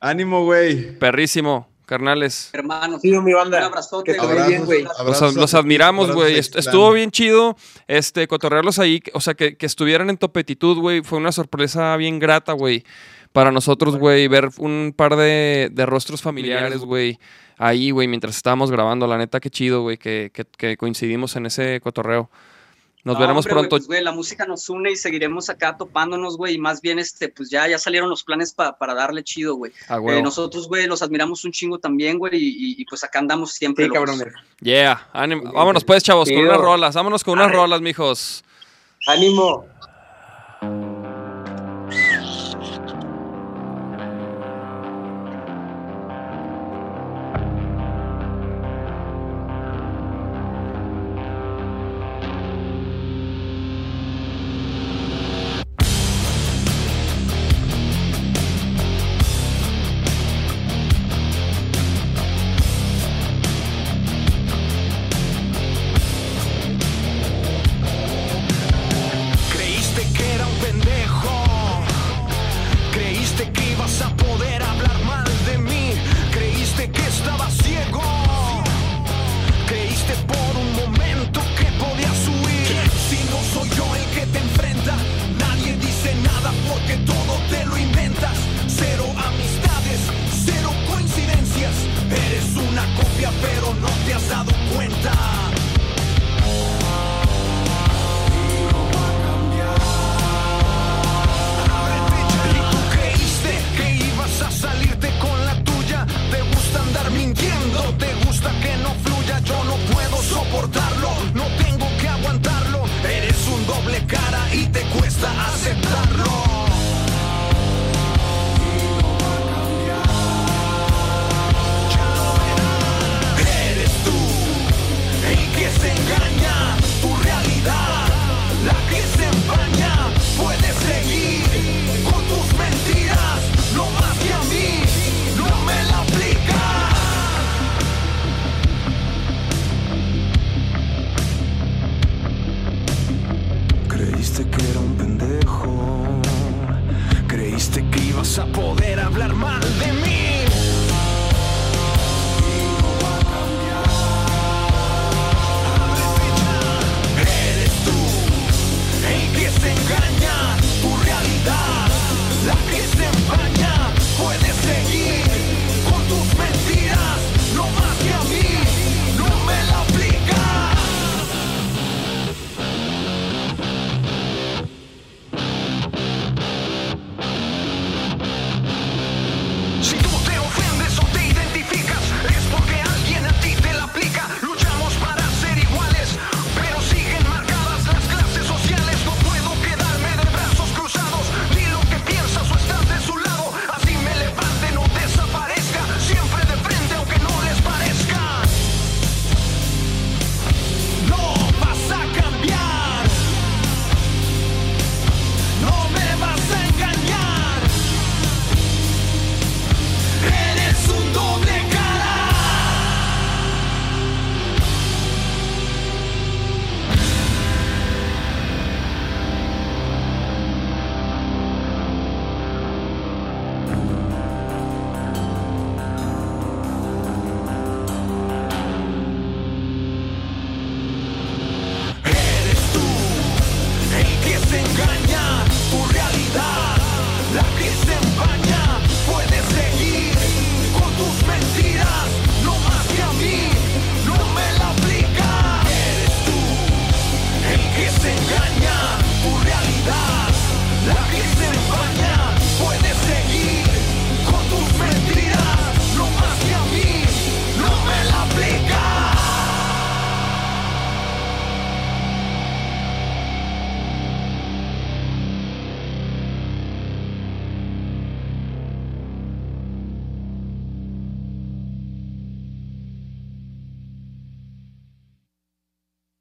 Ánimo, güey. perrísimo, carnales. Hermanos, sí, mi un banda. abrazote. Que vaya bien, güey. Los, abrazos admiramos, abrazos güey. Estuvo bien chido este, cotorrearlos ahí. O sea, que, que estuvieran en topetitud, güey. Fue una sorpresa bien grata, güey. Para nosotros, güey, ver un par de, de rostros familiares, güey. Ahí, güey, mientras estábamos grabando. La neta, qué chido, güey, que, que- que coincidimos en ese cotorreo. Nos No, veremos hombre, pronto. pues, la música nos une y seguiremos acá topándonos, güey. Y más bien, este, pues ya, ya salieron los planes pa- para darle chido, güey. A Eh, nosotros, güey, los admiramos un chingo también, güey. Y, pues acá andamos siempre. Sí, cabrones. Yeah, ánim- vámonos pues, chavos, con unas rolas. Vámonos con unas Arre. rolas, mijos. Ánimo.